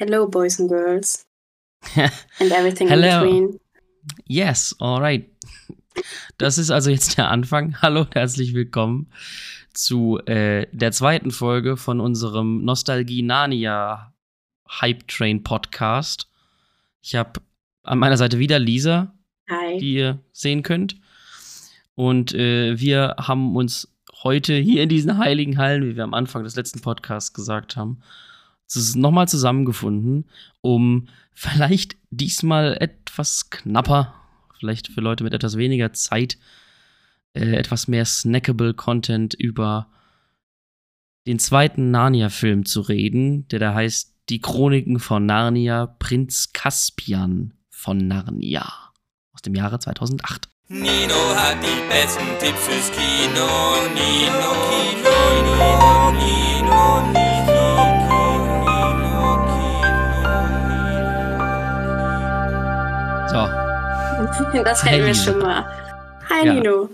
Hello, boys and girls. and everything Hello. in between. Yes, alright. Das ist also jetzt der Anfang. Hallo und herzlich willkommen zu äh, der zweiten Folge von unserem Nostalgie Narnia Hype Train Podcast. Ich habe an meiner Seite wieder Lisa, Hi. die ihr sehen könnt. Und äh, wir haben uns heute hier in diesen heiligen Hallen, wie wir am Anfang des letzten Podcasts gesagt haben, nochmal zusammengefunden, um vielleicht diesmal etwas knapper, vielleicht für Leute mit etwas weniger Zeit, äh, etwas mehr snackable Content über den zweiten Narnia-Film zu reden, der da heißt Die Chroniken von Narnia, Prinz Caspian von Narnia aus dem Jahre 2008. Nino hat die besten Tipps fürs Kino. Nino, Kino, Nino, Nino, Nino, So. Das hätten wir schon mal. Hi, Ja. Nino.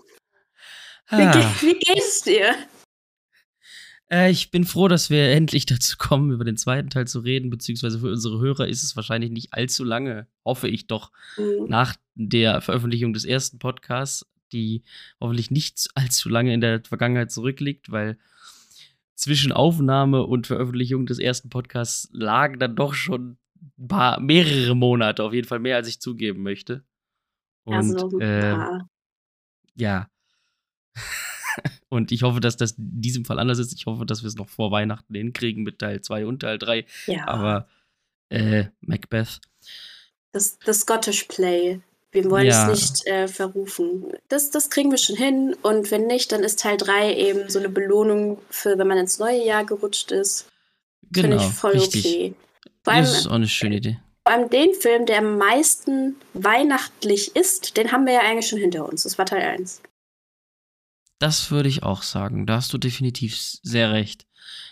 Wie, Ah. ge wie geht's dir? Äh, ich bin froh, dass wir endlich dazu kommen, über den zweiten Teil zu reden, beziehungsweise für unsere Hörer ist es wahrscheinlich nicht allzu lange, hoffe ich doch, Hm. nach der Veröffentlichung des ersten Podcasts, die hoffentlich nicht allzu lange in der Vergangenheit zurückliegt, weil zwischen Aufnahme und Veröffentlichung des ersten Podcasts lagen dann doch schon paar, mehrere Monate, auf jeden Fall mehr, als ich zugeben möchte. Und also, äh, ja. und ich hoffe, dass das in diesem Fall anders ist. Ich hoffe, dass wir es noch vor Weihnachten hinkriegen mit Teil 2 und Teil 3. ja. Aber äh, Macbeth. das, das Scottish Play. Wir wollen Ja. es nicht äh, verrufen. Das, das kriegen wir schon hin. Und wenn nicht, dann ist Teil 3 eben so eine Belohnung für, wenn man ins neue Jahr gerutscht ist. Finde Genau, ich voll richtig. okay. Allem, Das ist auch eine schöne Idee. vor allem den Film, der am meisten weihnachtlich ist, den haben wir ja eigentlich schon hinter uns. Das war Teil 1. Das würde ich auch sagen. Da hast du definitiv sehr recht.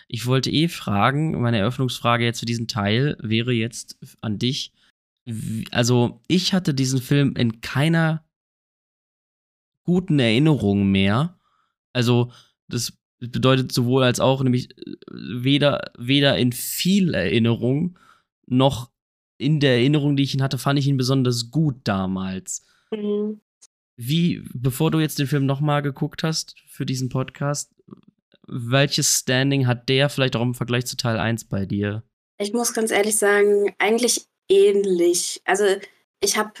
Ich wollte eh fragen, meine Eröffnungsfrage jetzt für diesen Teil wäre jetzt an dich. Also, ich hatte diesen Film in keiner guten Erinnerung mehr. Also, das bedeutet sowohl als auch, nämlich äh, weder, weder in viel Erinnerung noch in der Erinnerung, die ich ihn hatte, fand ich ihn besonders gut damals. Mhm. Wie, bevor du jetzt den Film nochmal geguckt hast für diesen Podcast, welches Standing hat der vielleicht auch im Vergleich zu Teil 1 bei dir? Ich muss ganz ehrlich sagen, eigentlich ähnlich. Also ich habe,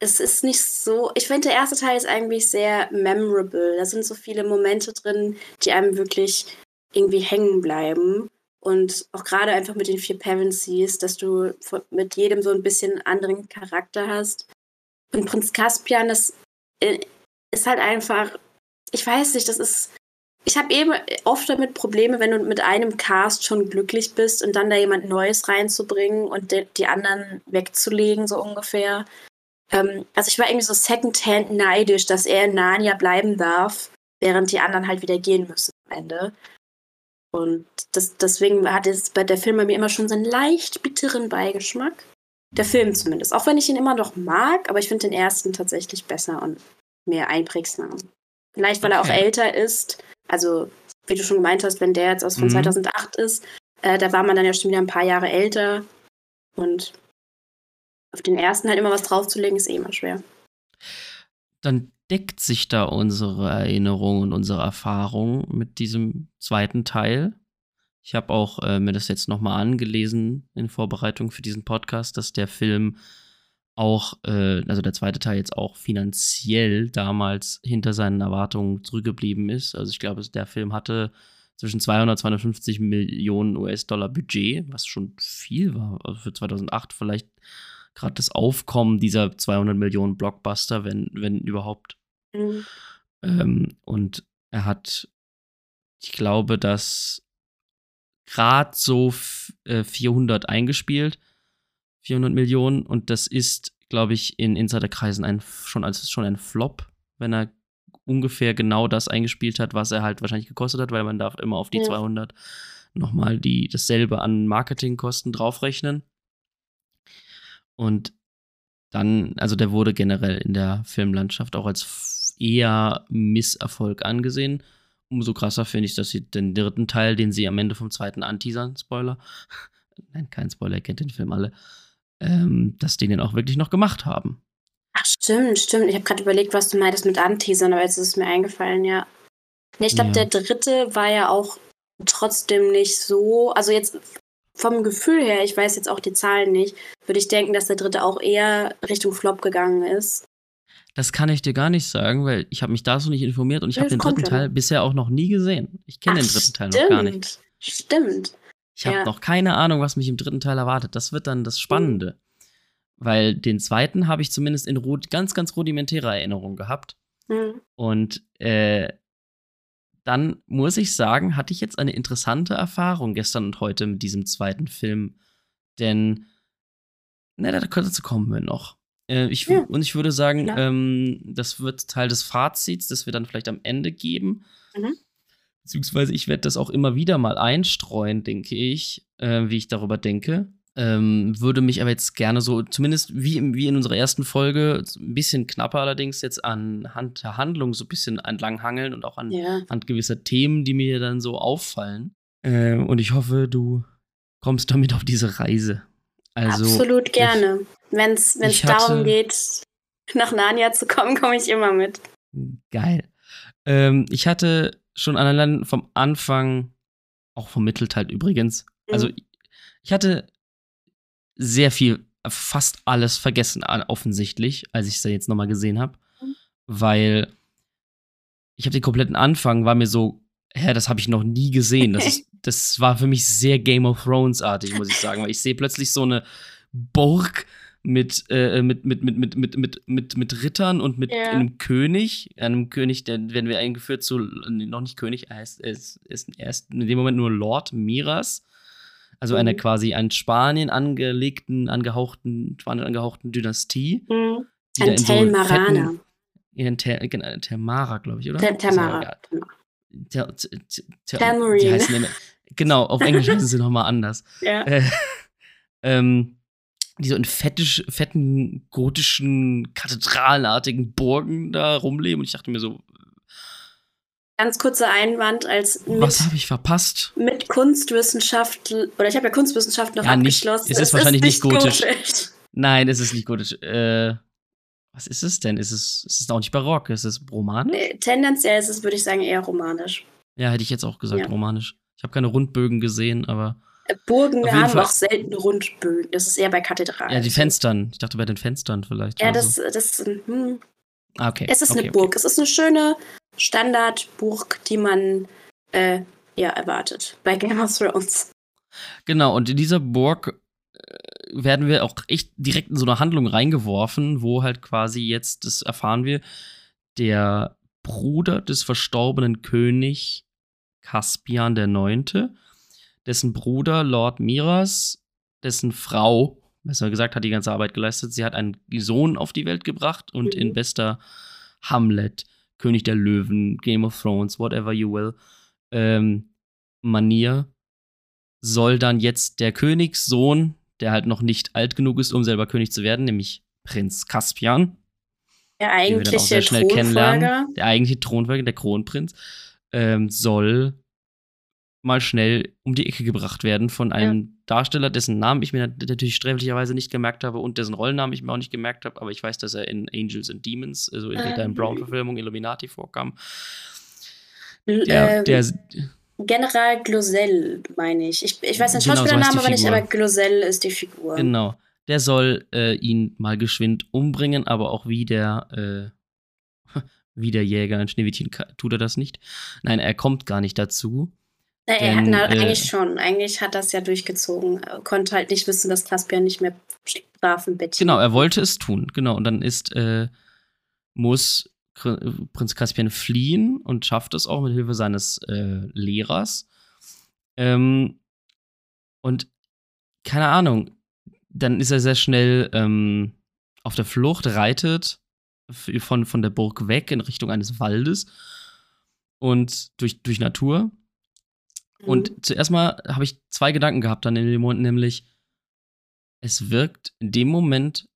es ist nicht so, ich finde der erste Teil ist eigentlich sehr memorable. Da sind so viele Momente drin, die einem wirklich irgendwie hängen bleiben. Und auch gerade einfach mit den vier Pevensies, dass du mit jedem so ein bisschen anderen Charakter hast. Und Prinz Caspian, das äh, ist halt einfach, ich weiß nicht, das ist, ich habe eben oft damit Probleme, wenn du mit einem Cast schon glücklich bist und dann da jemand Neues reinzubringen und de- die anderen wegzulegen, so ungefähr. Ähm, also ich war irgendwie so secondhand neidisch, dass er in Narnia bleiben darf, während die anderen halt wieder gehen müssen am Ende. Und das, deswegen hat es bei der Film bei mir immer schon so einen leicht bitteren Beigeschmack. Der Film zumindest. Auch wenn ich ihn immer noch mag, aber ich finde den ersten tatsächlich besser und mehr einprägsam. Vielleicht, weil er auch Okay. älter ist. Also, wie du schon gemeint hast, wenn der jetzt aus von Mhm. 2008 ist, äh, da war man dann ja schon wieder ein paar Jahre älter. Und auf den ersten halt immer was draufzulegen, ist eh immer schwer. Dann deckt sich da unsere Erinnerung und unsere Erfahrung mit diesem zweiten Teil. Ich habe auch äh, mir das jetzt nochmal angelesen in Vorbereitung für diesen Podcast, dass der Film auch, äh, also der zweite Teil jetzt auch finanziell damals hinter seinen Erwartungen zurückgeblieben ist. Also ich glaube, der Film hatte zwischen 200 und 250 Millionen US-Dollar Budget, was schon viel war also für 2008 vielleicht gerade das Aufkommen dieser 200 Millionen Blockbuster, wenn, wenn überhaupt. Mhm. Ähm, und er hat, ich glaube, dass gerade so äh, 400 eingespielt, 400 Millionen. Und das ist, glaube ich, in Insiderkreisen ein, schon als schon ein Flop, wenn er ungefähr genau das eingespielt hat, was er halt wahrscheinlich gekostet hat, weil man darf immer auf die Ja. 200 nochmal die, dasselbe an Marketingkosten draufrechnen. Und dann, also der wurde generell in der Filmlandschaft auch als eher Misserfolg angesehen. Umso krasser finde ich, dass sie den dritten Teil, den sie am Ende vom zweiten anteasern, Spoiler, nein, kein Spoiler, ihr kennt den Film alle, ähm, dass die den auch wirklich noch gemacht haben. Ach, stimmt, stimmt. Ich habe gerade überlegt, was du meintest mit Anteasern, aber jetzt ist es mir eingefallen, ja. Nee, ich glaube, Ja. der dritte war ja auch trotzdem nicht so. Also jetzt vom Gefühl her, ich weiß jetzt auch die Zahlen nicht, würde ich denken, dass der dritte auch eher Richtung Flop gegangen ist. Das kann ich dir gar nicht sagen, weil ich habe mich da so nicht informiert und ich habe den dritten Teil bisher auch noch nie gesehen. Ich kenne den dritten Teil noch gar nicht. Stimmt. Stimmt. Ich habe Ja. noch keine Ahnung, was mich im dritten Teil erwartet. Das wird dann das Spannende. Weil den zweiten habe ich zumindest in ganz, ganz rudimentärer Erinnerung gehabt. Hm. Und äh, dann muss ich sagen, hatte ich jetzt eine interessante Erfahrung gestern und heute mit diesem zweiten Film. Denn, na, da dazu kommen wir noch. Äh, ich, Ja, und ich würde sagen, klar. ähm, das wird Teil des Fazits, das wir dann vielleicht am Ende geben. Mhm. Beziehungsweise ich werde das auch immer wieder mal einstreuen, denke ich, äh, wie ich darüber denke. Ähm, würde mich aber jetzt gerne so, zumindest wie, wie in unserer ersten Folge, ein bisschen knapper allerdings jetzt anhand der Handlung so ein bisschen entlanghangeln und auch an, Ja. anhand gewisser Themen, die mir dann so auffallen. Äh, und ich hoffe, du kommst damit auf diese Reise. Also, Absolut gerne. Wenn es darum geht, nach Narnia zu kommen, komme ich immer mit. Geil. Ähm, ich hatte schon allein vom Anfang, auch vom Mittelteil übrigens, also Mhm. ich hatte sehr viel, fast alles vergessen, an- offensichtlich, als ich es jetzt nochmal gesehen habe. Mhm. Weil ich habe den kompletten Anfang, war mir so, hä, das habe ich noch nie gesehen. Das, ist, das war für mich sehr Game of Thrones-artig, muss ich sagen, weil ich sehe plötzlich so eine Burg mit, äh, mit, mit, mit, mit, mit, mit, mit, mit Rittern und mit Ja. einem König. Einem König, der werden wir eingeführt zu, noch nicht König, er heißt, er ist, ist erst in dem Moment nur Lord Miras. Also einer Mhm. quasi an Spanien angelegten, angehauchten, Spanien angehauchten Dynastie. Hm. da Ein in so genau, Telmara, glaube ich, oder? Telmara. Genau. Tel, Telmarine. die heißen immer, genau, auf Englisch heißen sie nochmal anders. Ja. Äh, ähm, die so in fettisch, fetten, gotischen, kathedralenartigen Burgen da rumleben. Und ich dachte mir so, Ganz kurzer Einwand als was mit, habe ich verpasst? mit Kunstwissenschaft, oder ich habe ja Kunstwissenschaft noch Ja, nicht- abgeschlossen. es ist wahrscheinlich nicht gotisch. gotisch. Nein, es ist nicht gotisch. Äh, was ist es denn? Ist es, ist es auch nicht barock? Ist es romanisch? Nee, Tendenziell ist es, würde ich sagen, eher romanisch. Ja, hätte ich jetzt auch gesagt, Ja. romanisch. Ich habe keine Rundbögen gesehen, aber. Äh, Burgen haben Fall- auch selten Rundbögen. Das ist eher bei Kathedralen. Ja, die Fenstern. Ich dachte bei den Fenstern vielleicht. Ja, das, so. das hm, Ah, okay. es ist okay, eine Burg. Es ist eine schöne Standardburg, die man äh, ja erwartet bei Game of Thrones. Genau, und in dieser Burg werden wir auch echt direkt in so eine Handlung reingeworfen, wo halt quasi jetzt, das erfahren wir, der Bruder des verstorbenen König Caspian der Neunte, dessen Bruder Lord Miras, dessen Frau, besser gesagt, hat die ganze Arbeit geleistet. Sie hat einen Sohn auf die Welt gebracht und Mhm. in bester Hamlet, König der Löwen, Game of Thrones, whatever you will, ähm, Manier soll dann jetzt der Königssohn, der halt noch nicht alt genug ist, um selber König zu werden, nämlich Prinz Caspian, Der den wir dann auch eigentliche sehr schnell Thronfolger. kennenlernen, der eigentliche Thronfolger, der Kronprinz, ähm, soll mal schnell um die Ecke gebracht werden von einem Darsteller, dessen Namen ich mir nat- natürlich sträflicherweise nicht gemerkt habe und dessen Rollennamen ich mir auch nicht gemerkt habe, aber ich weiß, dass er in Angels and Demons, also in der Dan Ähm. Brown-Verfilmung Illuminati vorkam. Der, ähm, der, General Glosell, meine ich. Ich, ich weiß den Genau, so aber nicht, aber Glosell ist die Figur. Genau. Der soll äh, ihn mal geschwind umbringen, aber auch wie der, äh, wie der Jäger in Schneewittchen tut er das nicht. Nein, er kommt gar nicht dazu. Na, er hat, Denn, na, äh, eigentlich schon. Eigentlich hat das ja durchgezogen. Er konnte halt nicht wissen, dass Caspian nicht mehr brav im Bettchen Genau, er wollte es tun. Genau. Und dann ist, äh, muss Prinz Caspian fliehen und schafft es auch mit Hilfe seines äh, Lehrers. Ähm, und keine Ahnung, dann ist er sehr schnell ähm, auf der Flucht, reitet von, von der Burg weg in Richtung eines Waldes und durch, durch Natur. Mhm. Und zuerst mal habe ich zwei Gedanken gehabt dann in dem Moment, nämlich es wirkt in dem Moment,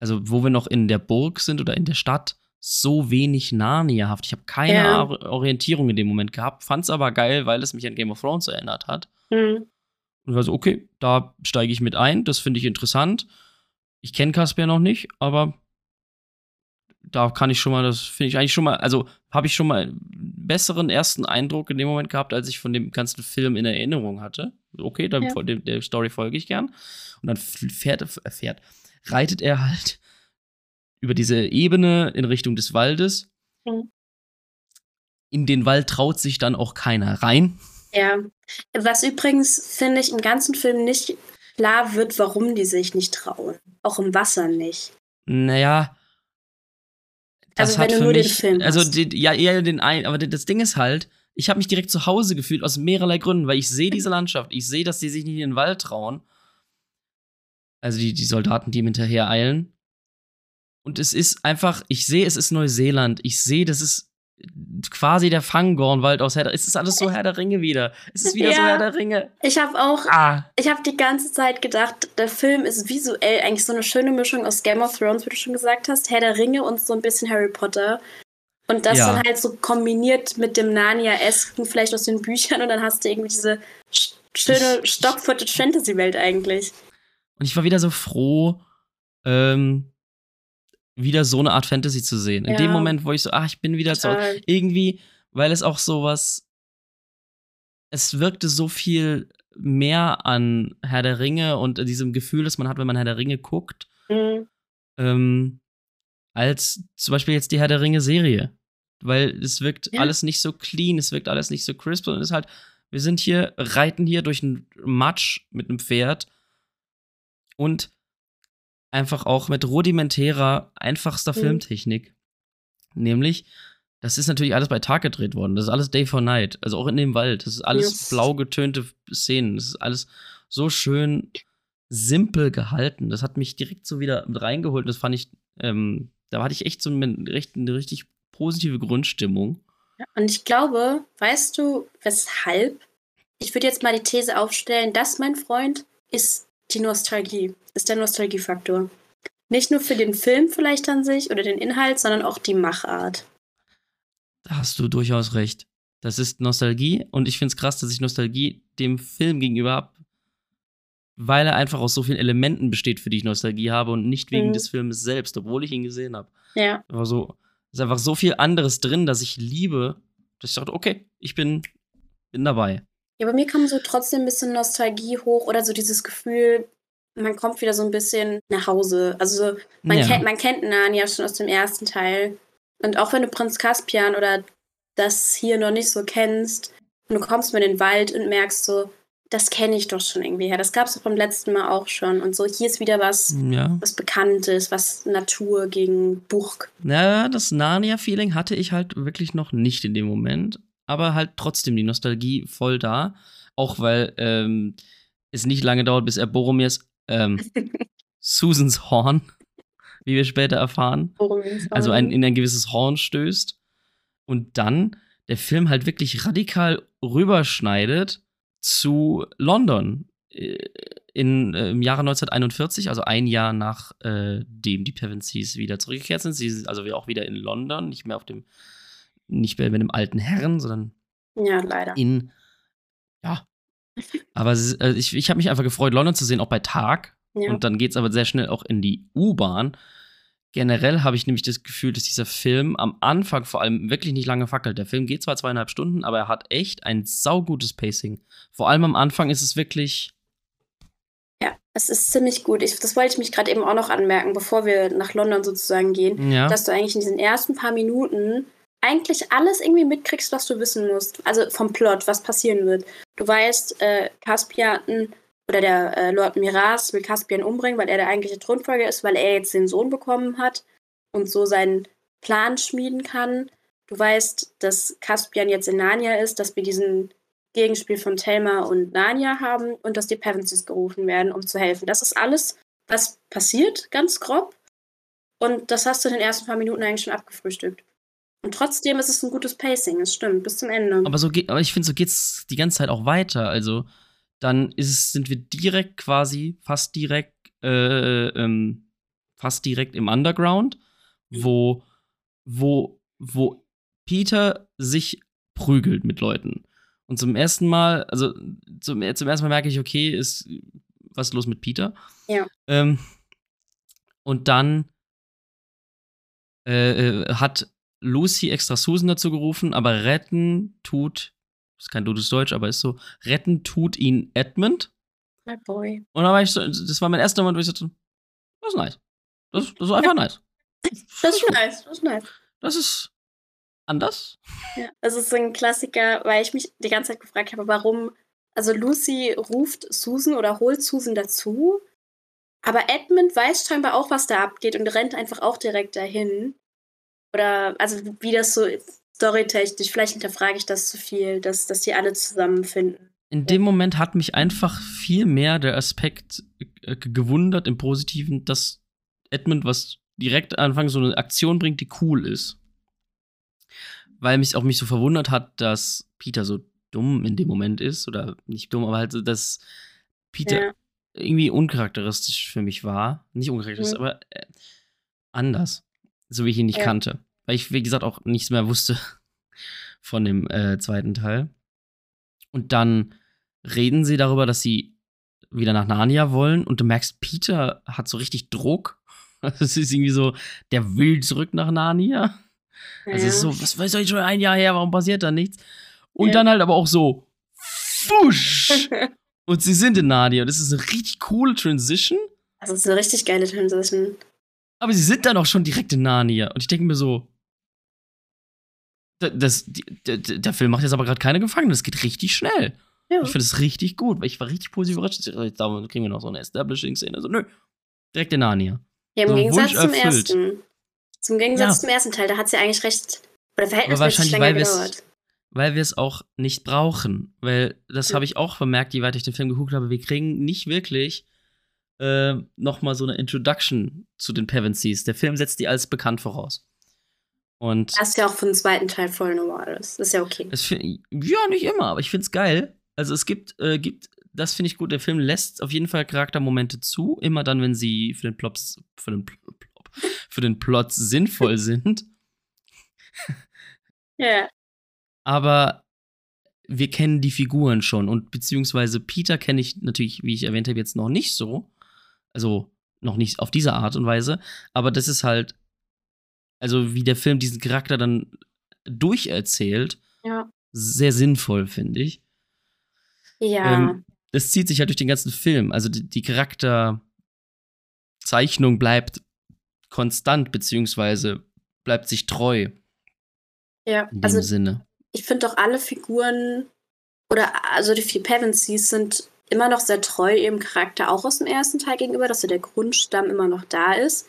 also wo wir noch in der Burg sind oder in der Stadt, so wenig Narnia-haft. Ich habe keine Ja. Or- Orientierung in dem Moment gehabt, fand es aber geil, weil es mich an Game of Thrones erinnert hat. Mhm. Und war so, okay, da steige ich mit ein, das finde ich interessant. Ich kenne Caspian noch nicht, aber da kann ich schon mal, das finde ich eigentlich schon mal, also habe ich schon mal einen besseren ersten Eindruck in dem Moment gehabt, als ich von dem ganzen Film in Erinnerung hatte. Okay, dann Ja. der, der Story folge ich gern. Und dann fährt, äh, fährt, reitet er halt über diese Ebene in Richtung des Waldes. Mhm. In den Wald traut sich dann auch keiner rein. Ja. Was übrigens, finde ich, im ganzen Film nicht klar wird, warum die sich nicht trauen. Auch im Wasser nicht. Naja. Also, wenn du nur den Film Also, die, ja, eher den einen, aber das Ding ist halt, ich habe mich direkt zu Hause gefühlt aus mehrerlei Gründen, weil ich sehe diese Landschaft, ich sehe, dass die sich nicht in den Wald trauen. Also die, die Soldaten, die ihm hinterher eilen. Und es ist einfach, ich sehe, es ist Neuseeland. Ich sehe, das ist quasi der Fangornwald aus Herr der Es ist alles so Herr der Ringe wieder. Es ist wieder so Ja. Herr der Ringe. Ich habe auch, Ah. ich habe die ganze Zeit gedacht, der Film ist visuell eigentlich so eine schöne Mischung aus Game of Thrones, wie du schon gesagt hast, Herr der Ringe und so ein bisschen Harry Potter. Und das Ja. dann halt so kombiniert mit dem Narnia-esken, vielleicht aus den Büchern, und dann hast du irgendwie diese sch- schöne Stock-Footage-Fantasy-Welt eigentlich. Und ich war wieder so froh, ähm, wieder so eine Art Fantasy zu sehen. In Ja. dem Moment, wo ich so, ach, ich bin wieder zu Total. irgendwie, weil es auch sowas, es wirkte so viel mehr an Herr der Ringe und diesem Gefühl, das man hat, wenn man Herr der Ringe guckt, Mhm. ähm, als zum Beispiel jetzt die Herr der Ringe-Serie. Weil es wirkt Ja. alles nicht so clean, es wirkt alles nicht so crisp und es ist halt, wir sind hier, reiten hier durch einen Matsch mit einem Pferd und einfach auch mit rudimentärer, einfachster Mhm. Filmtechnik. Nämlich, das ist natürlich alles bei Tag gedreht worden. Das ist alles Day for Night. Also auch in dem Wald. Das ist alles Yes. blau getönte Szenen. Das ist alles so schön simpel gehalten. Das hat mich direkt so wieder mit reingeholt. Das fand ich, ähm, da hatte ich echt so eine, recht, eine richtig positive Grundstimmung. Und ich glaube, weißt du, weshalb? Ich würde jetzt mal die These aufstellen, das, mein Freund, ist die Nostalgie, ist der Nostalgiefaktor. Nicht nur für den Film vielleicht an sich oder den Inhalt, sondern auch die Machart. Da hast du durchaus recht. Das ist Nostalgie und ich finde es krass, dass ich Nostalgie dem Film gegenüber habe, weil er einfach aus so vielen Elementen besteht, für die ich Nostalgie habe und nicht wegen Mhm. des Films selbst, obwohl ich ihn gesehen habe. Ja, Aber so, ist einfach so viel anderes drin, dass ich liebe, dass ich dachte, okay, ich bin, bin dabei. Ja, bei mir kam so trotzdem ein bisschen Nostalgie hoch oder so dieses Gefühl, man kommt wieder so ein bisschen nach Hause. Also so, man, Ja. kennt, man kennt Narnia schon aus dem ersten Teil. Und auch wenn du Prinz Caspian oder das hier noch nicht so kennst und du kommst mal in den Wald und merkst so, das kenne ich doch schon irgendwie her. Das gab es doch beim letzten Mal auch schon. Und so, hier ist wieder was, Ja. was Bekanntes, was Natur gegen Burg. Na, das Narnia-Feeling hatte ich halt wirklich noch nicht in dem Moment. Aber halt trotzdem die Nostalgie voll da. Auch weil ähm, es nicht lange dauert, bis er Boromirs ähm, Susans Horn, wie wir später erfahren, also ein, in ein gewisses Horn stößt. Und dann der Film halt wirklich radikal rüberschneidet zu London. äh, In, äh, Im Jahre 1941, also ein Jahr nach äh, dem die Pevensies wieder zurückgekehrt sind. Sie sind also auch wieder in London, nicht mehr auf dem, nicht mehr mit dem alten Herren, sondern Ja, leider. in, ja. Aber ist, äh, ich, ich habe mich einfach gefreut, London zu sehen, auch bei Tag. Ja. Und dann geht es aber sehr schnell auch in die U-Bahn. Generell habe ich nämlich das Gefühl, dass dieser Film am Anfang vor allem wirklich nicht lange fackelt. Der Film geht zwar zweieinhalb Stunden, aber er hat echt ein saugutes Pacing. Vor allem am Anfang ist es wirklich. ja, es ist ziemlich gut. Ich, das wollte ich mich gerade eben auch noch anmerken, bevor wir nach London sozusagen gehen. Ja. dass du eigentlich in diesen ersten paar Minuten eigentlich alles irgendwie mitkriegst, was du wissen musst. Also vom Plot, was passieren wird. Du weißt, äh, Caspian oder der äh, Lord Miraz will Caspian umbringen, weil er der eigentliche Thronfolger ist, weil er jetzt den Sohn bekommen hat und so seinen Plan schmieden kann. Du weißt, dass Caspian jetzt in Narnia ist, dass wir diesen Gegenspiel von Thelma und Narnia haben und dass die Pevensies gerufen werden, um zu helfen. Das ist alles, was passiert, ganz grob. Und das hast du in den ersten paar Minuten eigentlich schon abgefrühstückt. Und trotzdem ist es ein gutes Pacing, es stimmt, bis zum Ende. Aber so geht, aber ich finde, so geht's die ganze Zeit auch weiter. Also dann ist es, sind wir direkt quasi, fast direkt, äh, ähm, fast direkt im Underground, wo, wo, wo Peter sich prügelt mit Leuten. Und zum ersten Mal, also zum, zum ersten Mal merke ich, okay, ist was los mit Peter. Ja. Ähm, und dann äh, äh, hat Lucy extra Susan dazu gerufen, aber retten tut, ist kein gutes Deutsch, aber ist so, retten tut ihn Edmund. My boy. Und dann war ich so, das war mein erster Moment, wo ich so, das ist nice. Das, das ist einfach nice. Das ist nice, das ist nice. Das ist anders. Ja, das ist so ein Klassiker, weil ich mich die ganze Zeit gefragt habe, warum, also Lucy ruft Susan oder holt Susan dazu, aber Edmund weiß scheinbar auch, was da abgeht und rennt einfach auch direkt dahin. Oder, also wie das so storytechnisch, vielleicht hinterfrage ich das zu viel, dass, dass die alle zusammenfinden. In dem Moment hat mich einfach viel mehr der Aspekt äh, gewundert im Positiven, dass Edmund was direkt Anfang so eine Aktion bringt, die cool ist. Weil mich auch mich so verwundert hat, dass Peter so dumm in dem Moment ist. Oder nicht dumm, aber halt, so, dass Peter Ja. irgendwie uncharakteristisch für mich war. Nicht uncharakteristisch, Mhm. aber äh, anders. So wie ich ihn nicht Ja. kannte. Weil ich, wie gesagt, auch nichts mehr wusste von dem äh, zweiten Teil. Und dann reden sie darüber, dass sie wieder nach Narnia wollen. Und du merkst, Peter hat so richtig Druck. Also es ist irgendwie so, der will zurück nach Narnia. Also es ist so, was weiß ich schon ein Jahr her, warum passiert da nichts? Und Ja. dann halt aber auch so, fusch! Und sie sind in Narnia. Das ist eine richtig coole Transition. Das ist eine richtig geile Transition. Aber sie sind dann auch schon direkt in Narnia. Und ich denke mir so, da- das, die, der, Film macht jetzt aber gerade keine Gefangenen. Das geht richtig schnell. Ja. Ich finde es richtig gut, weil ich war richtig positiv überrascht. Da kriegen wir noch so eine Establishing-Szene. So, nö, direkt in Narnia. Ja, im So, Gegensatz Wunsch zum erfüllt. ersten. Zum Gegensatz Ja. zum ersten Teil, da hat sie eigentlich recht. Oder Aber verhältnismäßig wahrscheinlich, länger weil wir es gedauert. weil wir es auch nicht brauchen. Weil das Ja. habe ich auch vermerkt, je weiter ich den Film geguckt habe. Wir kriegen nicht wirklich äh, noch mal so eine Introduction zu den Pevensies. Der Film setzt die als bekannt voraus. Und Was ja auch für den zweiten Teil voll normal ist. Das ist ja okay. find, ja, nicht immer, aber ich finde es geil. Also es gibt, äh, gibt das finde ich gut. Der Film lässt auf jeden Fall Charaktermomente zu, immer dann, wenn sie für den Plot, für den Plop, für den Plot sinnvoll sind. Ja. aber wir kennen die Figuren schon und beziehungsweise Peter kenne ich natürlich, wie ich erwähnt habe, jetzt noch nicht so. Also noch nicht auf diese Art und Weise, aber das ist halt, also wie der Film diesen Charakter dann durcherzählt, Ja. sehr sinnvoll, finde ich. Ja. Ähm, das zieht sich halt durch den ganzen Film. Also die, die Charakterzeichnung bleibt konstant, beziehungsweise bleibt sich treu ja. in dem Also Sinne. ich finde doch alle Figuren oder also die vier Pevensies sind immer noch sehr treu ihrem Charakter, auch aus dem ersten Teil gegenüber, dass so der Grundstamm immer noch da ist.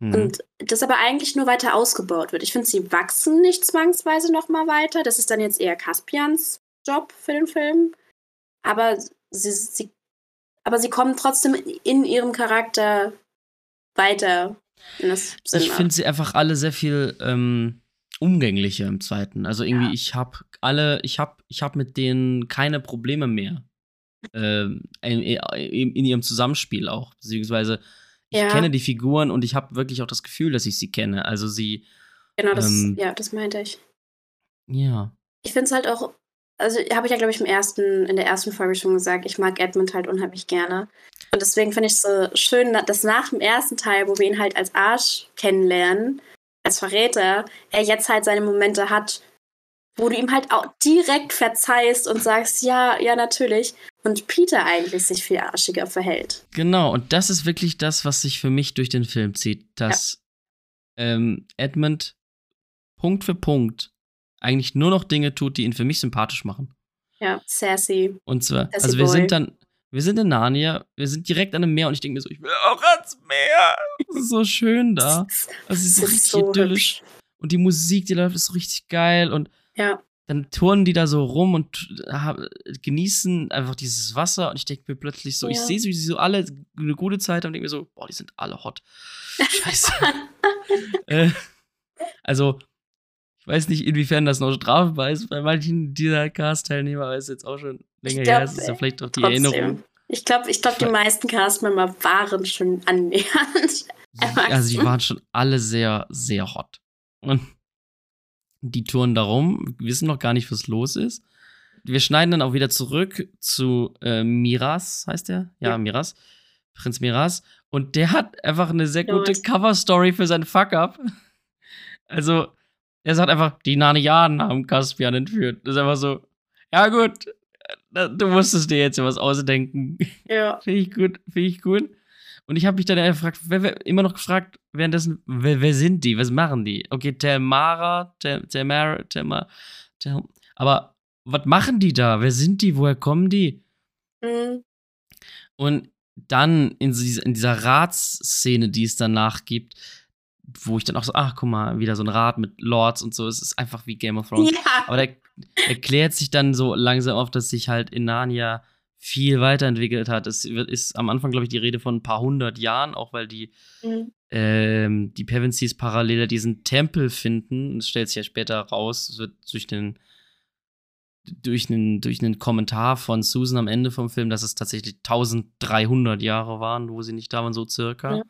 Mhm. Und das aber eigentlich nur weiter ausgebaut wird. Ich finde, sie wachsen nicht zwangsweise noch mal weiter. Das ist dann jetzt eher Caspians Job für den Film. Aber sie, sie, aber sie kommen trotzdem in ihrem Charakter weiter. Ich finde sie einfach alle sehr viel ähm, umgänglicher im zweiten. Also irgendwie, Ja. ich habe alle, ich habe ich hab mit denen keine Probleme mehr. Ähm, in, in, ihrem Zusammenspiel auch. Beziehungsweise, ich Ja. kenne die Figuren und ich habe wirklich auch das Gefühl, dass ich sie kenne. Also sie, genau, das, ähm, ja, das meinte ich. ja. Ich finde es halt auch, also habe ich ja, glaube ich, im ersten, in der ersten Folge schon gesagt, ich mag Edmund halt unheimlich gerne. Und deswegen finde ich es so schön, dass nach dem ersten Teil, wo wir ihn halt als Arsch kennenlernen, als Verräter, er jetzt halt seine Momente hat, wo du ihm halt auch direkt verzeihst und sagst, ja, ja, natürlich. Und Peter eigentlich sich viel arschiger verhält. Genau, und das ist wirklich das, was sich für mich durch den Film zieht, dass ähm, Edmund Punkt für Punkt eigentlich nur noch Dinge tut, die ihn für mich sympathisch machen. Ja, sassy. Und zwar, Sassy also wir Boy. sind dann, wir sind in Narnia, wir sind direkt an einem Meer und ich denke mir so, ich will auch ans Meer. Das ist so schön da. Also es ist so Das richtig idyllisch. Und die Musik, die läuft, ist so richtig geil. Und Ja, dann turnen die da so rum und ha- genießen einfach dieses Wasser. Und ich denke mir plötzlich so, ich Ja. sehe so, wie sie so alle eine gute Zeit haben und denke mir so, boah, die sind alle hot. Scheiße. äh, also, ich weiß nicht, inwiefern das noch strafbar ist bei manchen dieser Cast-Teilnehmer, aber es ist jetzt auch schon länger glaub, her. Es ist ja vielleicht doch die trotzdem. Erinnerung. Ich glaube, ich glaub, die meisten Castmember waren schon annähernd. Also, die waren schon alle sehr, sehr hot. Und die touren darum, wissen noch gar nicht, was los ist. wir schneiden dann auch wieder zurück zu äh, Miras, heißt der? Ja, Ja. Miras. Prinz Miras. Und der hat einfach eine sehr gute? Cover-Story für seinen Fuck-Up. Also, er sagt einfach, die Narnianen haben Caspian entführt. Das ist einfach so, ja gut, äh, du musstest dir jetzt was ausdenken. Ja. Finde ich gut, finde ich gut. Und ich habe mich dann gefragt, wer, wer, immer noch gefragt, währenddessen, wer, wer sind die? Was machen die? Okay, Telmara, Telma, Tel, aber was machen die da? Wer sind die? Woher kommen die? Mhm. Und dann in, diese, in dieser Ratsszene, die es danach gibt, wo ich dann auch so, ach, guck mal, wieder so ein Rat mit Lords und so, es ist einfach wie Game of Thrones. Ja. Aber da erklärt sich dann so langsam auf, dass sich halt in Narnia viel weiterentwickelt hat. Es wird- ist am Anfang, glaube ich, die Rede von ein paar hundert Jahren, auch weil die, Mhm. ähm, die Pevensies parallel diesen Tempel finden. Und es stellt sich ja später raus, es wird durch den durch einen, durch einen Kommentar von Susan am Ende vom Film, dass es tatsächlich 1300 Jahre waren, wo sie nicht da waren, so circa. Ja.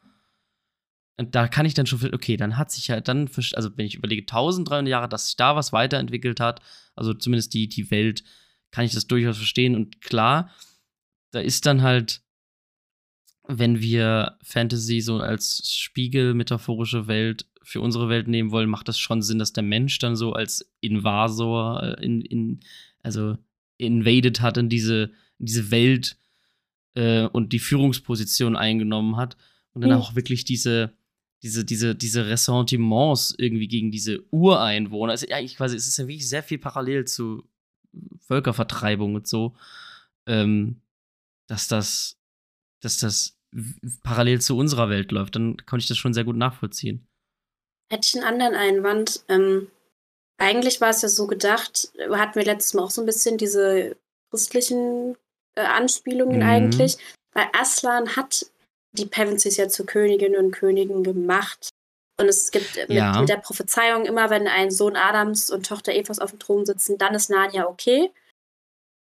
Und da kann ich dann schon, okay, dann hat sich halt dann, also wenn ich überlege, 1300 Jahre, dass sich da was weiterentwickelt hat, also zumindest die, die Welt, kann ich das durchaus verstehen. Und klar, da ist dann halt, wenn wir Fantasy so als Spiegel, metaphorische Welt für unsere Welt nehmen wollen, macht das schon Sinn, dass der Mensch dann so als Invasor äh, in, in also invaded hat in diese, in diese Welt äh, und die Führungsposition eingenommen hat und dann Mhm. auch wirklich diese diese, diese, diese Ressentiments irgendwie gegen diese Ureinwohner. Also eigentlich quasi, es ist ja wirklich sehr viel parallel zu Völkervertreibung und so, ähm, dass das, dass das parallel zu unserer Welt läuft. Dann konnte ich das schon sehr gut nachvollziehen. Hätte ich einen anderen Einwand. Ähm, eigentlich war es ja so gedacht, äh, hatten wir letztes Mal auch so ein bisschen diese christlichen äh, Anspielungen Mhm. eigentlich, weil Aslan hat die Pevensies ja zu Königinnen und Königen gemacht. Und es gibt äh, mit, Ja. mit der Prophezeiung immer, wenn ein Sohn Adams und Tochter Evas auf dem Thron sitzen, dann ist Narnia okay.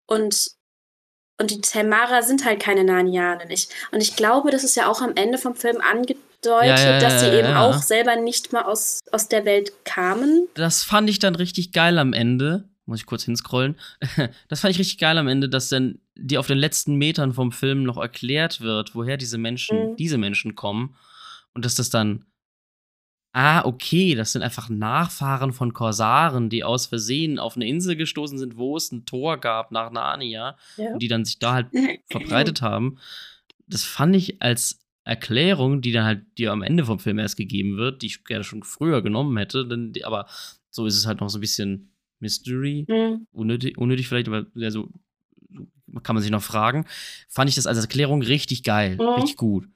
Und, und die Telmara sind halt keine Narnianen. Ich, und ich glaube, das ist ja auch am Ende vom Film angedeutet, Ja, ja, dass sie eben auch selber nicht mal aus, aus der Welt kamen. Das fand ich dann richtig geil am Ende. Muss ich kurz hinscrollen. Das fand ich richtig geil am Ende, dass dann die auf den letzten Metern vom Film noch erklärt wird, woher diese Menschen, Mhm. diese Menschen kommen. Und dass das dann, ah, okay, das sind einfach Nachfahren von Korsaren, die aus Versehen auf eine Insel gestoßen sind, wo es ein Tor gab nach Narnia Ja. und die dann sich da halt verbreitet haben. Das fand ich als Erklärung, die dann halt dir am Ende vom Film erst gegeben wird, die ich gerne schon früher genommen hätte, denn aber so ist es halt noch so ein bisschen Mystery, Mhm. unnötig, unnötig vielleicht, aber ja, so kann man sich noch fragen. Fand ich das als Erklärung richtig geil, Mhm. richtig gut.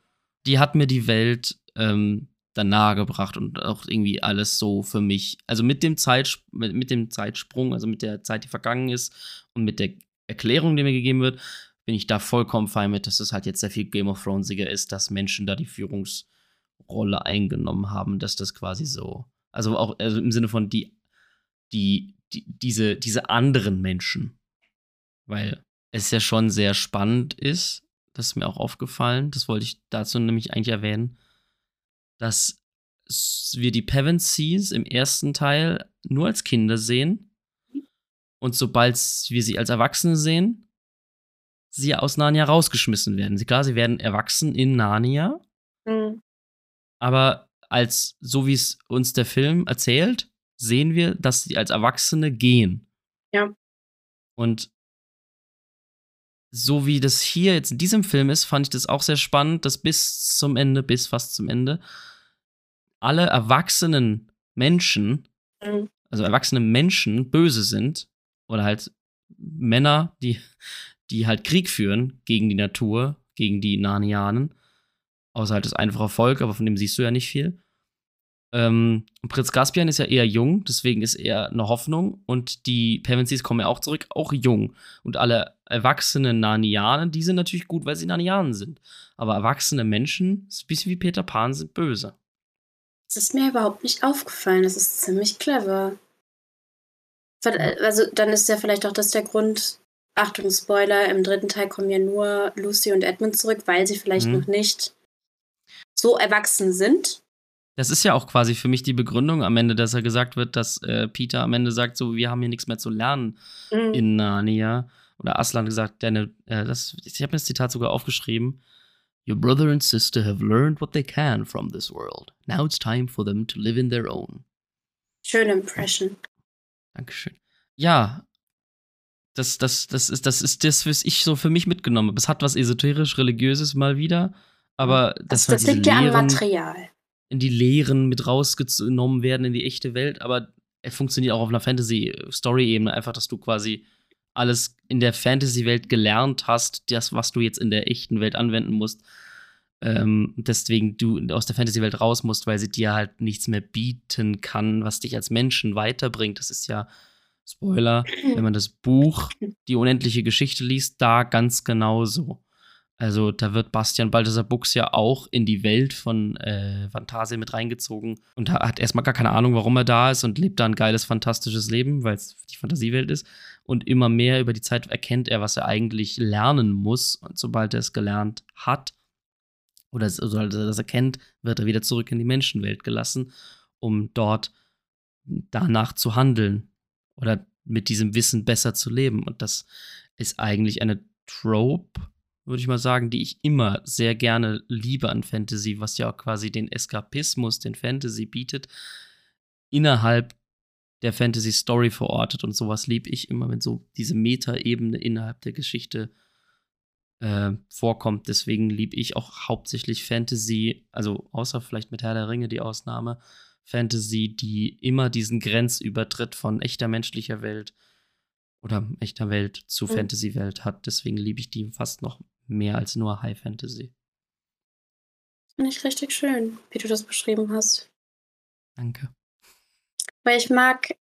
Die hat mir die Welt ähm, dann nahegebracht und auch irgendwie alles so für mich, also mit dem, Zeitsp mit, mit dem Zeitsprung, also mit der Zeit, die vergangen ist und mit der Erklärung, die mir gegeben wird, bin ich da vollkommen fein mit, dass es halt jetzt sehr viel Game of Thronesiger ist, dass Menschen da die Führungsrolle eingenommen haben, dass das quasi so, also auch also im Sinne von die, die, die diese, diese anderen Menschen, weil es ja schon sehr spannend ist, das ist mir auch aufgefallen, das wollte ich dazu nämlich eigentlich erwähnen, dass wir die Pevensies im ersten Teil nur als Kinder sehen und sobald wir sie als Erwachsene sehen, sie aus Narnia rausgeschmissen werden. Sie, klar, sie werden erwachsen in Narnia, Mhm. aber als so wie es uns der Film erzählt, sehen wir, dass sie als Erwachsene gehen. Ja. Und so wie das hier jetzt in diesem Film ist, fand ich das auch sehr spannend, dass bis zum Ende, bis fast zum Ende, alle erwachsenen Menschen, Mhm. also erwachsene Menschen, böse sind. Oder halt Männer, die, die halt Krieg führen gegen die Natur, gegen die Narnianen. Außer halt das einfache Volk, aber von dem siehst du ja nicht viel. Ähm, Prinz Caspian ist ja eher jung, deswegen ist er eine Hoffnung. Und die Pevensies kommen ja auch zurück, auch jung. Und alle erwachsenen Narnianen, die sind natürlich gut, weil sie Narnianen sind. Aber erwachsene Menschen, ist ein bisschen wie Peter Pan, sind böse. Das ist mir überhaupt nicht aufgefallen. Das ist ziemlich clever. Ver- Also, dann ist ja vielleicht auch das der Grund. Achtung, Spoiler: im dritten Teil kommen ja nur Lucy und Edmund zurück, weil sie vielleicht Mhm. noch nicht so erwachsen sind. Das ist ja auch quasi für mich die Begründung am Ende, dass er gesagt wird, dass äh, Peter am Ende sagt, so, wir haben hier nichts mehr zu lernen Mhm. in Narnia. Oder Aslan gesagt, deine, äh, das, ich habe mir das Zitat sogar aufgeschrieben. Your brother and sister have learned what they can from this world. Now it's time for them to live in their own. Schöne Impression. Dankeschön. Ja, das, das, das ist das, ist das was ich so für mich mitgenommen habe. Es hat was esoterisch-religiöses mal wieder, aber das, Das, das halt liegt ja am Material. In die Lehren mit rausgenommen werden in die echte Welt, aber er funktioniert auch auf einer Fantasy-Story-Ebene, einfach, dass du quasi alles in der Fantasy-Welt gelernt hast, das, was du jetzt in der echten Welt anwenden musst. Ähm, deswegen du aus der Fantasy-Welt raus musst, weil sie dir halt nichts mehr bieten kann, was dich als Menschen weiterbringt. Das ist ja Spoiler, wenn man das Buch Die unendliche Geschichte liest, da ganz genauso. Also da wird Bastian Balthasar Buchs ja auch in die Welt von äh, Fantasia mit reingezogen und ha- hat erstmal gar keine Ahnung, warum er da ist und lebt da ein geiles, fantastisches Leben, weil es die Fantasiewelt ist. Und immer mehr über die Zeit erkennt er, was er eigentlich lernen muss. Und sobald er es gelernt hat, oder sobald er das erkennt, wird er wieder zurück in die Menschenwelt gelassen, um dort danach zu handeln oder mit diesem Wissen besser zu leben. Und das ist eigentlich eine Trope, würde ich mal sagen, die ich immer sehr gerne liebe an Fantasy, was ja auch quasi den Eskapismus, den Fantasy bietet, innerhalb der Fantasy-Story verortet. Und sowas liebe ich immer, wenn so diese Meta-Ebene innerhalb der Geschichte äh, vorkommt. Deswegen liebe ich auch hauptsächlich Fantasy, also außer vielleicht mit Herr der Ringe die Ausnahme, Fantasy, die immer diesen Grenzübertritt von echter menschlicher Welt oder echter Welt zu Mhm. Fantasy-Welt hat. Deswegen liebe ich die fast noch mehr als nur High Fantasy. Finde ich richtig schön, wie du das beschrieben hast. Danke. Weil ich mag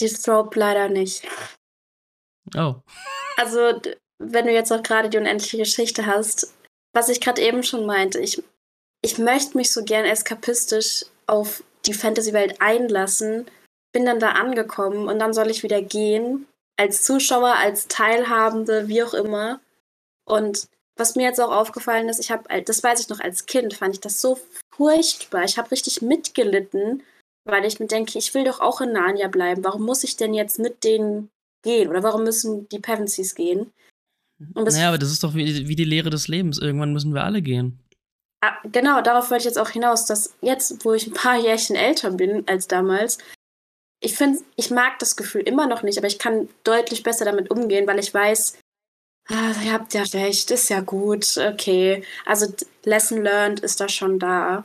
die Trope leider nicht. Oh. Also, wenn du jetzt auch gerade die unendliche Geschichte hast, was ich gerade eben schon meinte, ich, ich möchte mich so gern eskapistisch auf die Fantasy-Welt einlassen, bin dann da angekommen und dann soll ich wieder gehen, als Zuschauer, als Teilhabende, wie auch immer. Und was mir jetzt auch aufgefallen ist, ich habe, das weiß ich noch als Kind, fand ich das so furchtbar. Ich habe richtig mitgelitten, weil ich mir denke, ich will doch auch in Narnia bleiben. Warum muss ich denn jetzt mit denen gehen? Oder warum müssen die Pevensies gehen? Naja, aber das ist doch wie, wie die Lehre des Lebens. Irgendwann müssen wir alle gehen. ah, genau, darauf wollte ich jetzt auch hinaus, dass jetzt, wo ich ein paar Jährchen älter bin als damals, ich finde, ich mag das Gefühl immer noch nicht, aber ich kann deutlich besser damit umgehen, weil ich weiß, ah, ihr habt ja recht, ist ja gut, okay. Also Lesson learned ist da schon da.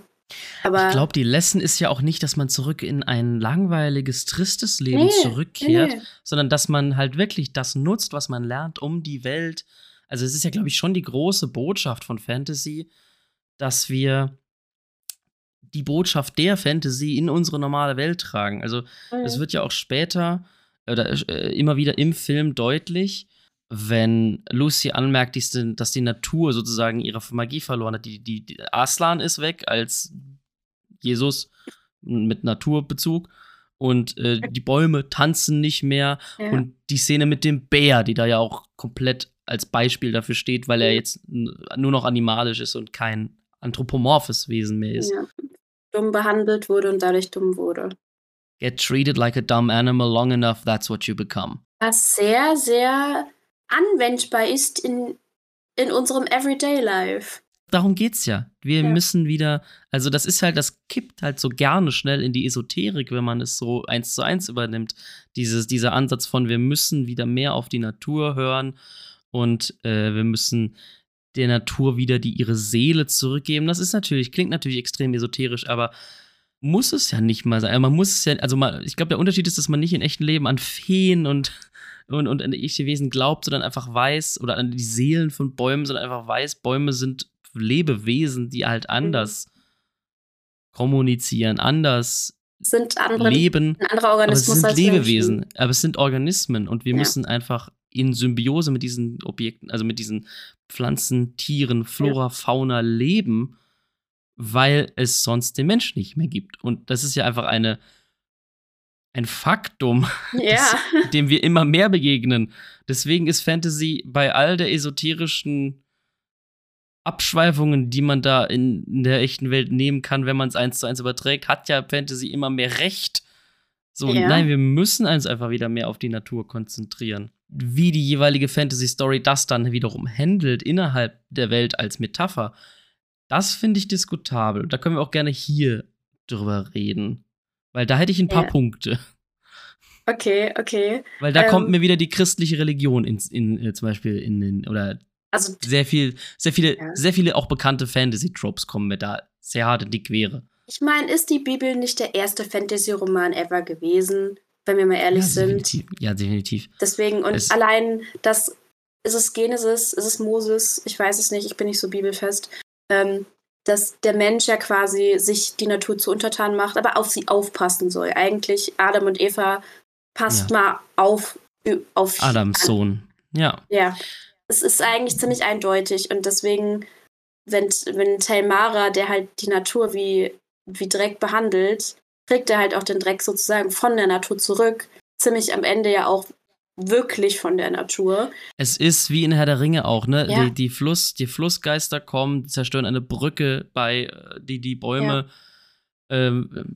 Aber Ich glaube, die Lesson ist ja auch nicht, dass man zurück in ein langweiliges, tristes Leben Nee, zurückkehrt, nee, nee. sondern dass man halt wirklich das nutzt, was man lernt, um die Welt. Also, es ist ja, glaube ich, schon die große Botschaft von Fantasy, dass wir die Botschaft der Fantasy in unsere normale Welt tragen. Also, es Mhm. wird ja auch später oder äh, immer wieder im Film deutlich, wenn Lucy anmerkt, dass die, Natur sozusagen ihre Magie verloren hat. Die, die, die Aslan ist weg als Jesus mit Naturbezug und äh, die Bäume tanzen nicht mehr Ja. und die Szene mit dem Bär, die da ja auch komplett als Beispiel dafür steht, weil er jetzt nur noch animalisch ist und kein anthropomorphes Wesen mehr ist. ja. dumm behandelt wurde und dadurch dumm wurde. Get treated like a dumb animal long enough, that's what you become. Was sehr, sehr anwendbar ist in, in unserem Everyday Life. Darum geht's ja. Wir Ja. müssen wieder, also das ist halt, das kippt halt so gerne schnell in die Esoterik, wenn man es so eins zu eins übernimmt. Dieses, dieser Ansatz von, wir müssen wieder mehr auf die Natur hören und äh, wir müssen der Natur wieder die ihre Seele zurückgeben. Das ist natürlich, klingt natürlich extrem esoterisch, aber muss es ja nicht mal sein. Man muss es ja, also mal, ich glaube, der Unterschied ist, dass man nicht im echten Leben an Feen und, und, und an echte Wesen glaubt, sondern einfach weiß, oder an die Seelen von Bäumen, sondern einfach weiß, Bäume sind Lebewesen, die halt anders kommunizieren, anders Sind andere, leben. ein anderer Aber es Organismus sind Lebewesen, Menschen. aber es sind Organismen und wir Ja. müssen einfach in Symbiose mit diesen Objekten, also mit diesen Pflanzen, Tieren, Flora, Fauna leben, weil es sonst den Menschen nicht mehr gibt. Und das ist ja einfach eine, ein Faktum, Ja, dem wir immer mehr begegnen. Deswegen ist Fantasy bei all der esoterischen Abschweifungen, die man da in, in der echten Welt nehmen kann, wenn man es eins zu eins überträgt, hat ja Fantasy immer mehr Recht. So, Ja. nein, wir müssen uns einfach wieder mehr auf die Natur konzentrieren. Wie die jeweilige Fantasy-Story das dann wiederum handelt innerhalb der Welt als Metapher, das finde ich diskutabel. Da können wir auch gerne hier drüber reden. Weil da hätte ich ein paar Ja. Punkte. Okay, okay. Weil da Ähm. kommt mir wieder die christliche Religion ins, in, äh, zum Beispiel in den, oder Also, sehr viel, sehr viele, Ja. sehr viele auch bekannte Fantasy-Tropes kommen mir da sehr hart in die Quere. ich meine, ist die Bibel nicht der erste Fantasy-Roman ever gewesen, wenn wir mal ehrlich ja, sind? definitiv. Ja, definitiv. Deswegen, und Es- allein das, ist es Genesis, ist es Moses, ich weiß es nicht, ich bin nicht so bibelfest, ähm, dass der Mensch ja quasi sich die Natur zu untertan macht, aber auf sie aufpassen soll. Eigentlich Adam und Eva, passt mal auf, auf Adams Sohn. Ja. Ja, es ist eigentlich ziemlich eindeutig und deswegen, wenn, wenn Telmara, der halt die Natur wie, wie Dreck behandelt, kriegt er halt auch den Dreck sozusagen von der Natur zurück. Ziemlich am Ende ja auch wirklich von der Natur. Es ist wie in Herr der Ringe auch, ne? Ja. Die, die, Fluss, die Flussgeister kommen, zerstören eine Brücke bei, äh, die, die Bäume ähm, ähm,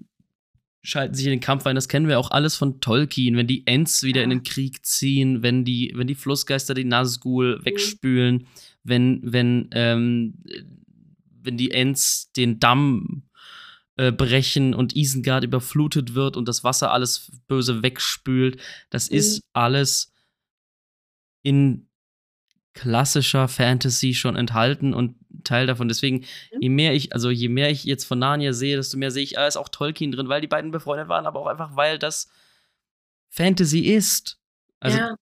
schalten sich in den Kampf ein. Das kennen wir auch alles von Tolkien, wenn die Ents wieder Ja. in den Krieg ziehen, wenn die, wenn die Flussgeister die Mhm. Nazgul wegspülen, wenn, wenn, ähm, wenn die Ents den Damm äh, brechen und Isengard überflutet wird und das Wasser alles böse wegspült. Das Mhm. ist alles in klassischer Fantasy schon enthalten und Teil davon. Deswegen, Mhm. je mehr ich, also je mehr ich jetzt von Narnia sehe, desto mehr sehe ich, ah, ist auch Tolkien drin, weil die beiden befreundet waren, aber auch einfach, weil das Fantasy ist. Also, ja,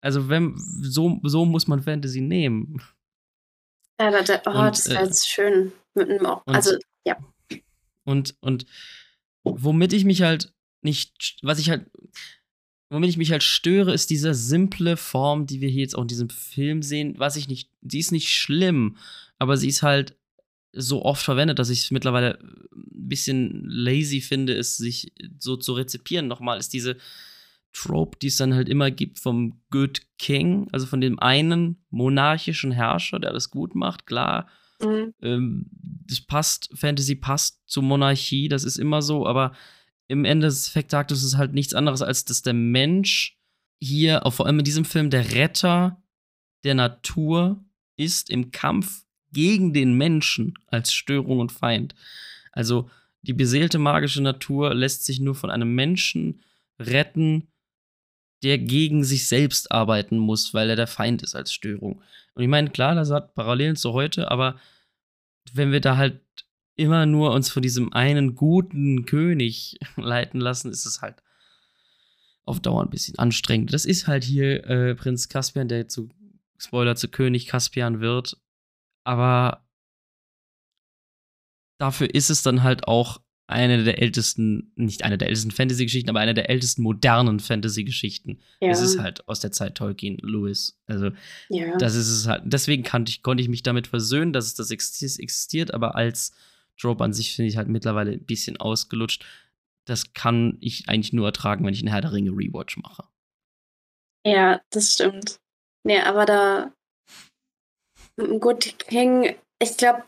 also wenn, so, so muss man Fantasy nehmen. ja da, da, oh, und, das äh, wäre jetzt schön. Mit einem, also, Und, und womit ich mich halt nicht, was ich halt, womit ich mich halt störe, ist diese simple Form, die wir hier jetzt auch in diesem Film sehen, was ich nicht, sie ist nicht schlimm, aber sie ist halt so oft verwendet, dass ich es mittlerweile ein bisschen lazy finde, es sich so zu rezipieren. Nochmal ist diese Trope, die es dann halt immer gibt vom Good King, also von dem einen monarchischen Herrscher, der alles gut macht, klar, mhm. ähm, das passt, Fantasy passt zur Monarchie, das ist immer so, aber im Ende des Spektakels ist es halt nichts anderes, als dass der Mensch hier, auch vor allem in diesem Film, der Retter der Natur ist im Kampf gegen den Menschen als Störung und Feind. Also die beseelte magische Natur lässt sich nur von einem Menschen retten, der gegen sich selbst arbeiten muss, weil er der Feind ist als Störung. Und ich meine, klar, das hat Parallelen zu heute, aber wenn wir da halt immer nur uns von diesem einen guten König leiten lassen, ist es halt auf Dauer ein bisschen anstrengend. Das ist halt hier äh, Prinz Caspian, der zu Spoiler zu König Caspian wird. Aber dafür ist es dann halt auch eine der ältesten, nicht eine der ältesten Fantasy-Geschichten, aber eine der ältesten modernen Fantasy-Geschichten. ja, Es ist halt aus der Zeit Tolkien, Lewis. Also ja. das ist es halt. Deswegen ich, konnte ich mich damit versöhnen, dass es das exi- existiert, aber als Trope an sich finde ich halt mittlerweile ein bisschen ausgelutscht. Das kann ich eigentlich nur ertragen, wenn ich einen Herr der Ringe Rewatch mache. Ja, das stimmt. Nee, aber da gut King, ich glaube,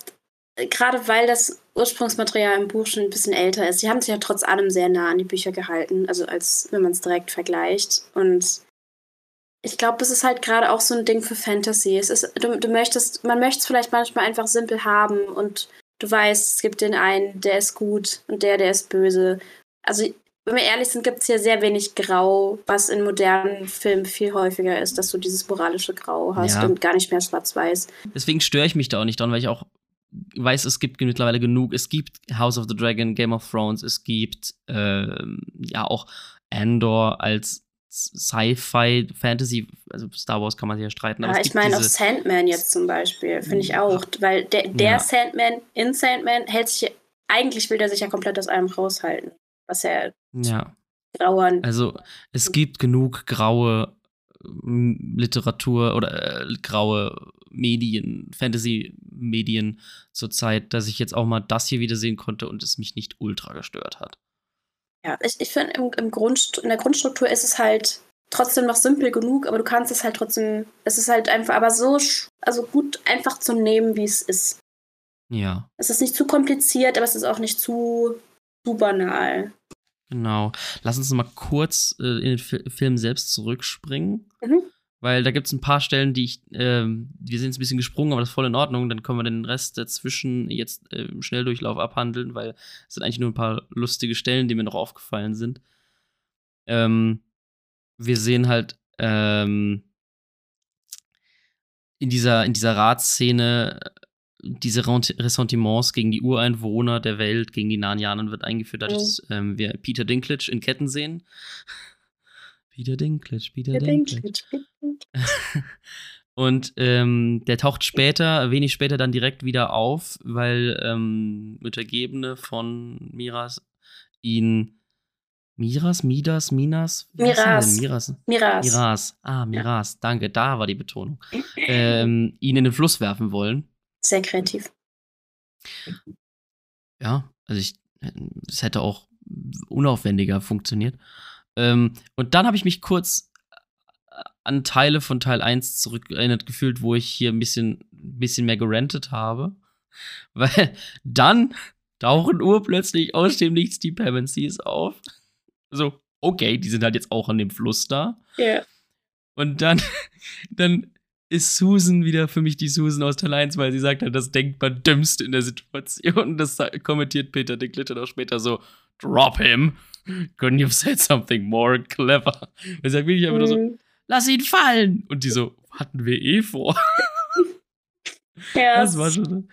gerade weil das Ursprungsmaterial im Buch schon ein bisschen älter ist, sie haben sich ja trotz allem sehr nah an die Bücher gehalten, also als wenn man es direkt vergleicht. Und ich glaube, es ist halt gerade auch so ein Ding für Fantasy. Es ist, du, du möchtest, man möchte es vielleicht manchmal einfach simpel haben und du weißt, es gibt den einen, der ist gut und der, der ist böse. Also wenn wir ehrlich sind, gibt es hier sehr wenig Grau, was in modernen Filmen viel häufiger ist, dass du dieses moralische Grau hast Ja. und gar nicht mehr schwarz-weiß. Deswegen störe ich mich da auch nicht dran, weil ich auch weiß, es gibt mittlerweile genug. Es gibt House of the Dragon, Game of Thrones, es gibt ähm, ja auch Andor als Sci-Fi, Fantasy, also Star Wars kann man sich ja streiten, aber es ich meine, auch Sandman jetzt zum Beispiel, finde ich auch. Weil der, der Ja. Sandman in Sandman hält sich, eigentlich will der sich ja komplett aus allem raushalten. Was ja ja, grauern. Also es gibt genug graue Literatur oder äh, graue Medien, Fantasy-Medien zurzeit, dass ich jetzt auch mal das hier wieder sehen konnte und es mich nicht ultra gestört hat. Ja, ich, ich finde, im, im in der Grundstruktur ist es halt trotzdem noch simpel genug, aber du kannst es halt trotzdem, es ist halt einfach, aber so, also gut einfach zu nehmen, wie es ist. Ja, Es ist nicht zu kompliziert, aber es ist auch nicht zu, zu banal. Genau. Lass uns mal kurz äh, in den Fi Film selbst zurückspringen. Mhm. Weil da gibt es ein paar Stellen, die ich, ähm, wir sind jetzt ein bisschen gesprungen, aber das ist voll in Ordnung. Dann können wir den Rest dazwischen jetzt äh, im Schnelldurchlauf abhandeln, weil es sind eigentlich nur ein paar lustige Stellen, die mir noch aufgefallen sind. Ähm, wir sehen halt ähm, in dieser, in dieser Ratsszene äh, diese Ressentiments gegen die Ureinwohner der Welt, gegen die Narnianer wird eingeführt, dadurch, dass ähm, wir Peter Dinklage in Ketten sehen. Peter Dinklage, Peter Der Dinklage. Und ähm, der taucht später, wenig später dann direkt wieder auf, weil ähm, Untergebene von Miras ihn Miras, Midas, Minas? Miras. Miras. Miras. Miras. Ah, Miras. Danke, da war die Betonung. ähm, ihn in den Fluss werfen wollen. Sehr kreativ. Ja, also ich, es hätte auch unaufwendiger funktioniert. Ähm, und dann habe ich mich kurz äh, an Teile von Teil 1 zurückerinnert gefühlt, wo ich hier ein bisschen, ein bisschen mehr gerentet habe. Weil dann tauchen urplötzlich aus dem Nichts die Pevensys auf. So, okay, die sind halt jetzt auch an dem Fluss da. Ja. Und dann, dann ist Susan wieder für mich die Susan aus Teil 1, weil sie sagt halt das denkbar Dümmste in der Situation. Das kommentiert Peter Dinklage auch später so, drop him. Couldn't you have said something more clever? Er sagt wirklich einfach nur so, Mhm. lass ihn fallen. Und die so, hatten wir eh vor. ja Das war schon,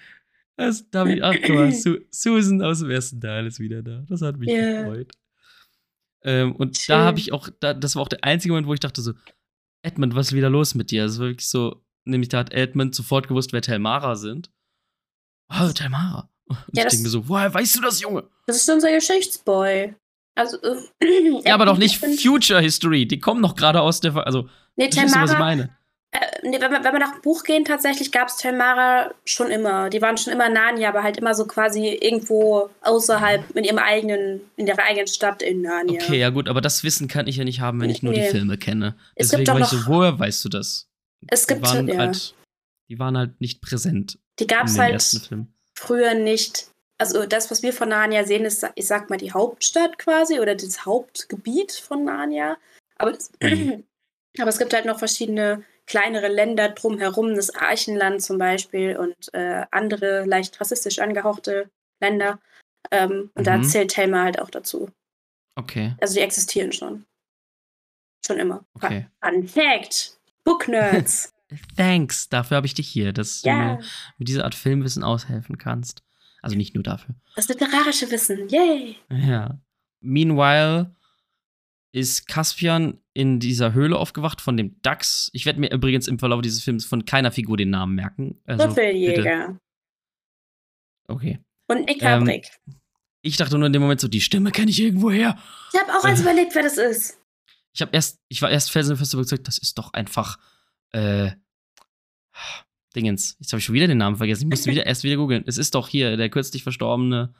das, da ich, ach guck mal, Su Susan aus dem ersten Teil ist wieder da. Das hat mich Ja. gefreut. Ähm, und Schön. da habe ich auch, da, das war auch der einzige Moment, wo ich dachte so, Edmund, was ist wieder los mit dir? Das war wirklich so, nämlich da hat Edmund sofort gewusst, wer Telmara sind. Oh, Telmara. Und Ja, ich denke mir so, woher weißt du das, Junge? Das ist unser Geschichtsboy. Also, äh, Ja, aber doch nicht Future History. Die kommen noch gerade aus der, also, Nee, verstehst du, was ich Telmara, meine? Äh, nee, wenn, wir, wenn wir nach dem Buch gehen, tatsächlich gab es Telmara schon immer. Die waren schon immer Narnia, aber halt immer so quasi irgendwo außerhalb in ihrem eigenen, in ihrer eigenen Stadt in Narnia. Okay, ja gut, aber das Wissen kann ich ja nicht haben, wenn ich nur die Nee. Filme kenne. Es Deswegen war ich so, woher weißt du das? Es gibt, die waren ja, halt, die waren halt nicht präsent die gab es halt früher nicht. Also das, was wir von Narnia sehen, ist, ich sag mal, die Hauptstadt quasi oder das Hauptgebiet von Narnia. Aber, das, Mhm. aber es gibt halt noch verschiedene kleinere Länder drumherum, das Archenland zum Beispiel und äh, andere leicht rassistisch angehauchte Länder. Ähm, und da Mhm. zählt Thelma halt auch dazu. Okay, Also die existieren schon. Schon immer. okay. Fun Fact! Book Nerds! Thanks, dafür habe ich dich hier, dass du ja, mir mit dieser Art Filmwissen aushelfen kannst. Also nicht nur dafür. das literarische Wissen. Yay! Ja. Meanwhile ist Caspian in dieser Höhle aufgewacht von dem Dachs. Ich werde mir übrigens im Verlauf dieses Films von keiner Figur den Namen merken. Also, bitte. Trüffeljäger. Okay. Und Nick Ähm. Ich dachte nur in dem Moment so, die Stimme kenne ich irgendwo her. Ich habe auch äh, eins überlegt, wer das ist. Ich habe erst, ich war erst felsenfest überzeugt, das ist doch einfach äh, Dingens. Jetzt habe ich schon wieder den Namen vergessen. Ich musste wieder erst wieder googeln. Es ist doch hier der kürzlich verstorbene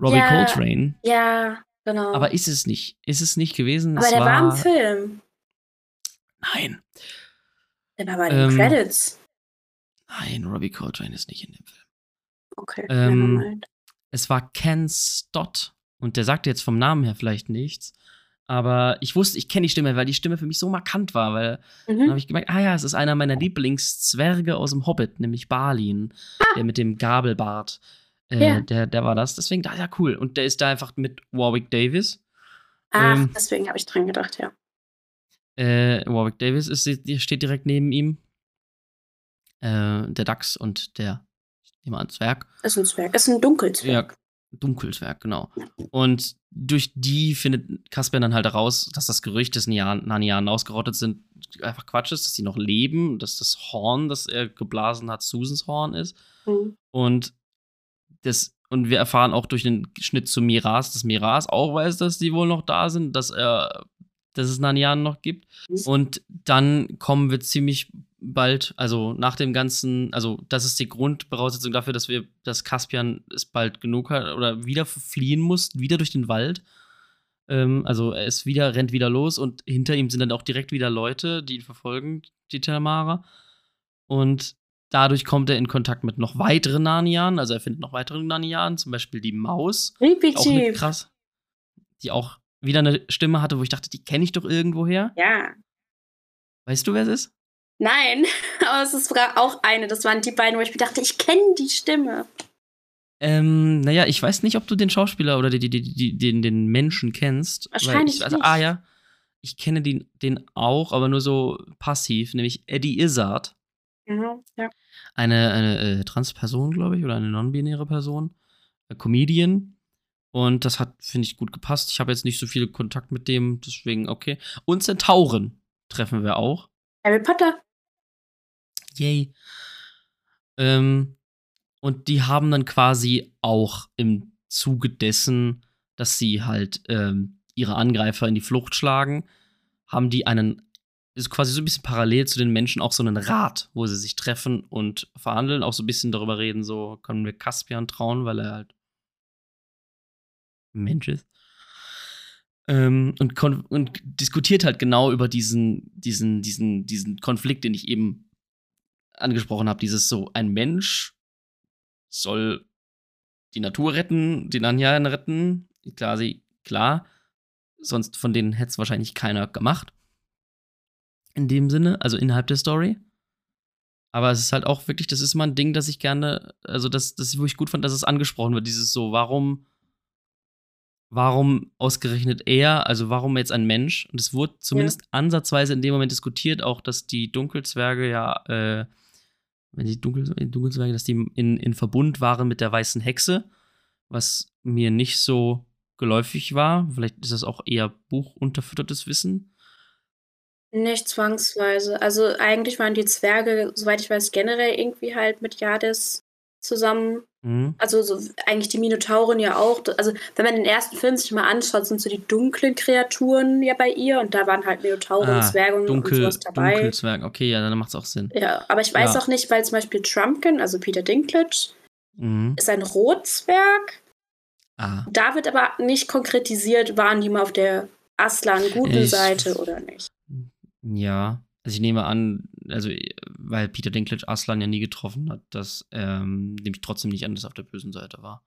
Robbie Ja. Coltrane. Ja, genau. Aber ist es nicht? Ist es nicht gewesen? Aber es der war, war im Film. Nein, Der war bei den Ähm, Credits. nein, Robbie Coltrane ist nicht in dem Film. Okay. ähm. Es war Ken Stott und der sagte jetzt vom Namen her vielleicht nichts. Aber ich wusste, ich kenne die Stimme, weil die Stimme für mich so markant war, weil Dann Mhm. habe ich gemerkt, ah ja, es ist einer meiner Lieblingszwerge aus dem Hobbit, nämlich Balin, der mit dem Gabelbart. Äh. Ja. der, der war das. Deswegen, ah, ja, cool. Und der ist da einfach mit Warwick Davis. Ach, ähm, deswegen habe ich dran gedacht, ja. Äh, Warwick Davis ist, steht direkt neben ihm. Äh, der Dachs und der, ich nehme an, Zwerg. Ist ein Zwerg. Ist ein Dunkelzwerg. Ja, Dunkelzwerg, genau. Und durch die findet Caspian dann halt heraus, dass das Gerücht, dass Nian- Narnianen ausgerottet sind, einfach Quatsch ist, dass sie noch leben, dass das Horn, das er geblasen hat, Susans Horn ist. Mhm. Und das, und wir erfahren auch durch den Schnitt zu Miras, dass Miras auch weiß, dass die wohl noch da sind, dass er, dass es Narnianen noch gibt. Mhm. Und dann kommen wir ziemlich bald, also nach dem ganzen, also das ist die Grundvoraussetzung dafür, dass wir, dass Caspian es bald genug hat oder wieder fliehen muss, wieder durch den Wald. Ähm, also er ist wieder, rennt wieder los und hinter ihm sind dann auch direkt wieder Leute, die ihn verfolgen, die Telmara. Und dadurch kommt er in Kontakt mit noch weiteren Narnian, also er findet noch weitere Narnian, zum Beispiel die Maus. Creepy Auch eine krass. Die auch wieder eine Stimme hatte, wo ich dachte, die kenne ich doch irgendwoher. Ja. Weißt du, wer es ist? Nein, aber es ist sogar auch eine. Das waren die beiden, wo ich mir dachte, ich kenne die Stimme. Ähm, naja, ich weiß nicht, ob du den Schauspieler oder die, die, die, den, den Menschen kennst. Wahrscheinlich ich, also, nicht. Ah ja, ich kenne den, den auch, aber nur so passiv, nämlich Eddie Izzard. Mhm, ja. Eine, eine äh, Transperson, glaube ich, oder eine non-binäre Person. Äh, Comedian. Und das hat, finde ich, gut gepasst. Ich habe jetzt nicht so viel Kontakt mit dem, deswegen okay. Und Zentauren treffen wir auch. Harry Potter. Yay. Ähm, und die haben dann quasi auch im Zuge dessen, dass sie halt ähm, ihre Angreifer in die Flucht schlagen, haben die einen, ist quasi so ein bisschen parallel zu den Menschen auch so einen Rat, wo sie sich treffen und verhandeln, auch so ein bisschen darüber reden, so können wir Caspian trauen, weil er halt Mensch ist. Ähm, und, und diskutiert halt genau über diesen, diesen, diesen, diesen Konflikt, den ich eben angesprochen habe, dieses so, ein Mensch soll die Natur retten, die Nanyan retten. Sie, klar. Sonst von denen hätte es wahrscheinlich keiner gemacht. In dem Sinne, also innerhalb der Story. Aber es ist halt auch wirklich, das ist mal ein Ding, das ich gerne, also das, das wo ich gut fand, dass es angesprochen wird. Dieses so, warum, warum ausgerechnet er, also warum jetzt ein Mensch? Und es wurde zumindest ansatzweise in dem Moment diskutiert, auch, dass die Dunkelzwerge ja, äh, wenn die Dunkel, Dunkelzwerge, dass die in, in Verbund waren mit der weißen Hexe, was mir nicht so geläufig war. Vielleicht ist das auch eher buchunterfüttertes Wissen. Nicht zwangsweise. Also eigentlich waren die Zwerge, soweit ich weiß, generell irgendwie halt mit Jadis zusammen. Mhm. Also so, eigentlich die Minotauren ja auch. Also wenn man den ersten Film sich mal anschaut, sind so die dunklen Kreaturen ja bei ihr und da waren halt Minotauren, Ah, Zwerge und Dunkel, sowas dabei. Dunkelzwerg, okay, ja, dann macht es auch Sinn. Ja, aber ich weiß Ja. auch nicht, weil zum Beispiel Trumpkin, also Peter Dinklage, Mhm. ist ein Rotzwerg. Ah. Da wird aber nicht konkretisiert, waren die mal auf der Aslan-guten Ich- Seite oder nicht. Ja, also ich nehme an, also weil Peter Dinklage Aslan ja nie getroffen hat, dass ähm, nehme ich trotzdem nicht an, dass er auf der bösen Seite war.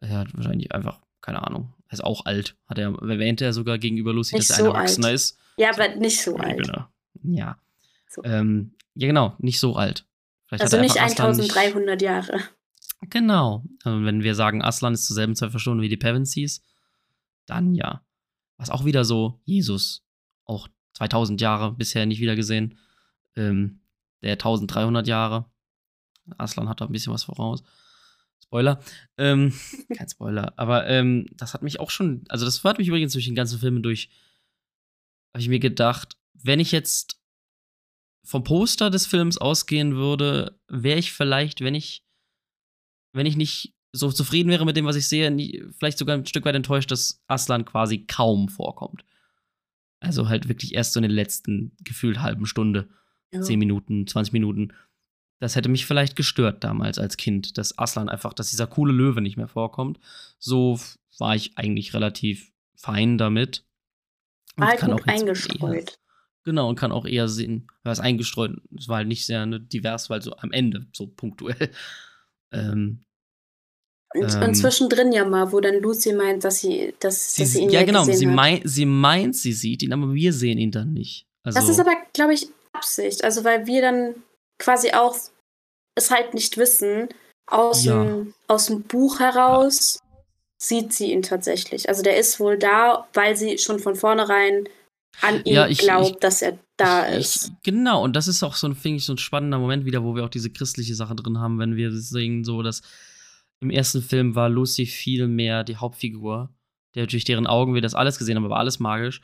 Er hat wahrscheinlich einfach, keine Ahnung, er ist auch alt. Hat er, erwähnte er sogar gegenüber Lucy, Nicht dass er so ein Erwachsener alt. ist. Ja, aber nicht so alt. Genau. Ja. So. Ähm, ja, genau, nicht so alt. Vielleicht Also hat er nicht einfach Aslan 1300 Jahre. Genau. Und wenn wir sagen, Aslan ist zur selben Zeit verschwunden wie die Pevensies, dann ja. Was auch wieder so, Jesus, auch 2000 Jahre bisher nicht wieder gesehen. Ähm, der 1300 Jahre. Aslan hat da ein bisschen was voraus. Spoiler. Ähm, kein Spoiler. Aber ähm, das hat mich auch schon, also das hat mich übrigens durch den ganzen Film durch, habe ich mir gedacht, wenn ich jetzt vom Poster des Films ausgehen würde, wäre ich vielleicht, wenn ich wenn ich nicht so zufrieden wäre mit dem, was ich sehe, nie, vielleicht sogar ein Stück weit enttäuscht, dass Aslan quasi kaum vorkommt. Also halt wirklich erst so in den letzten gefühlt halben Stunde, Ja. 10 Minuten, 20 Minuten. Das hätte mich vielleicht gestört damals als Kind, dass Aslan einfach, dass dieser coole Löwe nicht mehr vorkommt. So war ich eigentlich relativ fein damit. Und War halt kann auch eingestreut. Genau, und kann auch eher sehen, was eingestreut. Es war halt nicht sehr ne, divers, weil so am Ende, so punktuell. Ähm, Und, ähm, und zwischendrin ja mal, wo dann Lucy meint, dass sie, dass, sie, dass sie ihn ja, ja genau, sie, hat. mein, sie meint, sie sieht ihn, aber wir sehen ihn dann nicht. Also, Das ist aber, glaube ich, Absicht. Also, weil wir dann quasi auch es halt nicht wissen, aus, Ja. dem, aus dem Buch heraus sieht sie ihn tatsächlich. Also, der ist wohl da, weil sie schon von vornherein an ihn Ja, ich- glaubt, ich- dass er da ich, ist. Genau, und das ist auch so ein, finde ich, so ein spannender Moment wieder, wo wir auch diese christliche Sache drin haben, wenn wir sehen, so, dass im ersten Film war Lucy viel mehr die Hauptfigur, der durch deren Augen wir das alles gesehen haben, aber alles magisch.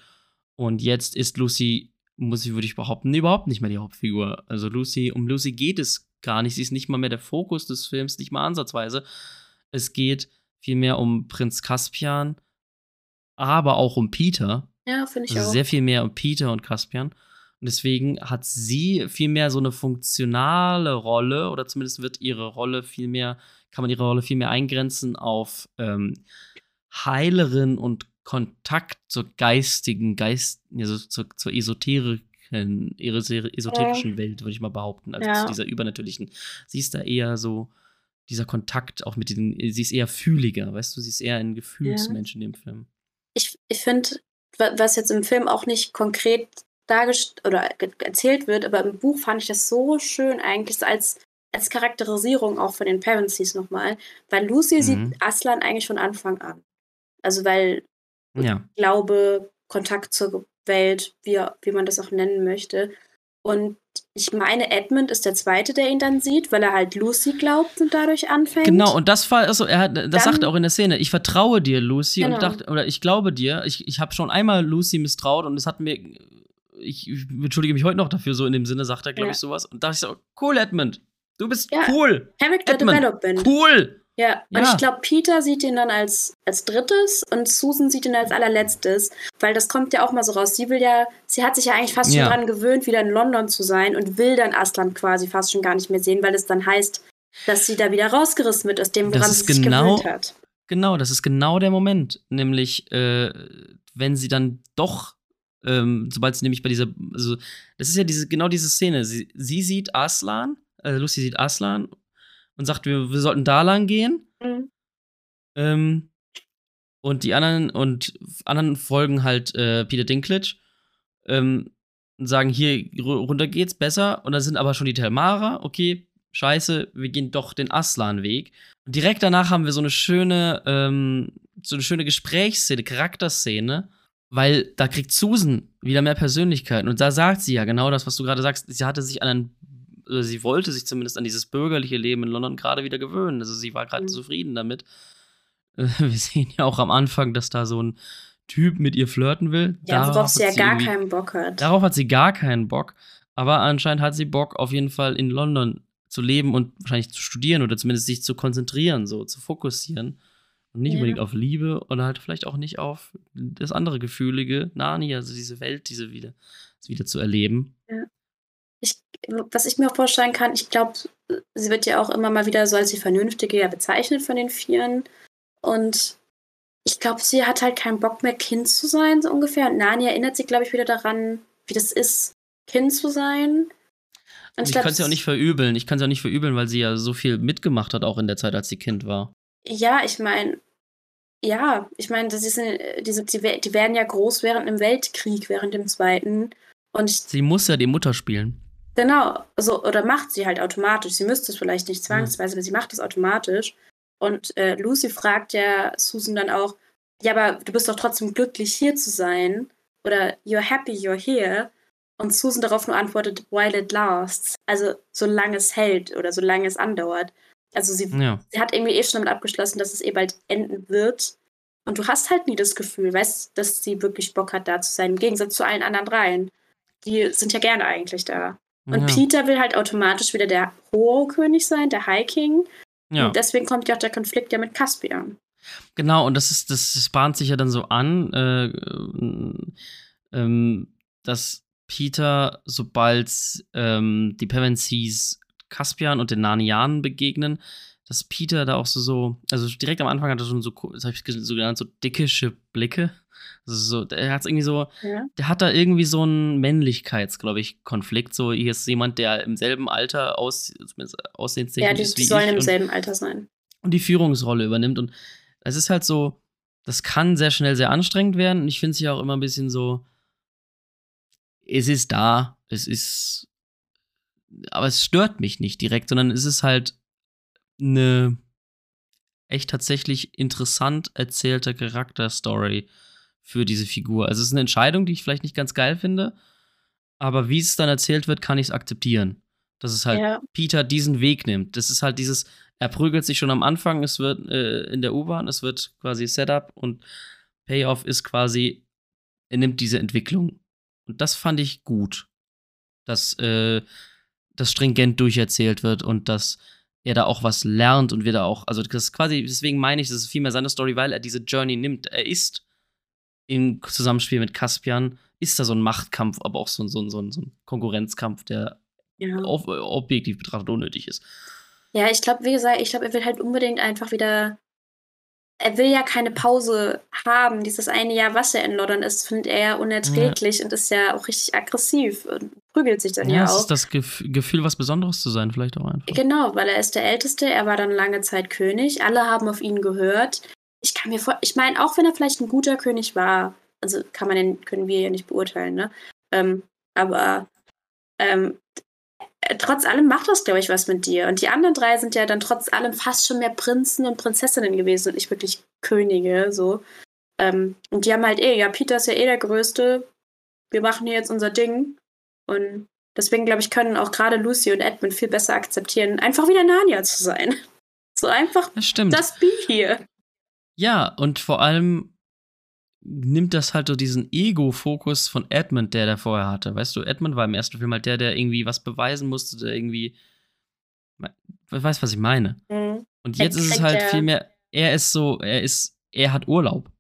Und jetzt ist Lucy, muss ich, würde ich behaupten, überhaupt nicht mehr die Hauptfigur. Also Lucy, um Lucy geht es gar nicht. Sie ist nicht mal mehr der Fokus des Films, nicht mal ansatzweise. Es geht vielmehr um Prinz Caspian, aber auch um Peter. Ja, finde ich Also auch. sehr viel mehr um Peter und Caspian. Und deswegen hat sie viel mehr so eine funktionale Rolle, oder zumindest wird ihre Rolle viel mehr, kann man ihre Rolle viel mehr eingrenzen auf ähm, Heilerin und Kontakt zur geistigen, Geist, also zur, zur esoterischen, esoterischen Welt, würde ich mal behaupten, als Ja. zu dieser übernatürlichen. Sie ist da eher so, dieser Kontakt auch mit den, sie ist eher fühliger, weißt du, sie ist eher ein Gefühlsmensch in dem Film. ich, ich finde, was jetzt im Film auch nicht konkret dargestellt oder erzählt wird, aber im Buch fand ich das so schön eigentlich als, als Charakterisierung auch von den Parencies nochmal, weil Lucy Mhm. sieht Aslan eigentlich von Anfang an. Also weil Ja. Glaube, Kontakt zur Welt, wie, wie man das auch nennen möchte. Und ich meine, Edmund ist der Zweite, der ihn dann sieht, weil er halt Lucy glaubt und dadurch anfängt. Genau, und das war, also er hat, das Dann- sagt er auch in der Szene, ich vertraue dir, Lucy, und Genau. dachte, oder ich glaube dir, ich, ich habe schon einmal Lucy misstraut und es hat mir, ich, ich entschuldige mich heute noch dafür, so in dem Sinne sagt er, glaube Ja. ich, sowas. Und da dachte ich so, cool, Edmund, du bist Ja. cool, Character Edmund, Development. cool. Ja, und Ja. ich glaube, Peter sieht ihn dann als, als drittes und Susan sieht ihn als allerletztes, weil das kommt ja auch mal so raus. Sie will ja, sie hat sich ja eigentlich fast Ja. schon dran gewöhnt, wieder in London zu sein und will dann Aslan quasi fast schon gar nicht mehr sehen, weil es dann heißt, dass sie da wieder rausgerissen wird aus dem, woran sie sich genau- gewöhnt hat. Genau, das ist genau der Moment. Nämlich, äh, wenn sie dann doch, ähm, sobald sie nämlich bei dieser, also, das ist ja diese, genau diese Szene. Sie, sie sieht Aslan, äh, Lucy sieht Aslan und sagt, wir, wir sollten da lang gehen. Mhm. Ähm, und die anderen und anderen folgen halt äh, Peter Dinklage ähm, und sagen, hier ru- runter geht's besser. Und dann sind aber schon die Telmara, okay, scheiße, wir gehen doch den Aslan-Weg. Und direkt danach haben wir so eine schöne, ähm, so eine schöne Gesprächsszene, Charakterszene, weil da kriegt Susan wieder mehr Persönlichkeit. Und da sagt sie ja genau das, was du gerade sagst. Sie hatte sich an ein, oder sie wollte sich zumindest an dieses bürgerliche Leben in London gerade wieder gewöhnen. Also sie war gerade Mhm. zufrieden damit. Äh, Wir sehen ja auch am Anfang, dass da so ein Typ mit ihr flirten will. Ja, Darauf worauf sie ja gar keinen Bock hat. Darauf hat sie gar keinen Bock. Aber anscheinend hat sie Bock, auf jeden Fall in London zu leben und wahrscheinlich zu studieren oder zumindest sich zu konzentrieren, so zu fokussieren. Und nicht Ja. unbedingt auf Liebe oder halt vielleicht auch nicht auf das andere Gefühlige, Narnia, also diese Welt, diese wieder, wieder zu erleben. Ich, was ich mir auch vorstellen kann, ich glaube, sie wird ja auch immer mal wieder so als die Vernünftige ja bezeichnet von den Vieren. Und ich glaube, sie hat halt keinen Bock mehr, Kind zu sein, so ungefähr. Und Nani erinnert sich, glaube ich, wieder daran, wie das ist, Kind zu sein. Und ich glaub, kann es ja auch nicht verübeln. Ich kann es ja auch nicht verübeln, weil sie ja so viel mitgemacht hat, auch in der Zeit, als sie Kind war. Ja, ich meine, ja, ich meine, das ist eine, diese, die, die werden ja groß während dem Weltkrieg, während dem Zweiten. Und ich, Sie muss ja die Mutter spielen. Genau, so, oder macht sie halt automatisch. Sie müsste es vielleicht nicht zwangsweise, aber sie macht es automatisch. Und äh, Lucy fragt ja Susan dann auch, ja, aber du bist doch trotzdem glücklich, hier zu sein. Oder you're happy you're here. Und Susan darauf nur antwortet, while it lasts. Also solange es hält oder solange es andauert. Also sie Ja. sie hat irgendwie eh schon damit abgeschlossen, dass es eh bald enden wird. Und du hast halt nie das Gefühl, weißt, dass sie wirklich Bock hat, da zu sein. Im Gegensatz zu allen anderen dreien. Die sind ja gerne eigentlich da. Und ja. Peter will halt automatisch wieder der hohe König sein, der High King. ja. Und deswegen kommt ja auch der Konflikt ja mit Caspian. Genau, und das ist, das, bahnt sich ja dann so an, äh, ähm, dass Peter, sobald ähm, die Pevensies Caspian und den Narnianen begegnen, dass Peter da auch so, so also direkt am Anfang hat er schon so, das habe ich so genannt, so dickische Blicke. So, er hat irgendwie so, Ja. der hat da irgendwie so einen Männlichkeits, glaube ich, Konflikt. So, hier ist jemand, der im selben Alter aus, Ja, aussehenstechnisch die, ist die wie sollen ich im selben Alter sein. und die Führungsrolle übernimmt. Und es ist halt so, das kann sehr schnell sehr anstrengend werden. Und ich finde es ja auch immer ein bisschen so, es ist da, es ist, aber es stört mich nicht direkt, sondern es ist halt eine echt tatsächlich interessant erzählte Charakterstory für diese Figur. Also es ist eine Entscheidung, die ich vielleicht nicht ganz geil finde, aber wie es dann erzählt wird, kann ich es akzeptieren. Dass es halt Ja. Peter diesen Weg nimmt. Das ist halt dieses, er prügelt sich schon am Anfang, es wird äh, in der U-Bahn, es wird quasi Setup und Payoff ist quasi, er nimmt diese Entwicklung. Und das fand ich gut. Dass äh, das stringent durcherzählt wird und dass er da auch was lernt und wir da auch, also das ist quasi, deswegen meine ich, das ist viel mehr seine Story, weil er diese Journey nimmt. Er ist im Zusammenspiel mit Caspian, ist da so ein Machtkampf, aber auch so, ein- so, ein- so, ein- Konkurrenzkampf, der Ja. auf, objektiv betrachtet unnötig ist. Ja, ich glaube, wie gesagt, ich glaube, er will halt unbedingt einfach wieder. er will ja keine Pause haben. Dieses eine Jahr, was er in London ist, findet er ja unerträglich und ist ja auch richtig aggressiv und prügelt sich dann ja, Ja, es auch. ist das Gef Gefühl, was Besonderes zu sein, vielleicht auch einfach. Genau, weil er ist der Älteste, er war dann lange Zeit König, alle haben auf ihn gehört. Ich kann mir vor, ich meine, auch wenn er vielleicht ein guter König war, also kann man den, können wir ja nicht beurteilen, ne? Ähm, aber ähm, äh, trotz allem macht das, glaube ich, was mit dir. Und die anderen drei sind ja dann trotz allem fast schon mehr Prinzen und Prinzessinnen gewesen und nicht wirklich Könige, so. Ähm, und die haben halt eh, ja, Peter ist ja eh der Größte, wir machen hier jetzt unser Ding. Und deswegen, glaube ich, können auch gerade Lucy und Edmund viel besser akzeptieren, einfach wieder Narnia zu sein. So einfach Das stimmt. das Be hier. Ja, und vor allem nimmt das halt so diesen Ego-Fokus von Edmund, der der vorher hatte. Weißt du, Edmund war im ersten Film halt der, der irgendwie was beweisen musste, der irgendwie. Weißt was ich meine? Mhm. Und Er jetzt ist es halt viel mehr, er ist so, er ist, er hat Urlaub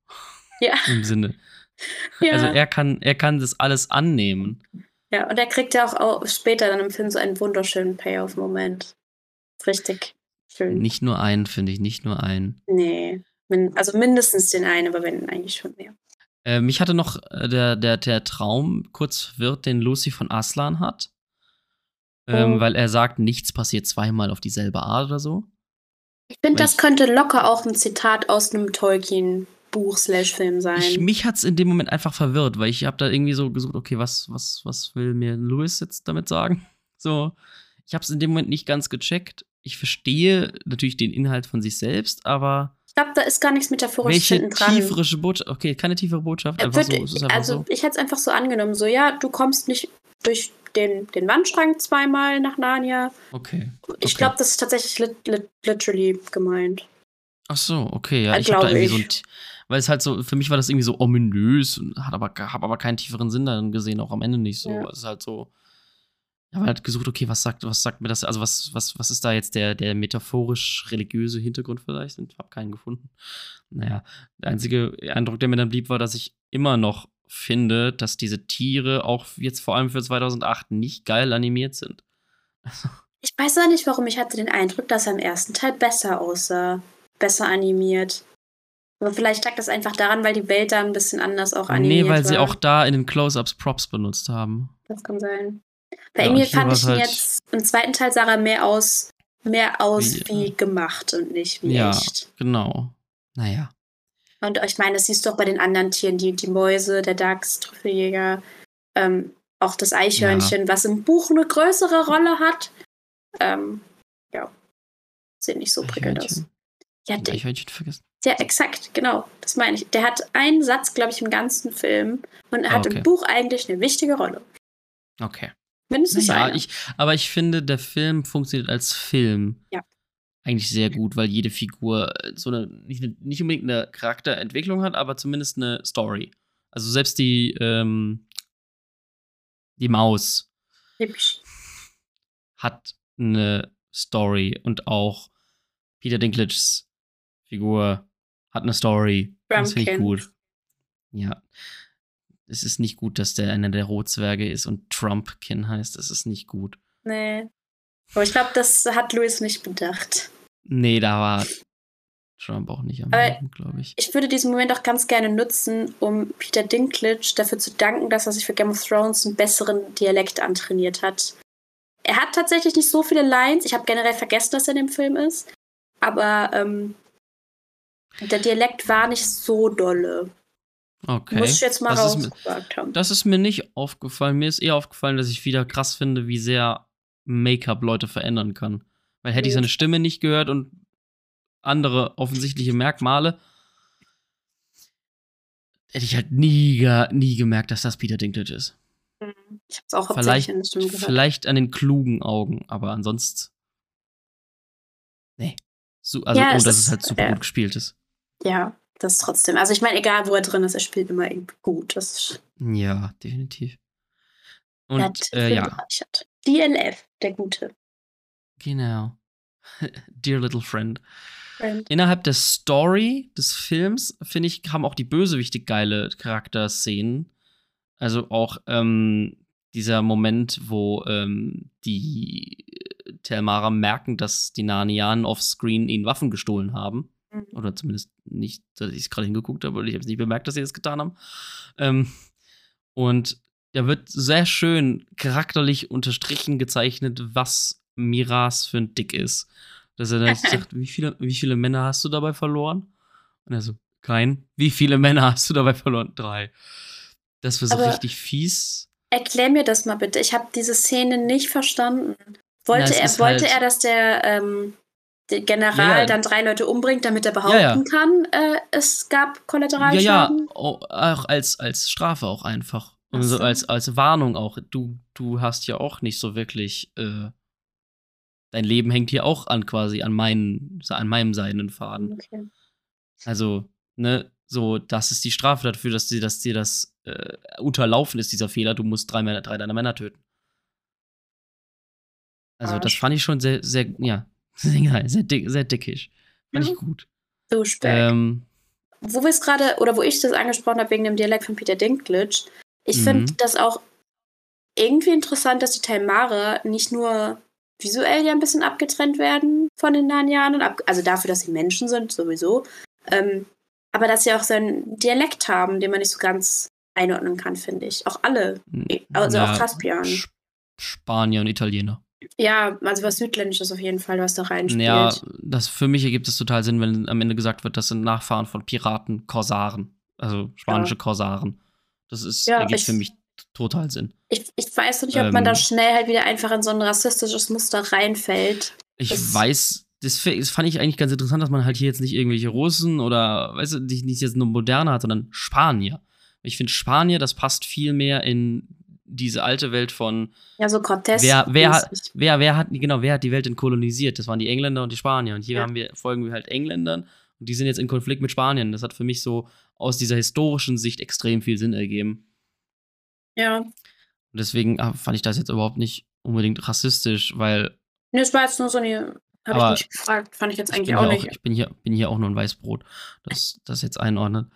Ja, im Sinne. ja. Also er kann, er kann das alles annehmen. ja, und er kriegt ja auch, auch später dann im Film so einen wunderschönen Payoff-Moment. Richtig schön. Nicht nur einen, finde ich, nicht nur einen. Nee. Also mindestens den einen, aber wenn eigentlich schon mehr. Äh, mich hatte noch äh, der, der, der Traum kurz verwirrt, den Lucy von Aslan hat. Ähm, Oh. Weil er sagt, nichts passiert zweimal auf dieselbe Art oder so. Ich finde, das ich- könnte locker auch ein Zitat aus einem Tolkien-Buch slash Film sein. Ich, mich hat's in dem Moment einfach verwirrt, weil ich habe da irgendwie so gesucht, okay, was, was, was will mir Louis jetzt damit sagen? So, ich habe es in dem Moment nicht ganz gecheckt. Ich verstehe natürlich den Inhalt von sich selbst, aber Ich glaube, da ist gar nichts metaphorisch hinten dran. tiefere Botschaft? Okay, keine tiefere Botschaft. Äh, Einfach so, es ist einfach also so. ich hätte es einfach so angenommen, so ja, du kommst nicht durch den, den Wandschrank zweimal nach Narnia. Okay. Ich Okay. glaube, das ist tatsächlich lit, lit, literally gemeint. Ach so, okay, ja. Äh, Ich habe da irgendwie so ich. ein. T- Weil es halt so, für mich war das irgendwie so ominös und hat aber, habe aber keinen tieferen Sinn darin gesehen, auch am Ende nicht so. Ja. Es ist halt so. Ich habe halt gesucht, okay, was sagt, was sagt mir das? Also, was, was, was ist da jetzt der, der metaphorisch-religiöse Hintergrund vielleicht? Und ich habe keinen gefunden. Naja, der einzige Eindruck, der mir dann blieb, war, dass ich immer noch finde, dass diese Tiere auch jetzt vor allem für 2008 nicht geil animiert sind. Ich weiß auch nicht, warum ich hatte den Eindruck, dass er im ersten Teil besser aussah. Besser animiert. Aber vielleicht lag das einfach daran, weil die Welt da ein bisschen anders auch animiert nee, weil sie war. auch da in den Close-Ups Props benutzt haben. Das kann sein. Bei Ja, hier fand ich ihn halt- jetzt, im zweiten Teil sah er mehr aus, mehr aus Wie, wie, gemacht und nicht wie Ja, echt. genau. Naja. Und ich meine, das siehst du auch bei den anderen Tieren, die, die Mäuse, der Dachs, Trüffeljäger, ähm, auch das Eichhörnchen, was im Buch eine größere Rolle hat. Ähm, ja, sieht nicht so prickelnd aus. Ja, der, Eichhörnchen vergessen. ja, exakt, genau. Das meine ich. Der hat einen Satz, glaube ich, im ganzen Film und er Ah, hat okay. im Buch eigentlich eine wichtige Rolle. Okay. Mindestens Naja, eine. ich, aber ich finde, der Film funktioniert als Film Ja. eigentlich sehr gut, weil jede Figur äh, so eine nicht, nicht unbedingt eine Charakterentwicklung hat, aber zumindest eine Story. Also selbst die, ähm, die Maus Hübsch. hat eine Story und auch Peter Dinklages Figur hat eine Story. Das finde ich gut. Ja. Es ist nicht gut, dass der einer der Rotzwerge ist und Trumpkin heißt. Das ist nicht gut. Nee. Aber ich glaube, das hat Louis nicht bedacht. Nee, da war Trump auch nicht am Leben, glaube ich. Ich würde diesen Moment auch ganz gerne nutzen, um Peter Dinklage dafür zu danken, dass er sich für Game of Thrones einen besseren Dialekt antrainiert hat. Er hat tatsächlich nicht so viele Lines. Ich habe generell vergessen, dass er in dem Film ist. Aber ähm, der Dialekt war nicht so dolle. Okay. Muss ich jetzt mal das, ist, mir- rausgesagt haben. das ist mir nicht aufgefallen. Mir ist eher aufgefallen, dass ich wieder krass finde, wie sehr Make-up Leute verändern kann. Weil hätte ich seine Stimme nicht gehört und andere offensichtliche Merkmale, hätte ich halt nie, nie gemerkt, dass das Peter Dinklage ist. Ich habe es auch Vielleicht, in der Stimme gehört. vielleicht an den klugen Augen, aber ansonsten. Nee. So, also, Ja, oh, dass ist- es halt super ja. gut gespielt ist. Ja, das trotzdem. Also ich meine, egal wo er drin ist, er spielt immer irgendwie gut. Das Ja, definitiv. Und hat äh, viel ja, bereichert. DLF, der Gute. genau. Dear Little Friend. Friend. Innerhalb der Story des Films, finde ich, haben auch die Bösewichte geile Charakterszenen. Also auch ähm, dieser Moment, wo ähm, die äh, Telmara merken, dass die Narnianen offscreen ihnen Waffen gestohlen haben. Mhm. Oder zumindest nicht, dass ich es gerade hingeguckt habe, weil ich habe es nicht bemerkt, dass sie das getan haben. Ähm, und da wird sehr schön charakterlich unterstrichen gezeichnet, was Miras für ein Dick ist. Dass er dann sagt, wie viele, wie viele Männer hast du dabei verloren? Und er so, kein. Wie viele Männer hast du dabei verloren? Drei. Das war so Aber- richtig fies. Erklär mir das mal bitte. Ich habe diese Szene nicht verstanden. Wollte, Na, er, wollte halt- er, dass der, ähm, der General Ja, ja. dann drei Leute umbringt, damit er behaupten Ja, ja. kann, äh, es gab Ja, Kollateralschaden? ja, au- auch als, als Strafe auch einfach. Und Ach so als, als Warnung auch. Du, du hast ja auch nicht so wirklich, äh, dein Leben hängt hier auch an quasi an meinen, an meinem seidenen Faden. Okay. Also, ne, so, das ist die Strafe dafür, dass dir, dass dir das äh, unterlaufen ist, dieser Fehler. Du musst drei, Männer, drei deiner Männer töten. Also, das fand ich schon sehr, sehr, ja, sehr, sehr, dick, sehr dickisch. Fand Ja. ich gut. So Speck. Ähm, wo wir es gerade, oder wo ich das angesprochen habe wegen dem Dialekt von Peter Dinklage, ich Mhm. finde das auch irgendwie interessant, dass die Telmare nicht nur visuell ja ein bisschen abgetrennt werden von den Narnianern, also dafür, dass sie Menschen sind, sowieso, ähm, aber dass sie auch so einen Dialekt haben, den man nicht so ganz einordnen kann, finde ich. Auch alle, also auch Caspian. Sp- Spanier und Italiener. Ja, also was Südländisches auf jeden Fall, was da reinspielt. Ja, das für mich ergibt es total Sinn, wenn am Ende gesagt wird, das sind Nachfahren von Piraten, Korsaren. Also spanische Korsaren. Das ist, Ja, ergibt ich- für mich total Sinn. Ich, ich weiß nicht, ob man da Ähm, schnell halt wieder einfach in so ein rassistisches Muster reinfällt. Ich Das- weiß, das, das fand ich eigentlich ganz interessant, dass man halt hier jetzt nicht irgendwelche Russen oder, weißt du, nicht jetzt nur Moderne hat, sondern Spanier. Ich finde Spanier, das passt viel mehr in diese alte Welt von Ja, so Cortés. Wer, wer, hat, wer, wer hat, genau, wer hat die Welt denn kolonisiert? Das waren die Engländer und die Spanier. Und hier Ja. haben wir, folgen wir halt Engländern und die sind jetzt in Konflikt mit Spanien. Das hat für mich so aus dieser historischen Sicht extrem viel Sinn ergeben. Ja. Und deswegen ah, fand ich das jetzt überhaupt nicht unbedingt rassistisch, weil Nee, es war jetzt nur so eine. Habe ich nicht gefragt. Fand ich jetzt ich eigentlich bin, auch hier nicht. auch, ich bin, hier, bin hier auch nur ein Weißbrot, das das jetzt einordnet.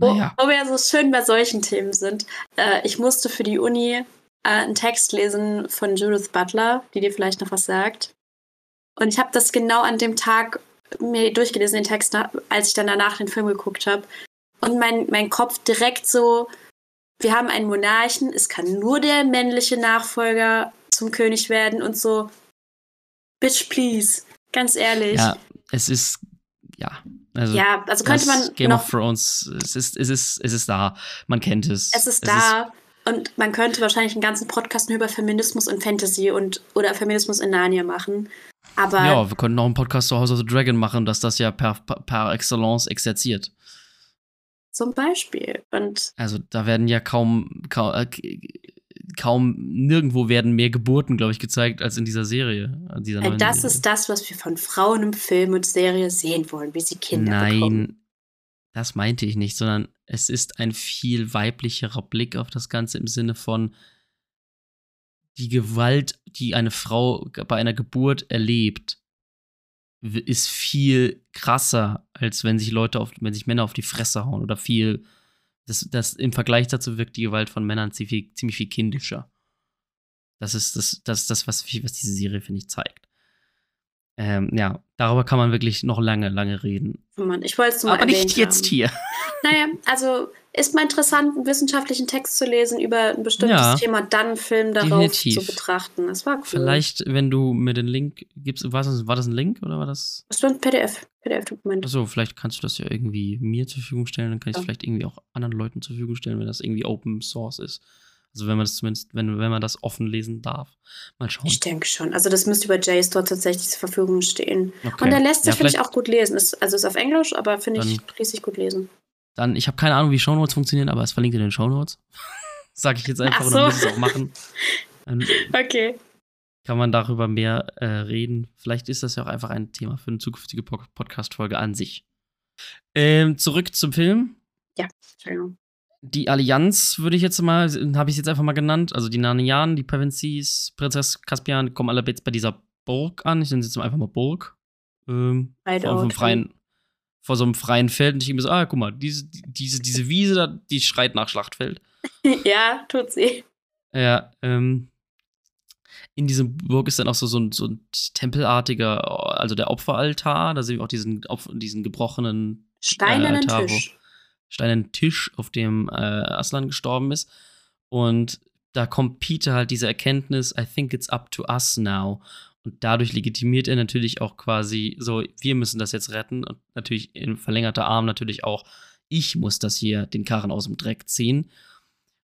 Wo, Naja, wo wir so schön bei solchen Themen sind. Äh, ich musste für die Uni äh, einen Text lesen von Judith Butler, die dir vielleicht noch was sagt. Und ich habe das genau an dem Tag mir durchgelesen, den Text, als ich dann danach den Film geguckt habe. Und mein, mein Kopf direkt so, wir haben einen Monarchen, es kann nur der männliche Nachfolger zum König werden und so, bitch, please. Ganz ehrlich. ja, es ist, ja. Also, Ja, also könnte man Game noch of Thrones, es ist, es, ist, es ist da. Man kennt es. Es ist da und man könnte wahrscheinlich einen ganzen Podcast nur über Feminismus und Fantasy und oder Feminismus in Narnia machen. Aber Ja, wir könnten auch einen Podcast zu House of the Dragon machen, dass das ja per, per, per Excellence exerziert. zum Beispiel. Und Also da werden ja kaum, kaum, äh, kaum nirgendwo werden mehr Geburten, glaube ich, gezeigt als in dieser Serie. Dieser äh, das Serie. ist das, was wir von Frauen im Film und Serie sehen wollen, wie sie Kinder Nein, bekommen. das meinte ich nicht, sondern es ist ein viel weiblicherer Blick auf das Ganze im Sinne von die Gewalt, die eine Frau bei einer Geburt erlebt, ist viel krasser, als wenn sich Leute auf, wenn sich Männer auf die Fresse hauen oder viel. Das, das im Vergleich dazu wirkt die Gewalt von Männern ziemlich, ziemlich viel kindischer. Das ist das, das, ist das was, was diese Serie, finde ich, zeigt. Ähm, ja, darüber kann man wirklich noch lange, lange reden. Oh Mann, ich wollte es nur Aber nicht jetzt haben. hier. Naja, also ist mal interessant, einen wissenschaftlichen Text zu lesen über ein bestimmtes Ja, Thema, dann einen Film darauf definitiv. zu betrachten. Das war cool. Vielleicht, wenn du mir den Link gibst, war das, war das ein Link oder war das? Das war ein PDF, PDF-Dokument. Achso, vielleicht kannst du das ja irgendwie mir zur Verfügung stellen, dann kann ich es Ja. vielleicht irgendwie auch anderen Leuten zur Verfügung stellen, wenn das irgendwie Open Source ist. Also wenn man das zumindest, wenn, wenn man das offen lesen darf. Mal schauen. Ich denke schon. Also das müsste über JSTOR tatsächlich zur Verfügung stehen. Okay. Und er lässt sich, ja, finde ich, auch gut lesen. Ist, also ist auf Englisch, aber finde ich, sich gut lesen. Dann, ich habe keine Ahnung, wie Shownotes funktionieren, aber es verlinkt in den Shownotes. Sag ich jetzt einfach Ach und dann so. muss ich es auch machen. Dann Okay. kann man darüber mehr äh, reden. Vielleicht ist das ja auch einfach ein Thema für eine zukünftige Po- Podcast-Folge an sich. Ähm, zurück zum Film. Entschuldigung. Die Allianz würde ich jetzt mal, habe ich jetzt einfach mal genannt. Also die Narnianen, die Pevensis, Prinzess Caspian, kommen alle jetzt bei dieser Burg an. Ich nenne sie jetzt einfach mal Burg. Ähm, so einem freien, vor so einem freien Feld. Und ich mir so, ah, guck mal, diese, diese, diese Wiese da, die schreit nach Schlachtfeld. ja, tut sie. Ja, ähm, in diesem Burg ist dann auch so, so, ein, so ein tempelartiger, also der Opferaltar. Da sehen wir auch diesen, diesen gebrochenen Steinernen äh, Tisch. Steinernen Tisch, auf dem äh, Aslan gestorben ist. Und da kommt Peter halt diese Erkenntnis, I think it's up to us now. Und dadurch legitimiert er natürlich auch quasi so, wir müssen das jetzt retten. Und natürlich in verlängerter Arm natürlich auch, ich muss das hier, den Karren aus dem Dreck ziehen.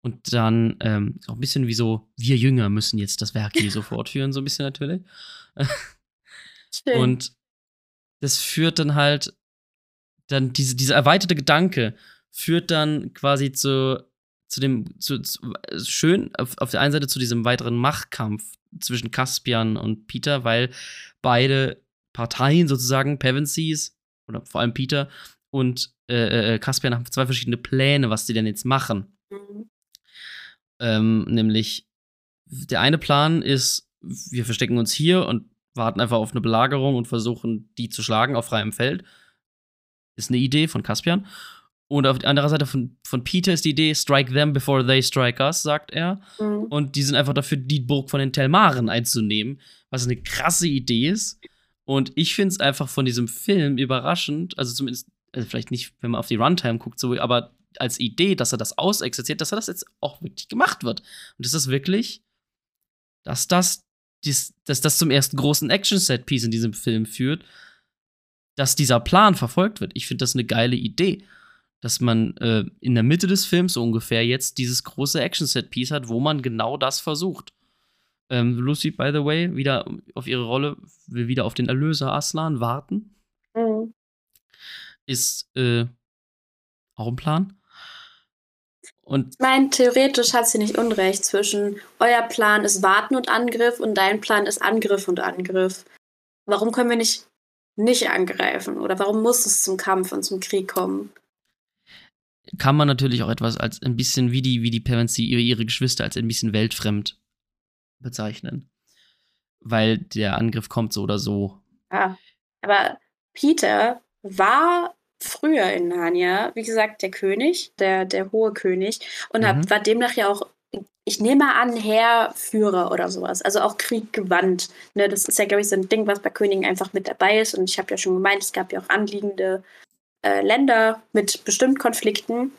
Und dann ähm, auch ein bisschen wie so, wir Jünger müssen jetzt das Werk hier so fortführen, so ein bisschen natürlich. Schön. Und das führt dann halt, dann diese, dieser erweiterte Gedanke führt dann quasi zu, zu dem, zu, zu schön auf, auf der einen Seite zu diesem weiteren Machtkampf zwischen Caspian und Peter, weil beide Parteien sozusagen, Pevensies oder vor allem Peter und äh, äh, Caspian haben zwei verschiedene Pläne, was sie denn jetzt machen. Mhm. Ähm, nämlich, der eine Plan ist, wir verstecken uns hier und warten einfach auf eine Belagerung und versuchen, die zu schlagen auf freiem Feld. Ist eine Idee von Caspian. Und auf der anderen Seite von, von Peter ist die Idee, strike them before they strike us, sagt er. Mhm. Und die sind einfach dafür, die Burg von den Telmaren einzunehmen, was eine krasse Idee ist. Und ich finde es einfach von diesem Film überraschend, also zumindest, also vielleicht nicht, wenn man auf die Runtime guckt, so, aber als Idee, dass er das ausexerziert, dass er das jetzt auch wirklich gemacht wird. Und das ist wirklich, dass das, dies, dass das zum ersten großen Action-Set-Piece in diesem Film führt, dass dieser Plan verfolgt wird. Ich finde das eine geile Idee dass man äh, in der Mitte des Films so ungefähr jetzt dieses große Action-Set-Piece hat, wo man genau das versucht. Ähm, Lucy, by the way, wieder auf ihre Rolle, will wieder auf den Erlöser Aslan warten. Mhm. Ist äh, auch ein Plan. Und ich meine, theoretisch hat sie nicht Unrecht zwischen euer Plan ist Warten und Angriff und dein Plan ist Angriff und Angriff. Warum können wir nicht nicht angreifen? Oder warum muss es zum Kampf und zum Krieg kommen? Kann man natürlich auch etwas als ein bisschen wie die, wie die Parents, ihre, ihre Geschwister als ein bisschen weltfremd bezeichnen. Weil der Angriff kommt so oder so. Ja, aber Peter war früher in Narnia, wie gesagt, der König, der, der hohe König, und hab, mhm. war demnach ja auch, ich nehme an, Heerführer oder sowas, also auch Krieg gewandt. Ne, das ist ja, glaube ich, so ein Ding, was bei Königen einfach mit dabei ist. Und ich habe ja schon gemeint, es gab ja auch anliegende äh, Länder mit bestimmten Konflikten.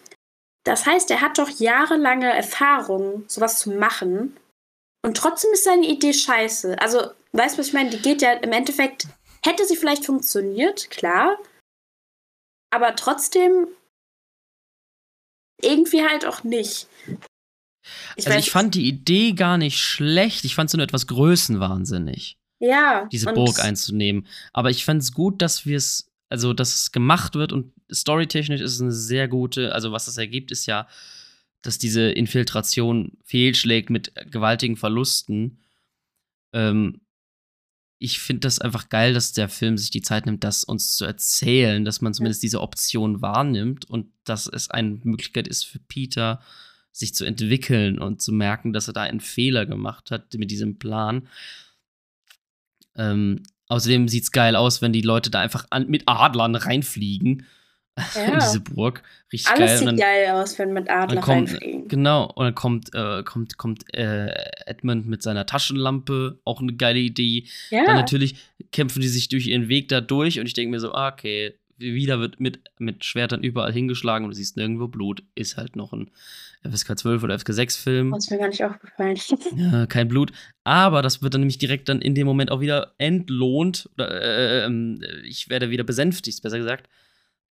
Das heißt, er hat doch jahrelange Erfahrung, sowas zu machen. Und trotzdem ist seine Idee scheiße. Also, weißt du, was ich meine? Die geht ja im Endeffekt, hätte sie vielleicht funktioniert, klar. Aber trotzdem irgendwie halt auch nicht. Ich also, ich fand die Idee gar nicht schlecht. Ich fand sie nur etwas größenwahnsinnig. Ja. Diese Burg einzunehmen. Aber ich fand es gut, dass wir es also dass es gemacht wird und storytechnisch ist es eine sehr gute, also was das ergibt, ist ja, dass diese Infiltration fehlschlägt mit gewaltigen Verlusten. Ähm, ich finde das einfach geil, dass der Film sich die Zeit nimmt, das uns zu erzählen, dass man zumindest diese Option wahrnimmt und dass es eine Möglichkeit ist für Peter, sich zu entwickeln und zu merken, dass er da einen Fehler gemacht hat mit diesem Plan. Ähm, Außerdem sieht es geil aus, wenn die Leute da einfach an, mit Adlern reinfliegen. Ja. in diese Burg. Richtig Alles geil. sieht dann, geil aus, wenn mit Adlern kommt, reinfliegen. Genau, und dann kommt, äh, kommt, kommt äh, Edmund mit seiner Taschenlampe, auch eine geile Idee. Ja. Dann natürlich kämpfen die sich durch ihren Weg da durch und ich denke mir so, ah, okay, wieder wird mit, mit Schwertern überall hingeschlagen und du siehst nirgendwo Blut. Ist halt noch ein FSK 12 oder FSK 6 Film. Das ist mir gar nicht aufgefallen. ja, kein Blut. Aber das wird dann nämlich direkt dann in dem Moment auch wieder entlohnt. Oder äh, ähm, ich werde wieder besänftigt, besser gesagt.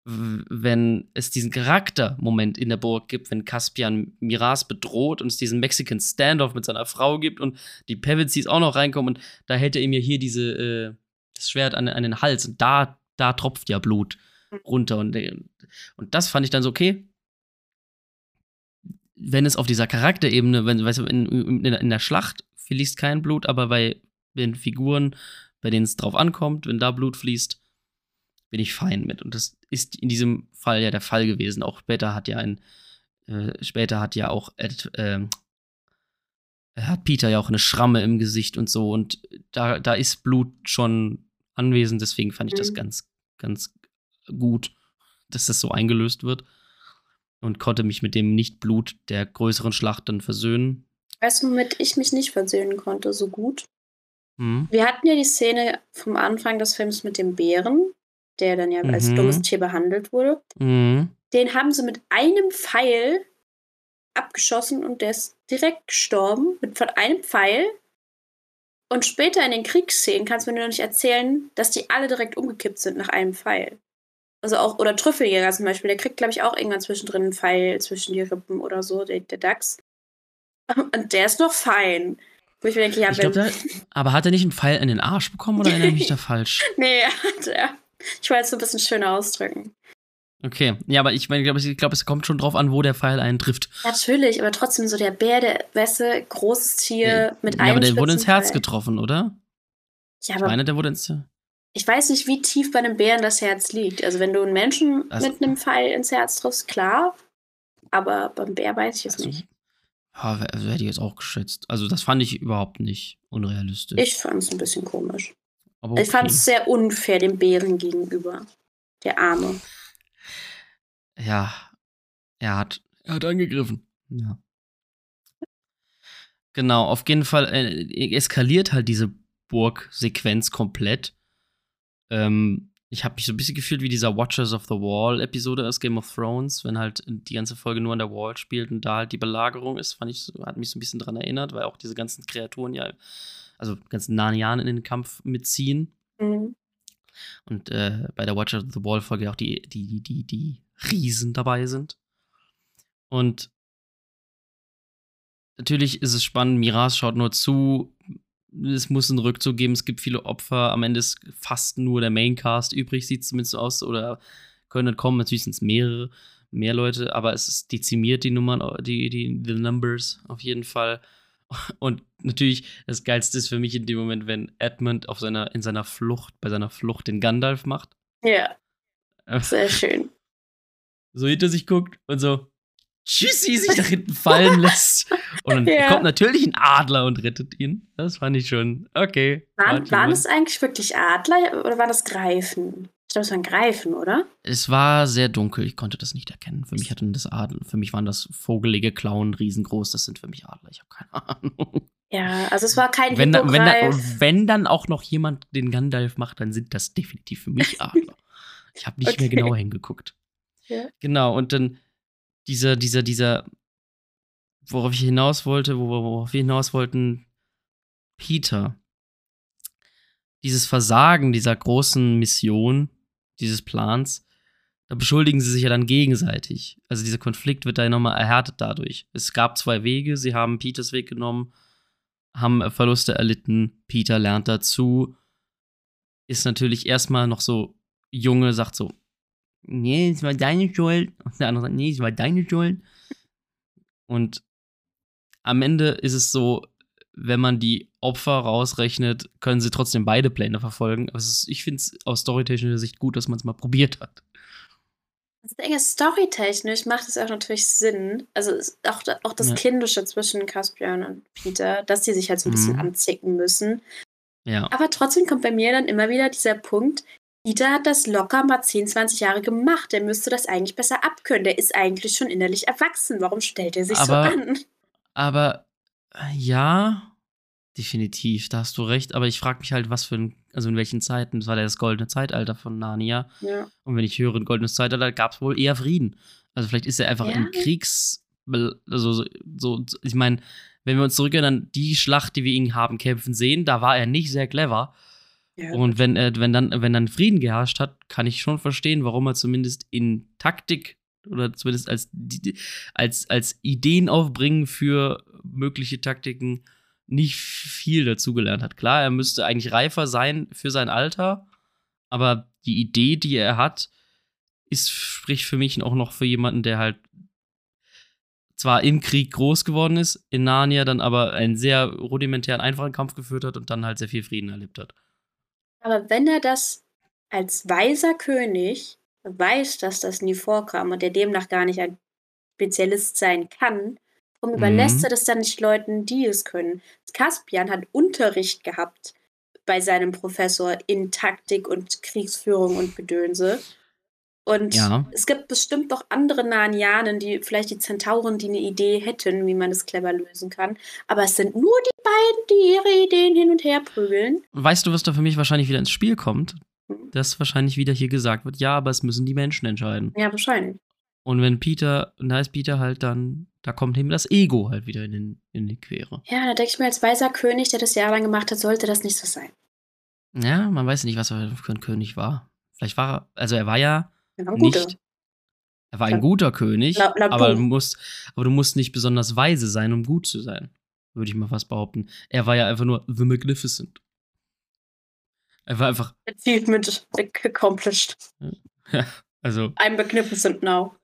Wenn es diesen Charaktermoment in der Burg gibt, wenn Caspian Miras bedroht und es diesen Mexican Standoff mit seiner Frau gibt und die Pevensies auch noch reinkommen und da hält er ihm ja hier diese, äh, das Schwert an, an den Hals und da da tropft ja Blut mhm. runter. Und, äh, und das fand ich dann so, okay, wenn es auf dieser Charakterebene, wenn, weißt du, in, in, in der Schlacht fließt kein Blut, aber bei den Figuren, bei denen es drauf ankommt, wenn da Blut fließt, bin ich fein mit. Und das ist in diesem Fall ja der Fall gewesen. Auch später hat ja ein, äh, später hat ja auch Ed, äh, hat Peter ja auch eine Schramme im Gesicht und so. Und da, da ist Blut schon anwesend. Deswegen fand ich das mhm. ganz, ganz gut, dass das so eingelöst wird. Und konnte mich mit dem Nichtblut der größeren Schlacht dann versöhnen. Weißt du, womit ich mich nicht versöhnen konnte, so gut? Hm? Wir hatten ja die Szene vom Anfang des Films mit dem Bären, der dann ja als Mhm. dummes Tier behandelt wurde. Mhm. Den haben sie mit einem Pfeil abgeschossen und der ist direkt gestorben mit von einem Pfeil. Und später in den Kriegsszenen kannst du mir noch nicht erzählen, dass die alle direkt umgekippt sind nach einem Pfeil. Also auch, oder Trüffeljäger zum Beispiel, der kriegt, glaube ich, auch irgendwann zwischendrin einen Pfeil zwischen die Rippen oder so, der, der Dachs. Und der ist noch fein. Wo ich mir denke, ja, Ich wenn. glaube, aber hat er nicht einen Pfeil in den Arsch bekommen oder erinnere ich mich da falsch? nee, hat er. Ich wollte es so ein bisschen schöner ausdrücken. Okay, ja, aber ich meine, ich glaube, ich glaube, es kommt schon drauf an, wo der Pfeil einen trifft. Natürlich, aber trotzdem so der Bär, der Wesse, großes Tier mit ja, einem aber der wurde ins Herz Pfeil. getroffen, oder? Ja, Ich aber meine, der wurde ins. Ich weiß nicht, wie tief bei einem Bären das Herz liegt. Also wenn du einen Menschen Also- mit einem Pfeil ins Herz triffst, klar. Aber beim Bär weiß ich es Also, nicht. also hätte ich jetzt auch geschätzt. Also, das fand ich überhaupt nicht unrealistisch. Ich fand es ein bisschen komisch. aber Ich fand okay. es sehr unfair dem Bären gegenüber. Der Arme. Ja, er hat, er hat angegriffen. Ja. Genau, auf jeden Fall äh, eskaliert halt diese Burgsequenz komplett. Ähm, ich habe mich so ein bisschen gefühlt wie dieser Watchers of the Wall Episode aus Game of Thrones, wenn halt die ganze Folge nur an der Wall spielt und da halt die Belagerung ist, fand ich, so- hat mich so ein bisschen dran erinnert, weil auch diese ganzen Kreaturen ja, also ganzen Narnianen in den Kampf mitziehen. Mhm. Und äh, bei der Watcher of the Wall Folge auch die, die, die, die, die Riesen dabei sind. Und natürlich ist es spannend, Miras schaut nur zu. Es muss einen Rückzug geben, es gibt viele Opfer. Am Ende ist fast nur der Maincast übrig, sieht zumindest so aus. Oder können kommen, natürlich sind es mehrere, mehr Leute, aber es ist dezimiert, die Nummern, die, die, die Numbers auf jeden Fall. Und natürlich, das Geilste ist für mich in dem Moment, wenn Edmund auf seiner, in seiner Flucht, bei seiner Flucht den Gandalf macht. Ja, Äh, sehr schön. so hinter sich guckt und so Tschüssi sich nach hinten fallen lässt. Und dann Ja. kommt natürlich ein Adler und rettet ihn. Das fand ich schon okay. Waren, War waren es eigentlich wirklich Adler oder waren das Greifen? Ich glaube, es waren Greifen, oder? Es war sehr dunkel, ich konnte das nicht erkennen. Für mich hatten das Adler, für mich waren das vogelige Klauen riesengroß, das sind für mich Adler, ich habe keine Ahnung. Ja, also es war kein Wenn, da, wenn, da, wenn dann auch noch jemand den Gandalf macht, dann sind das definitiv für mich Adler. Ich habe nicht mehr Okay. genau hingeguckt. Ja. Genau, und dann dieser, dieser, dieser, worauf ich hinaus wollte, wo- worauf wir hinaus wollten, Peter. Dieses Versagen dieser großen Mission, dieses Plans, da beschuldigen sie sich ja dann gegenseitig. Also dieser Konflikt wird da nochmal erhärtet dadurch. Es gab zwei Wege, sie haben Peters Weg genommen, haben Verluste erlitten, Peter lernt dazu, ist natürlich erstmal noch so Junge, sagt so, nee, es war deine Schuld. Und der andere sagt, nee, es war deine Schuld. Und am Ende ist es so, wenn man die Opfer rausrechnet, können sie trotzdem beide Pläne verfolgen. Ist, ich finde es aus storytechnischer Sicht gut, dass man es mal probiert hat. Das Ding ist, storytechnisch macht es auch natürlich Sinn. Also auch, auch das Ja. Kindische zwischen Caspian und Peter, dass die sich halt so ein bisschen Mhm. anzicken müssen. Ja. Aber trotzdem kommt bei mir dann immer wieder dieser Punkt, Peter hat das locker mal 10, 20 Jahre gemacht. Der müsste das eigentlich besser abkönnen. Der ist eigentlich schon innerlich erwachsen. Warum stellt er sich Aber- so an? Aber äh, ja, definitiv, da hast du recht. Aber ich frage mich halt, was für ein, also in welchen Zeiten, das war ja das goldene Zeitalter von Narnia. Ja. Und wenn ich höre, ein goldenes Zeitalter, gab es wohl eher Frieden. Also vielleicht ist er einfach Ja. im Kriegs, also so, so ich meine, wenn wir uns zurückerinnern, die Schlacht, die wir ihn haben kämpfen sehen, da war er nicht sehr clever. Und wenn, äh, wenn, dann, wenn dann Frieden geherrscht hat, kann ich schon verstehen, warum er zumindest in Taktik oder zumindest als, als, als Ideen aufbringen für mögliche Taktiken nicht viel dazugelernt hat. Klar, er müsste eigentlich reifer sein für sein Alter, aber die Idee, die er hat, ist, spricht für mich auch noch für jemanden, der halt zwar im Krieg groß geworden ist, in Narnia dann aber einen sehr rudimentären, einfachen Kampf geführt hat und dann halt sehr viel Frieden erlebt hat. Aber wenn er das als weiser König weiß, dass das nie vorkam und er demnach gar nicht ein Spezialist sein kann, warum überlässt Mhm. er das dann nicht Leuten, die es können? Caspian hat Unterricht gehabt bei seinem Professor in Taktik und Kriegsführung und Gedönse. Und Ja. es gibt bestimmt noch andere Narnianen, die vielleicht die Zentauren, die eine Idee hätten, wie man das clever lösen kann. Aber es sind nur die beiden, die ihre Ideen hin und her prügeln. Weißt du, was da für mich wahrscheinlich wieder ins Spiel kommt? Hm. Dass wahrscheinlich wieder hier gesagt wird, ja, aber es müssen die Menschen entscheiden. Ja, wahrscheinlich. Und wenn Peter, und da ist Peter halt dann, da kommt ihm das Ego halt wieder in, den, in die Quere. Ja, da denke ich mir, als weiser König, der das jahrelang gemacht hat, sollte das nicht so sein. Ja, man weiß nicht, was er für ein König war. Vielleicht war er, also er war ja Ja, ein guter. nicht, er war ein guter König, Laut- laut aber, du musst, aber du musst nicht besonders weise sein, um gut zu sein. Würde ich mal fast behaupten. Er war ja einfach nur The Magnificent. Er war einfach, Achievement accomplished. also, I'm magnificent now.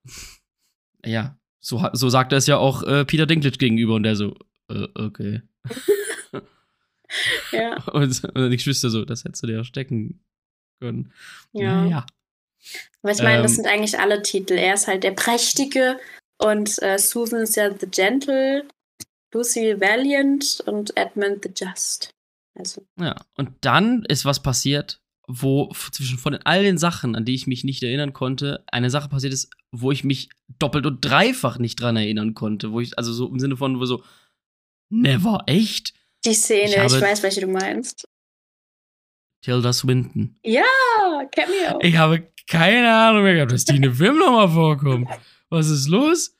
ja, so, so sagt er es ja auch äh, Peter Dinklage gegenüber und der so, äh, okay. Ja, Und, und ich wüsste so, das hättest du dir ja stecken können. ja. Naja. Aber ich meine, das Ähm. sind eigentlich alle Titel. Er ist halt der Prächtige und äh, Susan ist ja The Gentle, Lucy Valiant und Edmund the Just. Also, Ja, und dann ist was passiert, wo zwischen von all den Sachen, an die ich mich nicht erinnern konnte, eine Sache passiert ist, wo ich mich doppelt und dreifach nicht dran erinnern konnte. Wo ich, also so im Sinne von, wo so, never, echt? die Szene, Ich ich, habe- weiß, welche du meinst. Tilda Swinton. Ah, Cameo. Ich habe keine Ahnung mehr gehabt, dass die in dem Film nochmal vorkommt. Was ist los?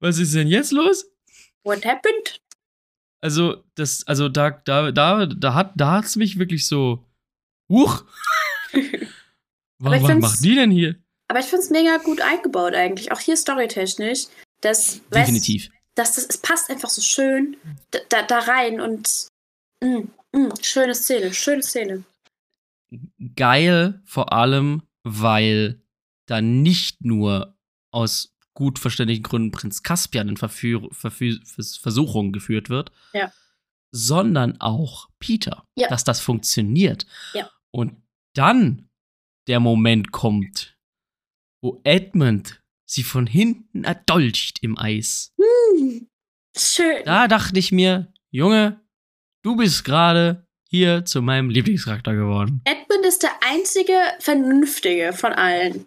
Was ist denn jetzt los? What happened? Also, das, also da, da, da, da hat, da hat's mich wirklich so, huch. Was, macht die denn hier? Aber ich finde es mega gut eingebaut eigentlich. Auch hier storytechnisch. Das, weißt- Definitiv. dass das, es passt einfach so schön da, da, rein und mm, mm, schöne Szene, schöne Szene. Geil, vor allem, weil da nicht nur aus gut verständlichen Gründen Prinz Caspian in Verführ Verfü Vers Versuchung geführt wird, Ja. sondern auch Peter, Ja. dass das funktioniert. Ja. Und dann der Moment kommt, wo Edmund sie von hinten erdolcht im Eis. Hm, schön. Da dachte ich mir, Junge, du bist gerade hier zu meinem Lieblingscharakter geworden. Edmund ist der einzige Vernünftige von allen.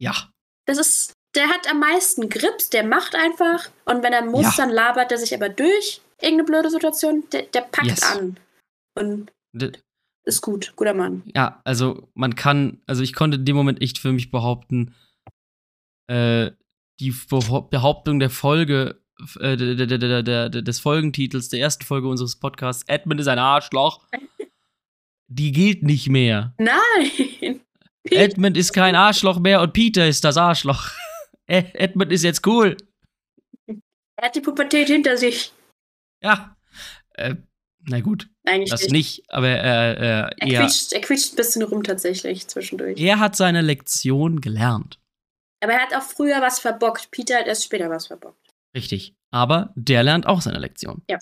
Ja. Das ist, der hat am meisten Grips, der macht einfach und wenn er muss, Ja. dann labert er sich aber durch irgendeine blöde Situation. Der, der packt Yes. an und D- ist gut, guter Mann. Ja, also man kann, also ich konnte in dem Moment echt für mich behaupten, äh, die Beha- Behauptung der Folge, äh, des Folgentitels der ersten Folge unseres Podcasts, Edmund ist ein Arschloch, die gilt nicht mehr. Nein! Edmund ist kein Arschloch mehr und Peter ist das Arschloch. Ed- Edmund ist jetzt cool. Er hat die Pubertät hinter sich. Ja. Äh, na gut, Eigentlich das nicht. nicht, aber äh, äh, Er, er, quietscht, er quietscht ein bisschen rum tatsächlich zwischendurch. er hat seine Lektion gelernt. Aber er hat auch früher was verbockt. Peter hat erst später was verbockt. Richtig. Aber der lernt auch seine Lektion. Ja.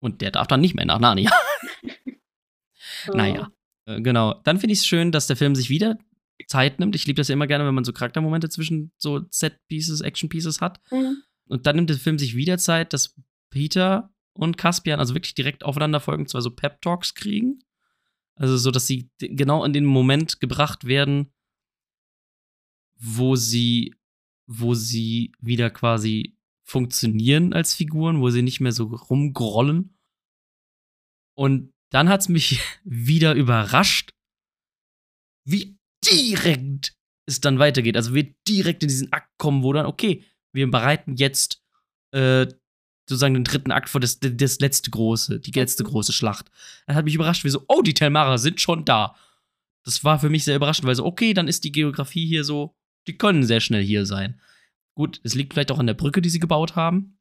Und der darf dann nicht mehr nach Narnia. Oh. Naja. Äh, genau. Dann finde ich es schön, dass der Film sich wieder Zeit nimmt. Ich liebe das ja immer gerne, wenn man so Charaktermomente zwischen so Set-Pieces, Action-Pieces hat. Mhm. Und dann nimmt der Film sich wieder Zeit, dass Peter und Caspian also wirklich direkt aufeinander folgen, zwar so Pep-Talks kriegen. Also so, dass sie genau in den Moment gebracht werden, wo sie, wo sie wieder quasi funktionieren als Figuren, wo sie nicht mehr so rumgrollen. Und dann hat's mich wieder überrascht, wie direkt es dann weitergeht. Also wir direkt in diesen Akt kommen, wo dann, okay, wir bereiten jetzt äh, sozusagen den dritten Akt vor, das, das letzte große, die letzte große Schlacht. Das hat mich überrascht, wie so, oh, die Telmarer sind schon da. Das war für mich sehr überraschend, weil so, okay, dann ist die Geografie hier so, die können sehr schnell hier sein. Gut, es liegt vielleicht auch an der Brücke, die sie gebaut haben.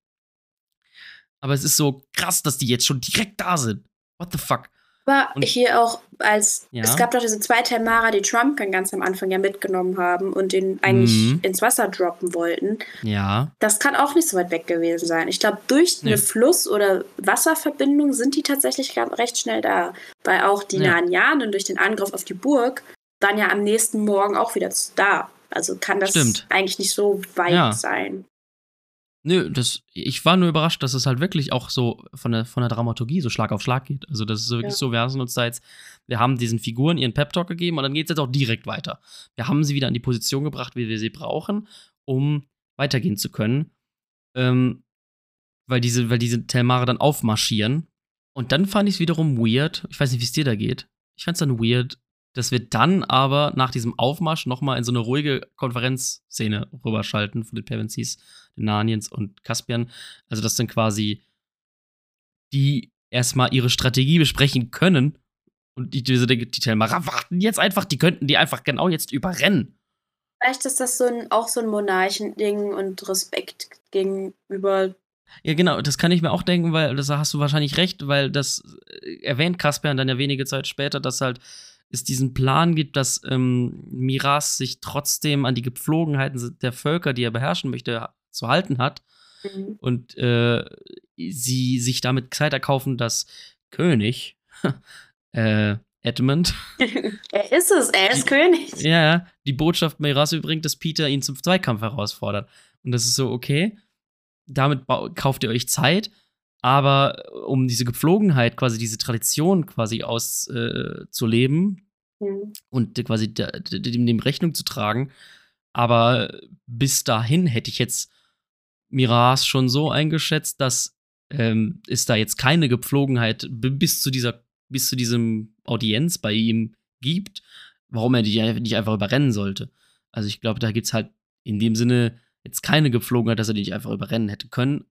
Aber es ist so krass, dass die jetzt schon direkt da sind. What the fuck? Aber Und- hier auch als, Ja. es gab doch diese zwei Telmara, die Trump ganz am Anfang ja mitgenommen haben und den eigentlich Mhm. ins Wasser droppen wollten. Ja. Das kann auch nicht so weit weg gewesen sein. Ich glaube, durch eine Fluss- oder Wasserverbindung sind die tatsächlich recht schnell da. Weil auch die Ja. Narnianen durch den Angriff auf die Burg waren ja am nächsten Morgen auch wieder da. Also kann das Stimmt. eigentlich nicht so weit Ja. sein. Nö, das, ich war nur überrascht, dass es halt wirklich auch so von der, von der Dramaturgie so Schlag auf Schlag geht. Also, das ist wirklich Ja. so, wir haben uns da jetzt, wir haben diesen Figuren ihren Pep-Talk gegeben und dann geht es jetzt auch direkt weiter. Wir haben sie wieder an die Position gebracht, wie wir sie brauchen, um weitergehen zu können. Ähm, weil diese, weil diese Telmare dann aufmarschieren. Und dann fand ich es wiederum weird. Ich weiß nicht, wie es dir da geht. Ich fand es dann weird, dass wir dann aber nach diesem Aufmarsch nochmal in so eine ruhige Konferenzszene rüberschalten von den Pevensies, den Narniens und Caspian. Also, dass dann quasi die erstmal ihre Strategie besprechen können. Und die, diese, die Telmarer warten jetzt einfach, die könnten die einfach genau jetzt überrennen. Vielleicht ist das so ein, auch so ein Monarchending und Respekt gegenüber. Ja, genau, das kann ich mir auch denken, weil das hast du wahrscheinlich recht, weil das äh, erwähnt Caspian dann ja wenige Zeit später, dass halt es diesen Plan gibt, dass ähm, Miras sich trotzdem an die Gepflogenheiten der Völker, die er beherrschen möchte, zu halten hat Mhm. und äh, sie sich damit Zeit erkaufen, dass König äh, Edmund er ist es, er ist Die- König. ja, die Botschaft Miras überbringt, dass Peter ihn zum Zweikampf herausfordert. Und das ist so, okay, damit kauft ihr euch Zeit, aber um diese Gepflogenheit, quasi diese Tradition quasi auszuleben äh, Mhm. und quasi der- der- dem, Rechnung zu tragen, aber bis dahin hätte ich jetzt Miras schon so eingeschätzt, dass ähm, es da jetzt keine Gepflogenheit bis zu dieser, bis zu diesem Audienz bei ihm gibt, warum er die nicht einfach überrennen sollte. Also ich glaube, da gibt es halt in dem Sinne jetzt keine Gepflogenheit, dass er die nicht einfach überrennen hätte können.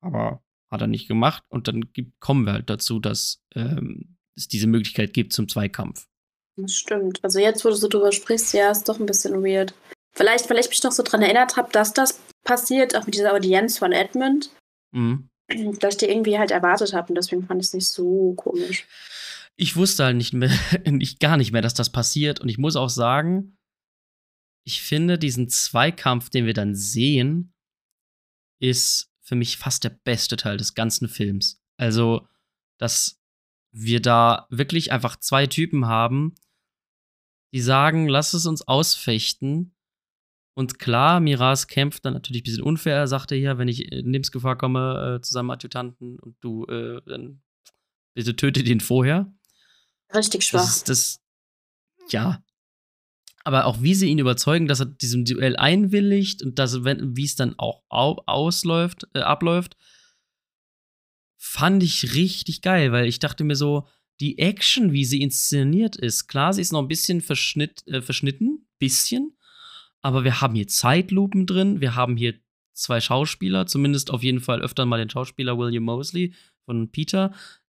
Aber hat er nicht gemacht und dann gibt, kommen wir halt dazu, dass ähm, es diese Möglichkeit gibt zum Zweikampf. Das stimmt. Also jetzt, wo du so drüber sprichst, ja, ist doch ein bisschen weird. Vielleicht, weil ich mich noch so dran erinnert habe, dass das passiert, auch mit dieser Audienz von Edmund, Mhm. dass ich die irgendwie halt erwartet habe und deswegen fand ich es nicht so komisch. ich wusste halt nicht mehr, nicht, gar nicht mehr, dass das passiert. Und ich muss auch sagen, ich finde diesen Zweikampf, den wir dann sehen, ist für mich fast der beste Teil des ganzen Films. Also, dass wir da wirklich einfach zwei Typen haben, die sagen, lass es uns ausfechten. Und klar, Miras kämpft dann natürlich ein bisschen unfair. Er sagte hier, wenn ich in Lebensgefahr komme äh, zu seinem Adjutanten und du äh, dann bitte töte den vorher. Richtig Das schwach. ist das. Ja. Aber auch wie sie ihn überzeugen, dass er diesem Duell einwilligt und dass, wie es dann auch au ausläuft, äh, abläuft, fand ich richtig geil, weil ich dachte mir so, die Action, wie sie inszeniert ist, klar, sie ist noch ein bisschen verschnitt, äh, verschnitten, bisschen, aber wir haben hier Zeitlupen drin, wir haben hier zwei Schauspieler, zumindest auf jeden Fall öfter mal den Schauspieler William Mosley von Peter,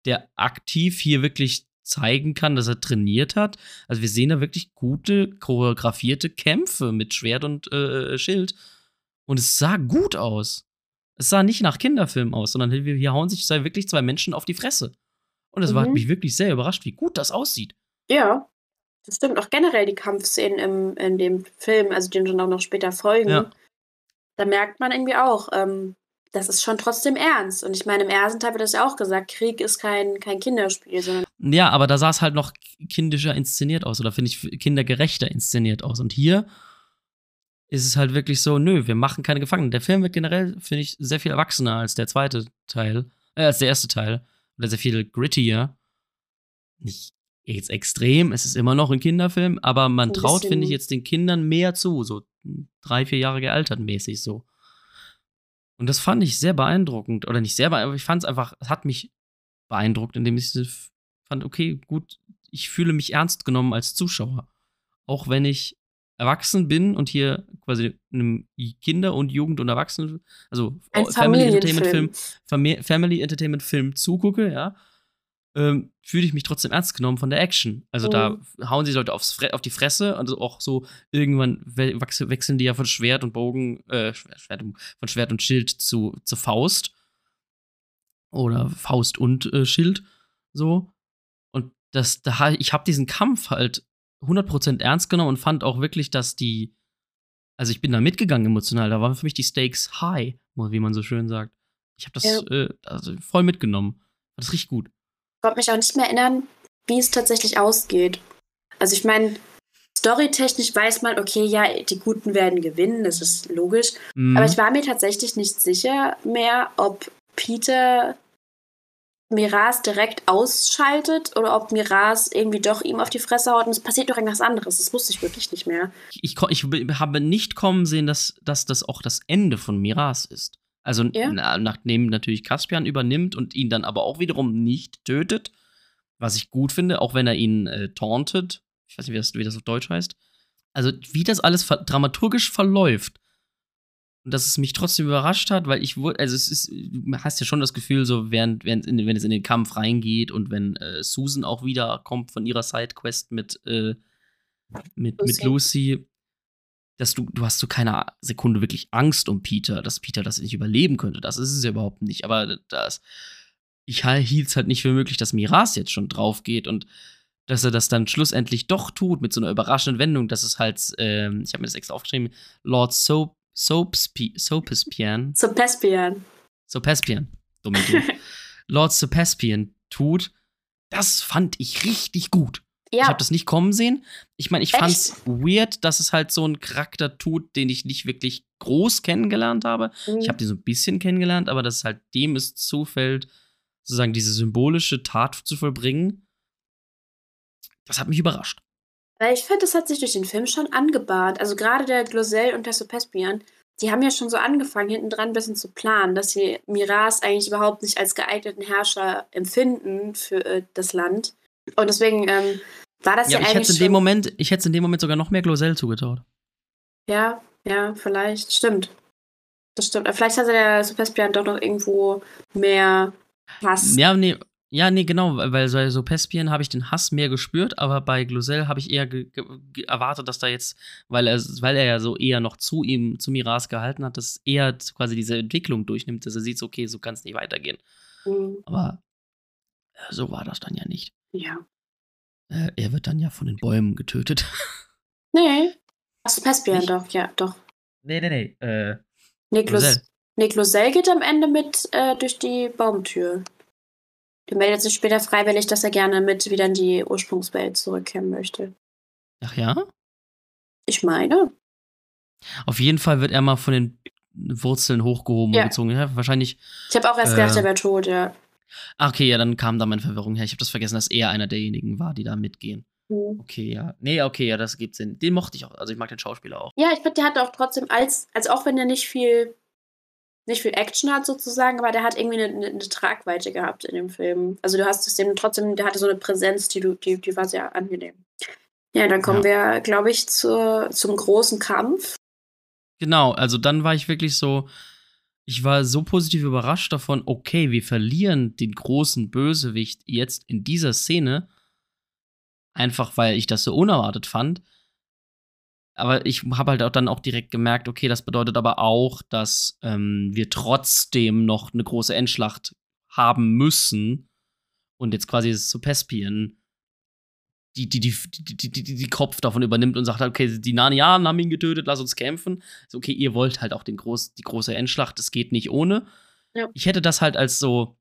der aktiv hier wirklich zeigen kann, dass er trainiert hat. Also wir sehen da wirklich gute, choreografierte Kämpfe mit Schwert und äh, Schild. Und es sah gut aus. Es sah nicht nach Kinderfilm aus, sondern hier, hier hauen sich zwei, wirklich zwei Menschen auf die Fresse. Und das war, hat Mhm. mich wirklich sehr überrascht, wie gut das aussieht. Ja, das stimmt. Auch generell die Kampfszenen im, in dem Film, also die dann auch noch später folgen, Ja. da merkt man irgendwie auch, ähm, das ist schon trotzdem ernst. Und ich meine, im ersten Teil wird das ja auch gesagt, Krieg ist kein, kein Kinderspiel, sondern Ja, aber da sah es halt noch kindischer inszeniert aus oder finde ich kindergerechter inszeniert aus. Und hier ist es halt wirklich so, nö, wir machen keine Gefangenen. Der Film wird generell, finde ich, sehr viel erwachsener als der zweite Teil, äh, als der erste Teil. Oder sehr viel grittier. Nicht jetzt extrem, es ist immer noch ein Kinderfilm, aber man traut, finde ich, jetzt den Kindern mehr zu, so drei, vier Jahre gealtert mäßig so. Und das fand ich sehr beeindruckend. Oder nicht sehr beeindruckend, aber ich fand es einfach, es hat mich beeindruckt, indem ich fand, okay, gut, ich fühle mich ernst genommen als Zuschauer. Auch wenn ich erwachsen bin und hier quasi einem Kinder- und Jugend- und Erwachsenen, also ein Family Entertainment Film. Fami- Family Entertainment Film zugucke, ja, ähm, fühle ich mich trotzdem ernst genommen von der Action. Also da Mhm. hauen sie Leute aufs Fre auf die Fresse und auch so irgendwann we wechsel- wechseln die ja von Schwert und Bogen, äh, Schwert, von Schwert und Schild zu, zu Faust. Oder Faust und äh, Schild. So. Und das, da, ich habe diesen Kampf halt 100% ernst genommen und fand auch wirklich, dass die, also ich bin da mitgegangen emotional, da waren für mich die Stakes high, wie man so schön sagt. Ich habe das Ja. äh, also voll mitgenommen. Das riecht gut. Ich konnte mich auch nicht mehr erinnern, wie es tatsächlich ausgeht. Also ich meine, storytechnisch weiß man, okay, ja, die Guten werden gewinnen, das ist logisch. Mhm. Aber ich war mir tatsächlich nicht sicher mehr, ob Peter Miraz direkt ausschaltet oder ob Miraz irgendwie doch ihm auf die Fresse haut und es passiert doch irgendwas anderes. Das wusste ich wirklich nicht mehr. ich, ko- ich habe nicht kommen sehen, dass, dass das auch das Ende von Miraz ist. Also Ja. na, nachdem natürlich Caspian übernimmt und ihn dann aber auch wiederum nicht tötet, was ich gut finde, auch wenn er ihn äh, tauntet. Ich weiß nicht, wie das, wie das auf Deutsch heißt. Also wie das alles ver dramaturgisch verläuft. Und dass es mich trotzdem überrascht hat, weil ich wurde, also es ist, du hast ja schon das Gefühl, so während, während in, wenn es in den Kampf reingeht und wenn äh, Susan auch wieder kommt von ihrer Sidequest mit, äh, mit, mit Lucy. Lucy, dass du, du hast so keine Sekunde wirklich Angst um Peter, dass Peter das nicht überleben könnte. Das ist es ja überhaupt nicht. Aber das, ich hielt es halt nicht für möglich, dass Miraz jetzt schon drauf geht und dass er das dann schlussendlich doch tut mit so einer überraschenden Wendung, dass es halt, ähm, ich habe mir das extra aufgeschrieben, Lord Soap, Soapspe, Soapespian, Zum Pespian. Sopespian, dumme Idee, Lord Sopespian tut, das fand ich richtig gut. Ja, Ich habe das nicht kommen sehen. Ich meine, ich Echt? fand's weird, dass es halt so einen Charakter tut, den ich nicht wirklich groß kennengelernt habe. mhm. Ich habe den so ein bisschen kennengelernt, aber dass es halt dem es zufällt, sozusagen diese symbolische Tat zu vollbringen, das hat mich überrascht. Weil ich finde, das hat sich durch den Film schon angebahnt. Also gerade der Glosell und der Sopespian, die haben ja schon so angefangen, hinten dran ein bisschen zu planen, dass sie Miraz eigentlich überhaupt nicht als geeigneten Herrscher empfinden für äh, das Land. Und deswegen ähm, war das Ja, ja, ich hätte eigentlich in schon, dem Moment, ich hätte in dem Moment sogar noch mehr Glosell zugetraut. Ja, ja, vielleicht. Stimmt. Das stimmt. Aber vielleicht hatte der Sopespian doch noch irgendwo mehr Hass. Ja, nee, ja, nee, genau, weil bei so Pespien habe ich den Hass mehr gespürt, aber bei Glosell habe ich eher erwartet, dass da jetzt, weil er, weil er ja so eher noch zu ihm, zu Miraz gehalten hat, dass er quasi diese Entwicklung durchnimmt, dass er sieht, okay, so kann es nicht weitergehen. Mhm. Aber äh, so war das dann ja nicht. Ja. Äh, er wird dann ja von den Bäumen getötet. Nee. Sopespian Nicht? doch, ja, doch. nee, nee, nee. Äh, nee, Glosell geht am Ende mit äh, durch die Baumtür. Der meldet sich später freiwillig, dass er gerne mit wieder in die Ursprungswelt zurückkehren möchte. Ach ja? Ich meine. Auf jeden Fall wird er mal von den Wurzeln hochgehoben Ja. und gezogen. Ja, wahrscheinlich. Ich habe auch erst Äh. gedacht, er wäre tot, ja. Ach, okay, ja, dann kam da meine Verwirrung her. Ich habe das vergessen, dass er einer derjenigen war, die da mitgehen. Mhm. Okay, ja. Nee, okay, ja, das gibt Sinn. Den mochte ich auch. Also ich mag den Schauspieler auch. Ja, ich finde, der hat auch trotzdem, als, als auch wenn er nicht viel, nicht viel Action hat sozusagen, aber der hat irgendwie eine, eine, eine Tragweite gehabt in dem Film. Also du hast es dem trotzdem, der hatte so eine Präsenz, die, du, die, die war sehr angenehm. Ja, dann kommen wir, glaube ich, zur, zum großen Kampf. Genau, also dann war ich wirklich so. Ich war so positiv überrascht davon, okay, wir verlieren den großen Bösewicht jetzt in dieser Szene. Einfach weil ich das so unerwartet fand. Aber ich habe halt auch dann auch direkt gemerkt, okay, das bedeutet aber auch, dass ähm, wir trotzdem noch eine große Endschlacht haben müssen. Und jetzt quasi das Supespien die, die, die, die, die, die, die Kopf davon übernimmt und sagt, halt, okay, die Narnianen haben ihn getötet, lass uns kämpfen. So, okay, ihr wollt halt auch den groß, die große Endschlacht, es geht nicht ohne. Ja. Ich hätte das halt als so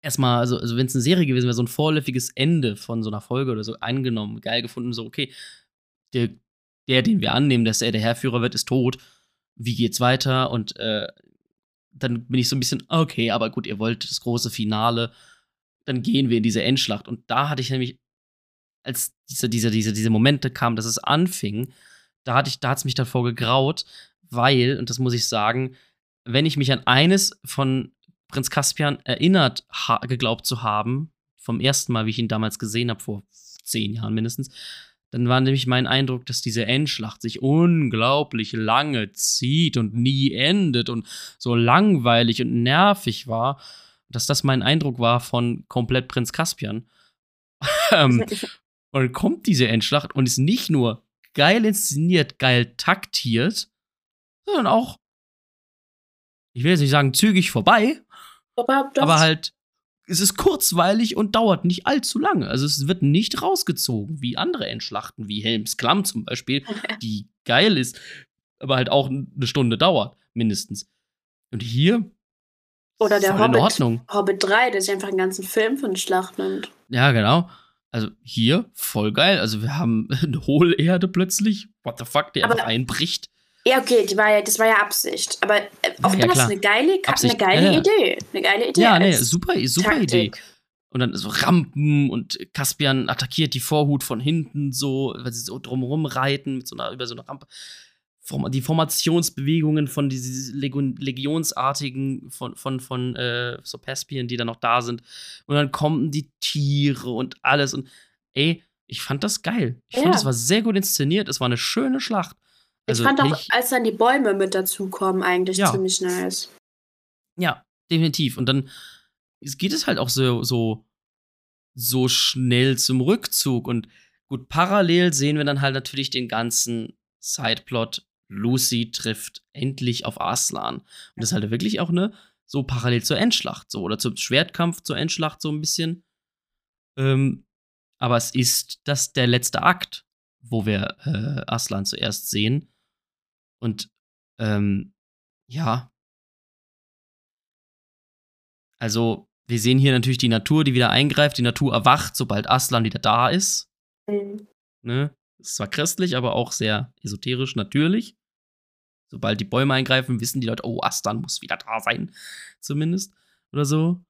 erstmal, also, also wenn es eine Serie gewesen wäre, so ein vorläufiges Ende von so einer Folge oder so angenommen, geil gefunden, so, okay, der, der, den wir annehmen, dass er der Herrführer wird, ist tot. Wie geht's weiter? Und äh, dann bin ich so ein bisschen, okay, aber gut, ihr wollt das große Finale, dann gehen wir in diese Endschlacht. Und da hatte ich nämlich, als diese, diese, diese, diese Momente kamen, dass es anfing, da hatte ich, da hat es mich davor gegraut, weil, und das muss ich sagen, wenn ich mich an eines von Prinz Caspian erinnert ha geglaubt zu haben, vom ersten Mal, wie ich ihn damals gesehen habe, vor zehn Jahren mindestens, dann war nämlich mein Eindruck, dass diese Endschlacht sich unglaublich lange zieht und nie endet und so langweilig und nervig war, dass das mein Eindruck war von komplett Prinz Caspian. ähm, und dann kommt diese Endschlacht und ist nicht nur geil inszeniert, geil taktiert, sondern auch, ich will jetzt nicht sagen zügig vorbei, Aber, aber halt, es ist kurzweilig und dauert nicht allzu lange. Also es wird nicht rausgezogen, wie andere Endschlachten, wie Helms Klamm zum Beispiel, die geil ist, aber halt auch eine Stunde dauert, mindestens. Und hier Oder der Hobbit. Ordnung. Hobbit 3, der sich einfach einen ganzen Film für eine Schlacht nimmt. Ja, genau. also hier, voll geil. Also wir haben eine Hohlerde plötzlich. What the fuck, die Aber- einfach einbricht. Ja, okay, die war ja, das war ja Absicht. Aber äh, auch Ja, das klar. eine geile, eine geile ja, ja. Idee. Eine geile Idee. Ja, nee, super, super Idee. Taktik. Und dann so Rampen und Caspian attackiert die Vorhut von hinten so, weil sie so drumherum reiten mit so einer, über so eine Rampe. Die Formationsbewegungen von diesen Legion, Legionsartigen von, von, von äh, so Caspian, die da noch da sind. Und dann kommen die Tiere und alles. Und ey, ich fand das geil. Ich Ja. fand, das war sehr gut inszeniert. Es war eine schöne Schlacht. Also ich fand auch, als dann die Bäume mit dazukommen, eigentlich Ja. ziemlich nice. Ja, definitiv. Und dann geht es halt auch so, so, so schnell zum Rückzug. Und gut, parallel sehen wir dann halt natürlich den ganzen Sideplot. Lucy trifft endlich auf Arslan. Und das ist halt wirklich auch eine, so parallel zur Endschlacht, so, oder zum Schwertkampf zur Endschlacht, so ein bisschen. Ähm, aber es ist das der letzte Akt, wo wir äh, Aslan zuerst sehen. Und ähm, ja, also, wir sehen hier natürlich die Natur, die wieder eingreift. Die Natur erwacht, sobald Aslan wieder da ist. Mhm. Ne? Ist zwar christlich, aber auch sehr esoterisch natürlich. Sobald die Bäume eingreifen, wissen die Leute, oh, Aslan muss wieder da sein. Zumindest. Oder so.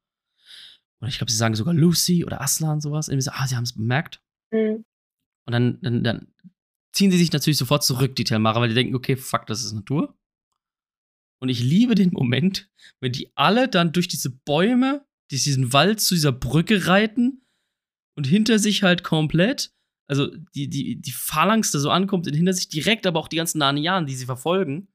Oder ich glaube, sie sagen sogar Lucy oder Aslan, sowas. Irgendwie so, ah, sie haben es bemerkt. Mhm. Und dann, dann, dann ziehen sie sich natürlich sofort zurück, die Telmara, weil die denken, okay, fuck, das ist Natur. Und ich liebe den Moment, wenn die alle dann durch diese Bäume, durch diesen Wald zu dieser Brücke reiten und hinter sich halt komplett, also die, die, die Phalanx da so ankommt und hinter sich direkt aber auch die ganzen Narnianen, die sie verfolgen.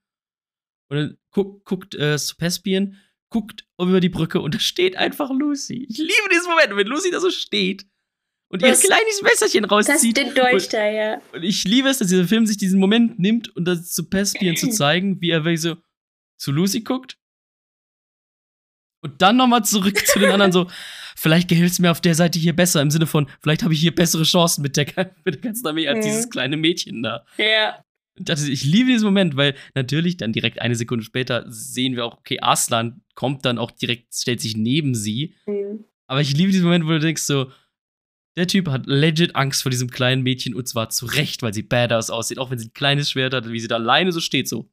Und dann guckt, guckt äh, Pespian, guckt über die Brücke und da steht einfach Lucy. Ich liebe diesen Moment, wenn Lucy da so steht und ihr Das- kleines Messerchen Das rauszieht. den Dolch da, ja. Und ich liebe es, dass dieser Film sich diesen Moment nimmt und das zu Pespian zu zeigen, wie er wirklich so zu Lucy guckt. Und dann nochmal zurück zu den anderen so, vielleicht gefällt es mir auf der Seite hier besser, im Sinne von, vielleicht habe ich hier bessere Chancen mit der, mit der ganzen Armee als Mhm. dieses kleine Mädchen da. Ja. Und das ist, ich liebe diesen Moment, weil natürlich dann direkt eine Sekunde später sehen wir auch, okay, Arslan kommt dann auch direkt, stellt sich neben sie. Mhm. Aber ich liebe diesen Moment, wo du denkst so, der Typ hat legit Angst vor diesem kleinen Mädchen und zwar zu Recht, weil sie badass aussieht, auch wenn sie ein kleines Schwert hat, wie sie da alleine so steht, so.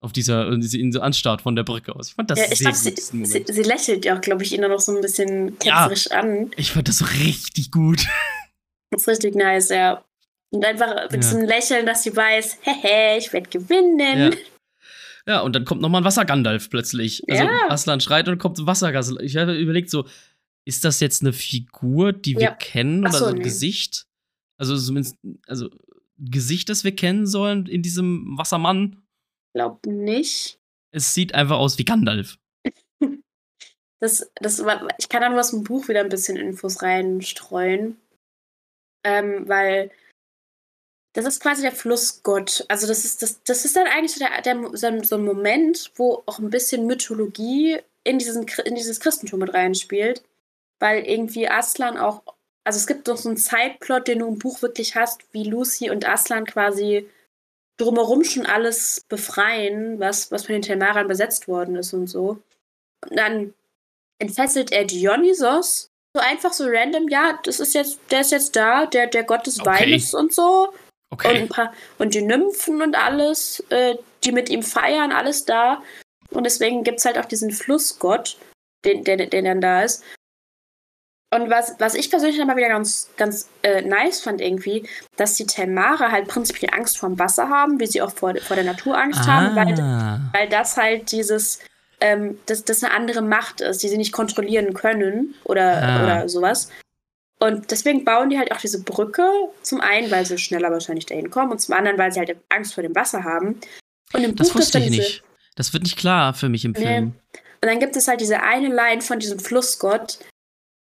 Auf dieser, ihn so anstarrt von der Brücke aus. Ich fand das ja ich sehr glaube, gut, sie, sie, sie lächelt ja auch, glaube ich, ihn dann noch so ein bisschen Ja. ketzerisch an. Ich fand das so richtig gut. Das ist richtig nice, ja. Und einfach mit Ja. diesem Lächeln, dass sie weiß, hehe, ich werde gewinnen. Ja. Ja, und dann kommt noch mal ein Wasser-Gandalf plötzlich. Also Ja. Aslan schreit und kommt ein Wassergandalf. Ich habe überlegt so, ist das jetzt eine Figur, die wir Ja. kennen Ach oder so, ein nee. Gesicht? Also zumindest, also Gesicht, das wir kennen sollen in diesem Wassermann. Glaub nicht. Es sieht einfach aus wie Gandalf. Das, das war, ich kann da nur aus dem Buch wieder ein bisschen Infos reinstreuen. Ähm, weil das ist quasi der Flussgott. Also das ist, das, das ist dann eigentlich so, der, der, so ein- Moment, wo auch ein bisschen Mythologie in, diesen, in dieses Christentum mit reinspielt. Weil irgendwie Aslan auch, also es gibt doch so einen Zeitplot, den du im Buch wirklich hast, wie Lucy und Aslan quasi drumherum schon alles befreien, was, was von den Telmarern besetzt worden ist und so. Und dann entfesselt er Dionysos so einfach so random, ja, das ist jetzt, der ist jetzt da, der, der Gott des Okay. Weines und so. Und, Okay. ein paar, und die Nymphen und alles, äh, die mit ihm feiern, alles da. Und deswegen gibt es halt auch diesen Flussgott, den, der, der dann da ist. Und was, was ich persönlich mal wieder ganz, ganz äh, nice fand irgendwie, dass die Telmare halt prinzipiell Angst vorm Wasser haben, wie sie auch vor, vor der Natur Angst haben, weil, ah. weil das halt dieses, ähm, dass das eine andere Macht ist, die sie nicht kontrollieren können oder, Ah. oder sowas. Und deswegen bauen die halt auch diese Brücke. Zum einen, weil sie schneller wahrscheinlich dahin kommen und zum anderen, weil sie halt Angst vor dem Wasser haben. Und im Das Buch wusste ich nicht. Das wird nicht klar für mich im Nee. Film. Und dann gibt es halt diese eine Line von diesem Flussgott.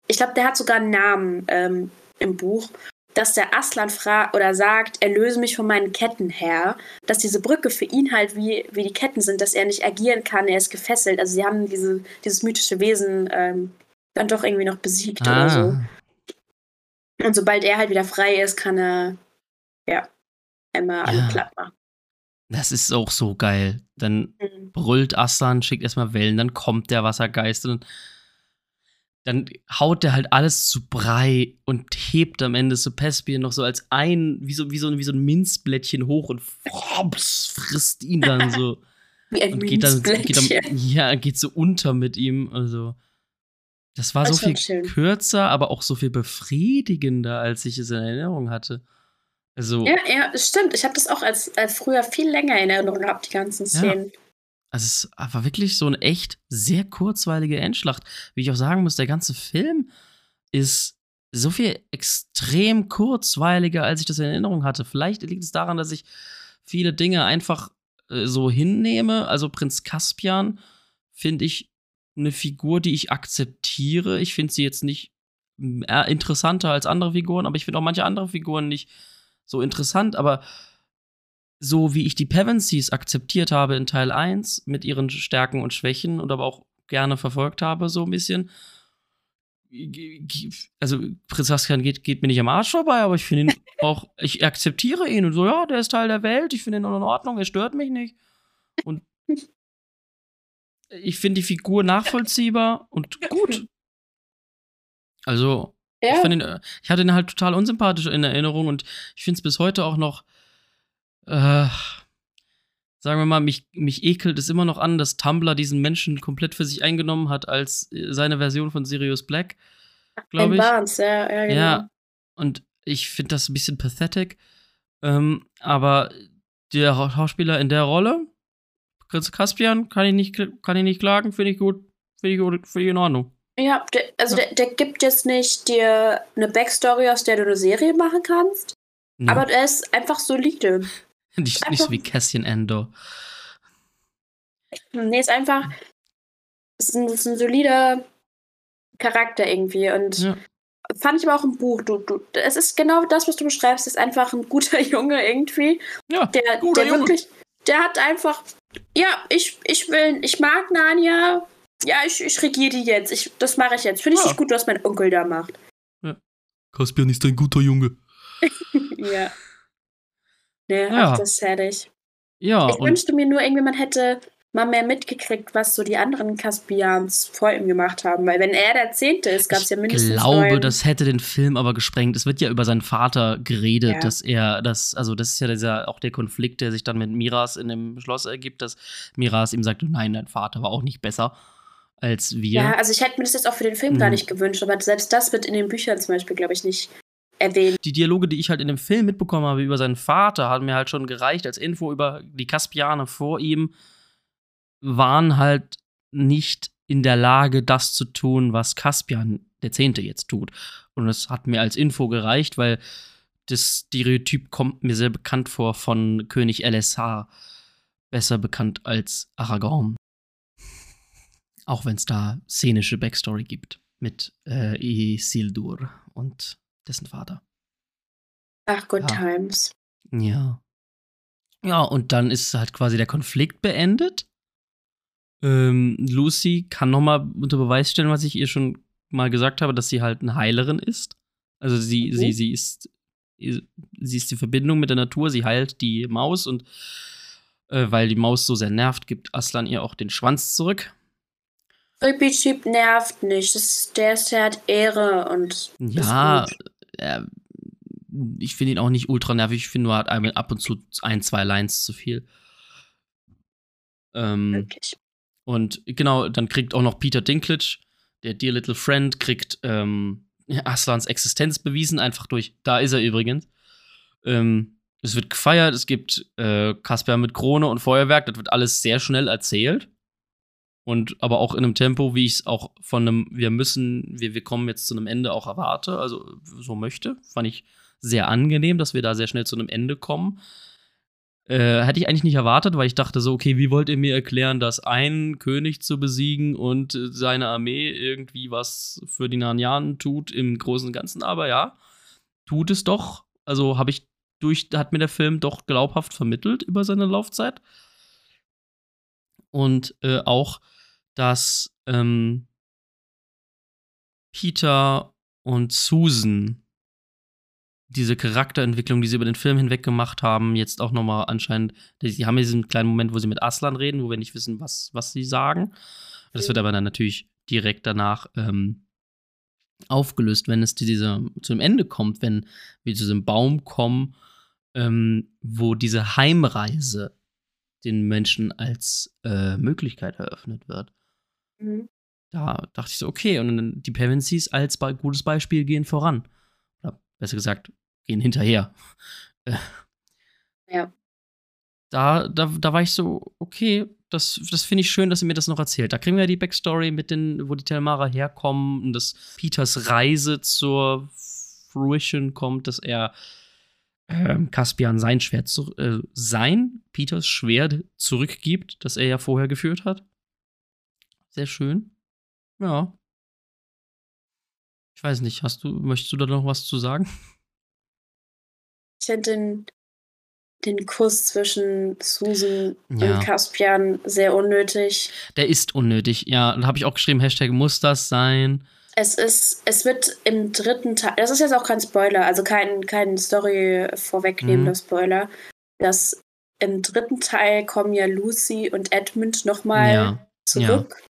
Ich glaube, der hat sogar einen Namen ähm, im Buch, dass der Aslan fragt oder sagt, erlöse mich von meinen Ketten, Herr. Dass diese Brücke für ihn halt wie, wie die Ketten sind, dass er nicht agieren kann, er ist gefesselt. Also sie haben diese, dieses mythische Wesen ähm, dann doch irgendwie noch besiegt oder so. Ah. Und sobald er halt wieder frei ist, kann er ja einmal alle Ja. platt machen. Das ist auch so geil. Dann Mhm. brüllt Aslan, schickt erstmal Wellen, dann kommt der Wassergeist und dann haut der halt alles zu Brei und hebt am Ende so Pespian noch so als ein, wie so, wie so, wie so ein Minzblättchen hoch und frops, frisst ihn dann so. Wie ein und geht dann, geht dann, ja, geht so unter mit ihm. Also, das war Das so viel schön. kürzer, aber auch so viel befriedigender, als ich es in Erinnerung hatte. Also, Ja, ja, stimmt. Ich habe das auch als, als früher viel länger in Erinnerung gehabt, die ganzen Szenen. Also es war wirklich so eine echt sehr kurzweilige Endschlacht. Wie ich auch sagen muss, der ganze Film ist so viel extrem kurzweiliger, als ich das in Erinnerung hatte. Vielleicht liegt es daran, dass ich viele Dinge einfach äh, so hinnehme. Also Prinz Caspian finde ich eine Figur, die ich akzeptiere. Ich finde sie jetzt nicht äh, interessanter als andere Figuren, aber ich finde auch manche andere Figuren nicht so interessant. Aber so wie ich die Pevensies akzeptiert habe in Teil 1 mit ihren Stärken und Schwächen und aber auch gerne verfolgt habe, so ein bisschen. Also, Prinz Caspian geht, geht mir nicht am Arsch vorbei, aber ich finde ihn auch, ich akzeptiere ihn und so, ja, der ist Teil der Welt, ich finde ihn in Ordnung, er stört mich nicht. Und ich finde die Figur nachvollziehbar und gut. Also, ich, Ja, find ihn, äh, ich hatte ihn halt total unsympathisch in Erinnerung und ich finde es bis heute auch noch, äh, sagen wir mal, mich, mich ekelt es immer noch an, dass Tumblr diesen Menschen komplett für sich eingenommen hat als äh, seine Version von Sirius Black, glaube ich. Barnes, ja, ja, genau. Ja, und ich finde das ein bisschen pathetic. Ähm, aber der Schau- Schauspieler in der Rolle, Prinz Caspian, kann ich nicht, kann ich nicht klagen, finde ich gut, finde ich gut, finde ich in Ordnung. Ja, der, also Ja. Der, der gibt jetzt nicht dir eine Backstory, aus der du eine Serie machen kannst, Ja. aber er ist einfach solide. Nicht, nicht so wie Cassian Andor. Nee, ist einfach ist ein, ist ein solider Charakter irgendwie und Ja. fand ich aber auch im Buch. Du, du, es ist genau das, was du beschreibst, ist einfach ein guter Junge irgendwie. Ja, Der, guter der Junge. wirklich, der hat einfach, ja, ich, ich will, ich mag Narnia. Ja, ich, ich regiere die jetzt. Ich, das mache ich jetzt. Finde ich Ja. nicht gut, was mein Onkel da macht. Caspian ist ein guter Junge. Ja. Nee, Ja. ach, das ist herrlich. Ja, ich wünschte mir nur irgendwie, man hätte mal mehr mitgekriegt, was so die anderen Caspians vor ihm gemacht haben. Weil wenn er der Zehnte ist, gab es ich ja mindestens glaube, neun. das hätte den Film aber gesprengt. Es wird ja über seinen Vater geredet, Ja. dass er das, also das ist ja dieser, auch der Konflikt, der sich dann mit Miras in dem Schloss ergibt, dass Miras ihm sagt, nein, dein Vater war auch nicht besser als wir. Ja, also ich hätte mir das jetzt auch für den Film gar Mhm. nicht gewünscht, aber selbst das wird in den Büchern zum Beispiel, glaube ich, nicht erwähnt. die Dialoge, die ich halt in dem Film mitbekommen habe über seinen Vater, haben mir halt schon gereicht als Info über die Kaspianer vor ihm, waren halt nicht in der Lage, das zu tun, was Kaspian der Zehnte jetzt tut. Und es hat mir als Info gereicht, weil das Stereotyp kommt mir sehr bekannt vor von König LSH. Besser bekannt als Aragorn. Auch wenn es da szenische Backstory gibt mit äh, Isildur und dessen Vater. Ach, Good Ja. Times. Ja. Ja, und dann ist halt quasi der Konflikt beendet. Ähm, Lucy kann noch mal unter Beweis stellen, was ich ihr schon mal gesagt habe, dass sie halt eine Heilerin ist. Also sie, Mhm. sie, sie ist, sie ist die Verbindung mit der Natur, sie heilt die Maus und äh, weil die Maus so sehr nervt, gibt Aslan ihr auch den Schwanz zurück. Typ nervt nicht. Das ist, der ist, der hat Ehre und. Ja. Äh, ich finde ihn auch nicht ultra nervig. Ich finde nur, hat einmal ab und zu ein, zwei Lines zu viel. Ähm, Wirklich. und genau, dann kriegt auch noch Peter Dinklage, der Dear Little Friend, kriegt ähm, Aslans Existenz bewiesen, einfach durch, da ist er übrigens. Ähm, es wird gefeiert, es gibt äh, Kasper mit Krone und Feuerwerk, das wird alles sehr schnell erzählt. Und aber auch in einem Tempo, wie ich es auch von einem, wir müssen, wir, wir kommen jetzt zu einem Ende auch erwarte, also so möchte. Fand ich sehr angenehm, dass wir da sehr schnell zu einem Ende kommen. Äh, hätte ich eigentlich nicht erwartet, weil ich dachte so, okay, wie wollt ihr mir erklären, dass ein König zu besiegen und seine Armee irgendwie was für die Narnianen tut im Großen und Ganzen? Aber ja, tut es doch. Also habe ich durch, hat mir der Film doch glaubhaft vermittelt über seine Laufzeit. Und äh, auch, dass ähm, Peter und Susan diese Charakterentwicklung, die sie über den Film hinweg gemacht haben, jetzt auch nochmal anscheinend, die haben diesen kleinen Moment, wo sie mit Aslan reden, wo wir nicht wissen, was, was sie sagen. Das wird aber dann natürlich direkt danach ähm, aufgelöst, wenn es zu, dieser, zu dem Ende kommt, wenn wir zu diesem Baum kommen, ähm, wo diese Heimreise den Menschen als äh, Möglichkeit eröffnet wird. Mhm. Da dachte ich so, okay, und dann die Pevensies als be gutes Beispiel gehen voran. Oder besser gesagt, gehen hinterher. Äh, Ja. da, da, da war ich so, okay, das, das finde ich schön, dass ihr mir das noch erzählt. Da kriegen wir ja die Backstory mit den, wo die Telmara herkommen und dass Peters Reise zur Fruition kommt, dass er ähm, Caspian sein Schwert zu, äh, sein, Peters Schwert zurückgibt, das er ja vorher geführt hat. Sehr schön. Ja. Ich weiß nicht, hast du, möchtest du da noch was zu sagen? Ich finde den, den Kuss zwischen Susan Ja. und Caspian sehr unnötig. Der ist unnötig. Ja, da habe ich auch geschrieben, Hashtag muss das sein. Es ist, es wird im dritten Teil, das ist jetzt auch kein Spoiler, also kein, kein Story vorwegnehmender Mhm. Spoiler, dass im dritten Teil kommen ja Lucy und Edmund nochmal Ja. zurück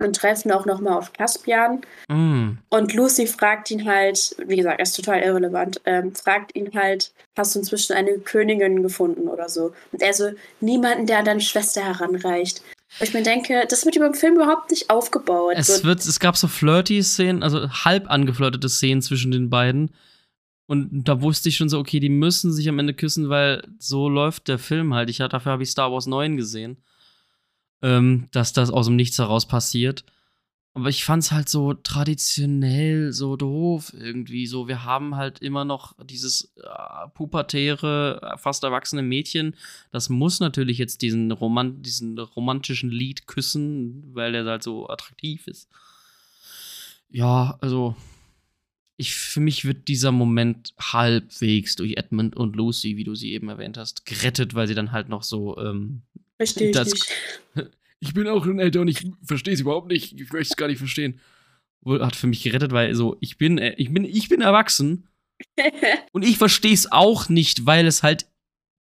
und treffen auch nochmal auf Caspian. Mm. Und Lucy fragt ihn halt, wie gesagt, er ist total irrelevant, ähm, fragt ihn halt, hast du inzwischen eine Königin gefunden oder so? Und er so, niemanden, der an deine Schwester heranreicht. Und ich mir denke, das wird über den Film überhaupt nicht aufgebaut. Es, wird, es gab so flirty Szenen, also halb angeflirtete Szenen zwischen den beiden. Und da wusste ich schon so, okay, die müssen sich am Ende küssen, weil so läuft der Film halt. Ich, dafür habe ich Star Wars 9 gesehen. Ähm, dass das aus dem Nichts heraus passiert. Aber ich fand es halt so traditionell, so doof irgendwie. So, wir haben halt immer noch dieses äh, pubertäre, äh, fast erwachsene Mädchen. Das muss natürlich jetzt diesen, Roman diesen romantischen Lied küssen, weil der halt so attraktiv ist. Ja, also. Ich, für mich wird dieser Moment halbwegs durch Edmund und Lucy, wie du sie eben erwähnt hast, gerettet, weil sie dann halt noch so ähm, verstehe ich nicht. ich bin auch schon älter und ich verstehe es überhaupt nicht. Ich möchte es gar nicht verstehen. Hat für mich gerettet, weil so, ich bin, äh, ich bin, ich bin erwachsen und ich verstehe es auch nicht, weil es halt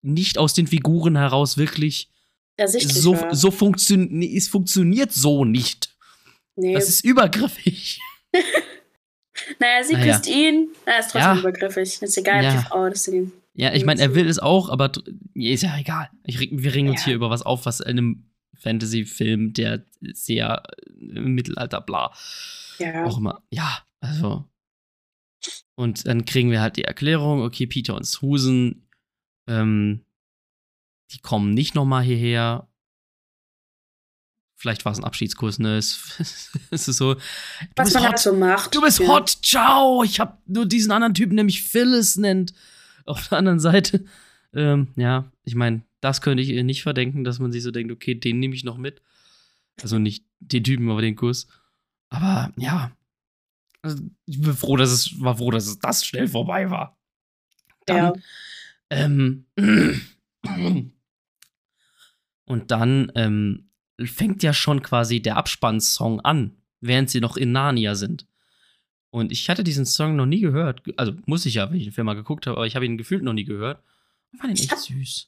nicht aus den Figuren heraus wirklich so, war. so funktioniert. Nee, es funktioniert so nicht. nee. Das ist übergriffig. Naja, sie Naja. küsst ihn, er ist trotzdem Ja. übergriffig. Ist egal, Ja. ob die Frau das ihn. Ja, ich meine, er will es auch, aber ist ja egal. Ich, wir regen uns Ja. hier über was auf, was in einem Fantasy-Film, der sehr äh, im Mittelalter bla. Ja. auch immer. Ja, also. Und dann kriegen wir halt die Erklärung, okay, Peter und Susan, ähm, die kommen nicht noch mal hierher. Vielleicht war es ein Abschiedskurs, ne? Es, es ist so. Du Was bist man hot. halt so macht. Du bist ja. hot, ciao. Ich hab nur diesen anderen Typen, der mich Phyllis nennt. Auf der anderen Seite. Ähm, ja, ich meine, das könnte ich ihr nicht verdenken, dass man sich so denkt, okay, den nehme ich noch mit. Also nicht den Typen, aber den Kuss. Aber ja. Also, ich bin froh, dass es war froh, dass es das schnell vorbei war. Ja. Dann, ähm, und dann ähm, fängt ja schon quasi der Abspannsong an, während sie noch in Narnia sind. Und ich hatte diesen Song noch nie gehört. Also muss ich ja, wenn ich den Film mal geguckt habe, aber ich habe ihn gefühlt noch nie gehört. Und fand ihn Ich echt hab- süß.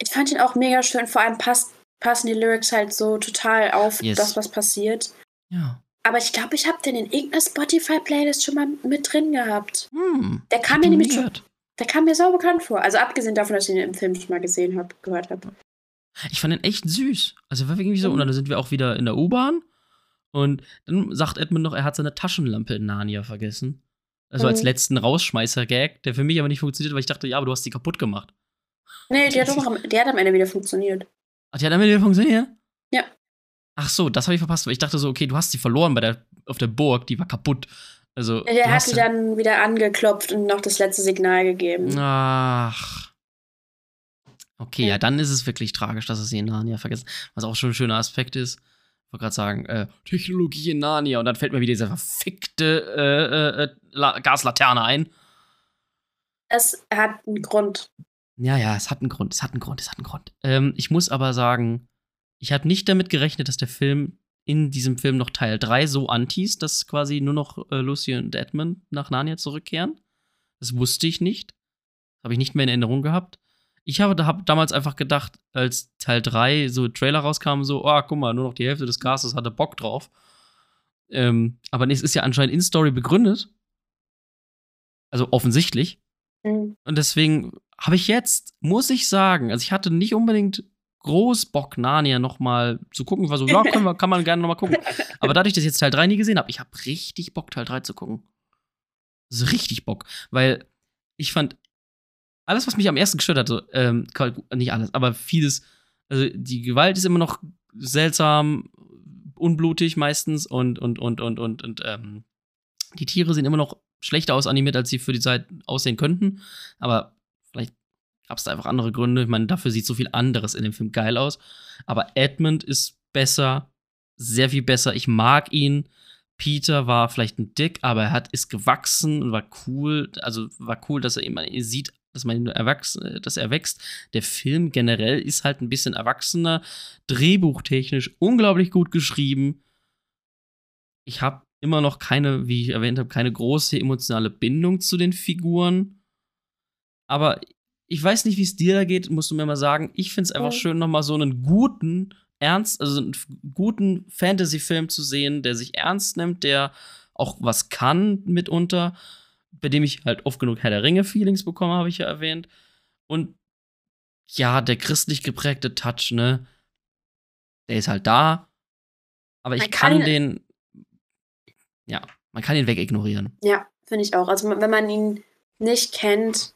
Ich fand ihn auch mega schön. Vor allem passt, passen die Lyrics halt so total auf Yes. das, was passiert. Ja. Aber ich glaube, ich habe den in irgendeiner Spotify-Playlist schon mal mit drin gehabt. Hm. Der ich kam mir nämlich schon, der kam mir sau bekannt vor. Also abgesehen davon, dass ich ihn im Film schon mal gesehen habe, gehört habe. Ich fand ihn echt süß. Also war irgendwie so. Und dann sind wir auch wieder in der U-Bahn. Und dann sagt Edmund noch, er hat seine Taschenlampe in Narnia vergessen. Also als Mhm. letzten Rausschmeißer-Gag, der für mich aber nicht funktioniert, weil ich dachte, ja, aber du hast die kaputt gemacht. Nee, die hat, auch am, die hat am Ende wieder funktioniert. Ach, die hat am Ende funktioniert? Ja. Ach so, das habe ich verpasst, weil ich dachte so, okay, du hast sie verloren bei der, auf der Burg, die war kaputt. Also, Der hat ja- dann wieder angeklopft und noch das letzte Signal gegeben. Ach. Okay, ja. Ja. dann ist es wirklich tragisch, dass es sie in Narnia vergessen. Was auch schon ein schöner Aspekt ist. Ich wollte gerade sagen, äh, Technologie in Narnia. Und dann fällt mir wieder diese verfickte äh, äh, La Gaslaterne ein. Es hat einen Grund. Ja, ja, es hat einen Grund, es hat einen Grund, es hat einen Grund. Ähm, ich muss aber sagen, ich habe nicht damit gerechnet, dass der Film in diesem Film noch Teil 3 so anteast, dass quasi nur noch äh, Lucy und Edmund nach Narnia zurückkehren. Das wusste ich nicht. Habe ich nicht mehr in Erinnerung gehabt. Ich habe hab damals einfach gedacht, als Teil 3 so Trailer rauskam, so, oh, guck mal, nur noch die Hälfte des Castes hatte Bock drauf. Ähm, aber nee, es ist ja anscheinend in Story begründet. Also offensichtlich. Mhm. Und deswegen habe ich jetzt, muss ich sagen, also ich hatte nicht unbedingt groß Bock, Narnia noch mal zu gucken. War so, ja, wir, kann man gerne noch mal gucken. Aber dadurch, dass ich jetzt Teil 3 nie gesehen habe, ich habe richtig Bock, Teil 3 zu gucken. Also richtig Bock. Weil ich fand, alles, was mich am ersten gestört hatte, ähm, nicht alles, aber vieles, also die Gewalt ist immer noch seltsam, unblutig meistens und, und, und, und, und, und ähm, die Tiere sehen immer noch schlechter aus animiert, als sie für die Zeit aussehen könnten. Aber vielleicht gab es da einfach andere Gründe. Ich meine, dafür sieht so viel anderes in dem Film geil aus. Aber Edmund ist besser, sehr viel besser. Ich mag ihn. Peter war vielleicht ein Dick, aber er hat, ist gewachsen und war cool. Also war cool, dass er immer sieht, dass man ihn erwachsen, dass er wächst. Der Film generell ist halt ein bisschen erwachsener, drehbuchtechnisch unglaublich gut geschrieben. Ich habe immer noch keine, wie ich erwähnt habe, keine große emotionale Bindung zu den Figuren. Aber ich weiß nicht, wie es dir da geht, musst du mir mal sagen. Ich finde es einfach Ja. schön, nochmal so einen guten, ernst, also einen guten Fantasy-Film zu sehen, der sich ernst nimmt, der auch was kann mitunter, bei dem ich halt oft genug Herr der Ringe-Feelings bekomme, habe ich ja erwähnt. Und ja, der christlich geprägte Touch, ne, der ist halt da. Aber ich Man kann, kann ihn- den, ja, man kann ihn wegignorieren. Ja, finde ich auch. Also wenn man ihn nicht kennt,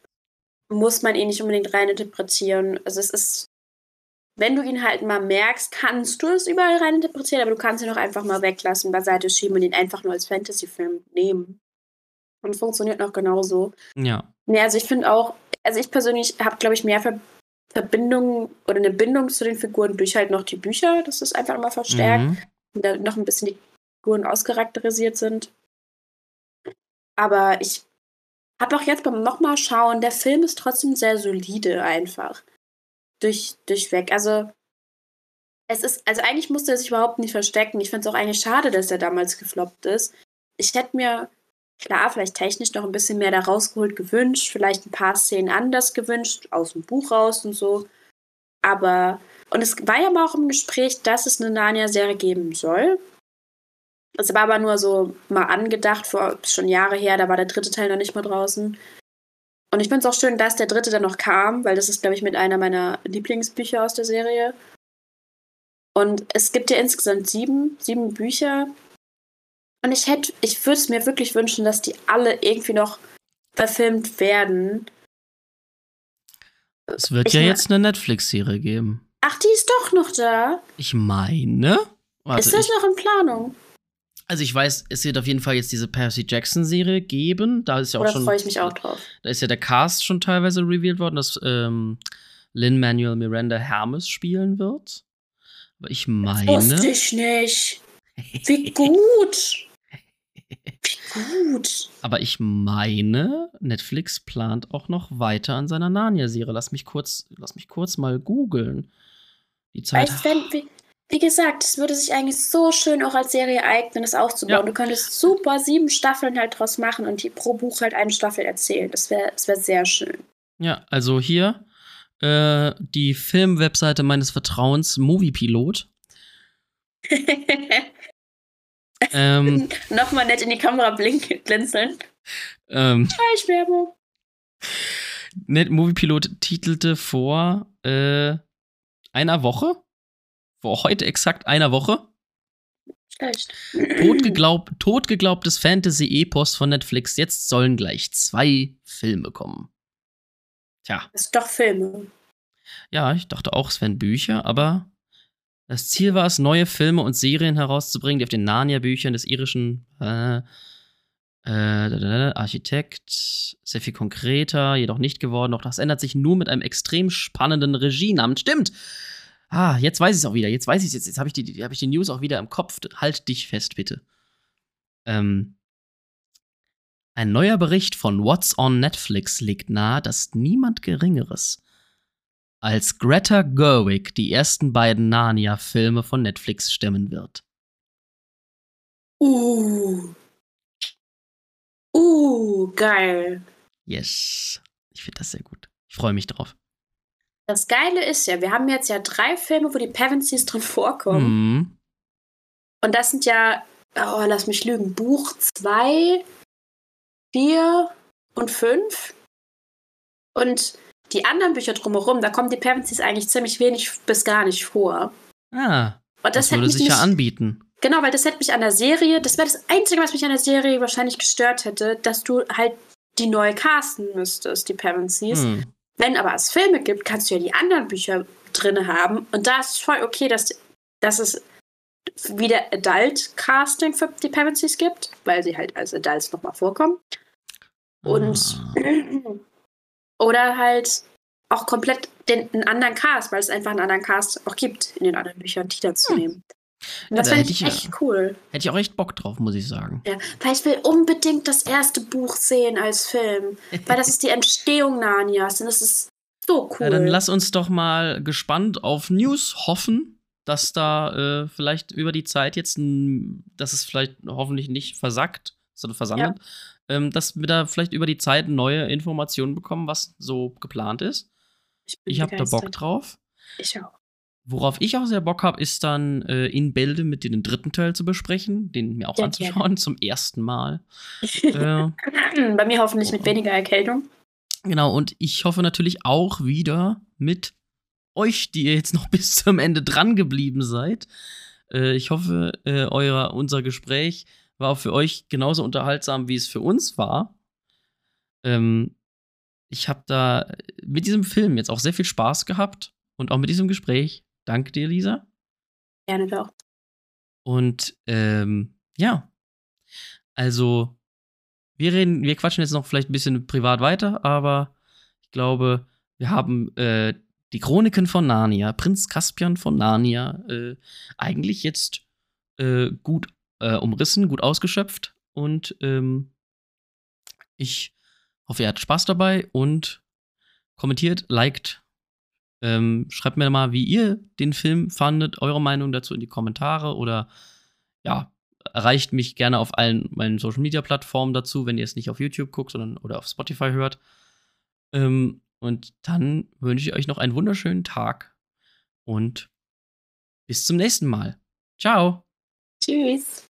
muss man ihn nicht unbedingt reininterpretieren. Also es ist, wenn du ihn halt mal merkst, kannst du es überall reininterpretieren, aber du kannst ihn auch einfach mal weglassen, beiseite schieben und ihn einfach nur als Fantasy-Film nehmen. Und funktioniert noch genauso. Ja. Nee, also ich finde auch, also ich persönlich habe, glaube ich, mehr Ver Verbindung oder eine Bindung zu den Figuren durch halt noch die Bücher. Das ist einfach immer verstärkt Mhm. und da noch ein bisschen die Figuren auscharakterisiert sind. Aber ich habe auch jetzt beim nochmal schauen, der Film ist trotzdem sehr solide einfach. Durch, durchweg. Also es ist, also eigentlich musste er sich überhaupt nicht verstecken. Ich finde es auch eigentlich schade, dass er damals gefloppt ist. Ich hätte mir, klar, vielleicht technisch noch ein bisschen mehr da rausgeholt gewünscht, vielleicht ein paar Szenen anders gewünscht, aus dem Buch raus und so. Aber, und es war ja mal auch im Gespräch, dass es eine Narnia-Serie geben soll. Das war aber nur so mal angedacht, vor schon Jahre her, da war der dritte Teil noch nicht mal draußen. Und ich finde es auch schön, dass der dritte dann noch kam, weil das ist, glaube ich, mit einer meiner Lieblingsbücher aus der Serie. Und es gibt ja insgesamt sieben, sieben Bücher. Und ich hätte, ich würde es mir wirklich wünschen, dass die alle irgendwie noch verfilmt werden. Es wird Ich ja jetzt eine Netflix-Serie geben. Ach, die ist doch noch da. Ich meine. Warte, ist das ich, noch in Planung? also ich weiß, es wird auf jeden Fall jetzt diese Percy Jackson-Serie geben. Da ist ja auch Oder schon. freue ich mich auch drauf? Da ist ja der Cast schon teilweise revealed worden, dass ähm, Lin Manuel Miranda Hermes spielen wird. Aber ich meine. Wusste ich nicht. Wie gut. Wie gut. Aber ich meine, Netflix plant auch noch weiter an seiner Narnia-Serie. Lass mich kurz, lass mich kurz mal googeln. Die Zeit. Weißt, wenn, wie, wie gesagt, es würde sich eigentlich so schön auch als Serie eignen, das aufzubauen. Ja. Du könntest super sieben Staffeln halt draus machen und die pro Buch halt eine Staffel erzählen. Das wäre das wär sehr schön. Ja, also hier äh, die Filmwebseite meines Vertrauens, Moviepilot. Ähm, Nochmal nett in die Kamera blinken, blinzeln. ähm, Schleichwerbung. Net Moviepilot titelte vor äh, einer Woche, vor heute exakt einer Woche, Schlecht. totgeglaub, totgeglaubtes Fantasy-Epos von Netflix. Jetzt sollen gleich zwei Filme kommen. Tja, Das ist doch Filme. ja, ich dachte auch, es wären Bücher, aber das Ziel war es, neue Filme und Serien herauszubringen, die auf den Narnia-Büchern des irischen äh, äh, Architekt sehr viel konkreter, jedoch nicht geworden. Doch das ändert sich nur mit einem extrem spannenden Regienamen. Stimmt! Ah, jetzt weiß ich es auch wieder. Jetzt weiß ich es. Jetzt, jetzt habe ich, die, hab ich die News auch wieder im Kopf. Halt dich fest, bitte. Ähm, ein neuer Bericht von What's on Netflix legt nahe, dass niemand Geringeres als Greta Gerwig die ersten beiden Narnia-Filme von Netflix stemmen wird. Uh. Uh, geil. Yes. Ich finde das sehr gut. Ich freue mich drauf. Das Geile ist ja, wir haben jetzt ja drei Filme, wo die Pevensies drin vorkommen. Mhm. Und das sind ja oh, lass mich lügen, Buch 2, 4 und 5. Und die anderen Bücher drumherum, da kommen die Pevensies eigentlich ziemlich wenig bis gar nicht vor. Ah. Und Das, das, würde sich ja anbieten. Genau, weil das hätte mich an der Serie, das wäre das Einzige, was mich an der Serie wahrscheinlich gestört hätte, dass du halt die neu casten müsstest, die Pevensies. Hm. Wenn aber es Filme gibt, kannst du ja die anderen Bücher drin haben. Und da ist es voll okay, dass, dass es wieder Adult-Casting für die Pevensies gibt, weil sie halt als Adults nochmal vorkommen. Und Ah. oder halt auch komplett den, einen anderen Cast, weil es einfach einen anderen Cast auch gibt in den anderen Büchern, die dazu Hm. nehmen. Ja, das da hätte ich ich ja- echt cool. Hätte ich auch echt Bock drauf, muss ich sagen. Ja, weil ich will unbedingt das erste Buch sehen als Film. Weil das ist die Entstehung Narnias und das ist so cool. Ja, dann lass uns doch mal gespannt auf News hoffen, dass da äh, vielleicht über die Zeit jetzt, ein, dass es vielleicht hoffentlich nicht versackt, sondern versandet, ähm, dass wir da vielleicht über die Zeit neue Informationen bekommen, was so geplant ist. ich bin Ich habe da Bock drauf. Ich auch. Worauf ich auch sehr Bock habe, ist dann äh, in Bälde mit dir den dritten Teil zu besprechen, den mir auch Sehr anzuschauen zum ersten Mal. äh, Bei mir hoffentlich mit weniger Erkältung. Genau, und ich hoffe natürlich auch wieder mit euch, die ihr jetzt noch bis zum Ende dran geblieben seid. Äh, ich hoffe, äh, euer, unser Gespräch war auch für euch genauso unterhaltsam, wie es für uns war. Ähm, ich habe da mit diesem Film jetzt auch sehr viel Spaß gehabt und auch mit diesem Gespräch. Danke dir, Lisa. Gerne doch. Und ähm, ja, also wir reden, wir quatschen jetzt noch vielleicht ein bisschen privat weiter, aber ich glaube, wir haben äh, die Chroniken von Narnia, Prinz Caspian von Narnia, äh, eigentlich jetzt äh, gut äh, umrissen, gut ausgeschöpft und ähm, ich hoffe, ihr hattet Spaß dabei und kommentiert, liked, ähm, schreibt mir mal, wie ihr den Film fandet, eure Meinung dazu in die Kommentare oder ja, erreicht mich gerne auf allen meinen Social Media Plattformen dazu, wenn ihr es nicht auf YouTube guckt, sondern oder auf Spotify hört. Ähm, und dann wünsche ich euch noch einen wunderschönen Tag und bis zum nächsten Mal. Ciao. Tschüss.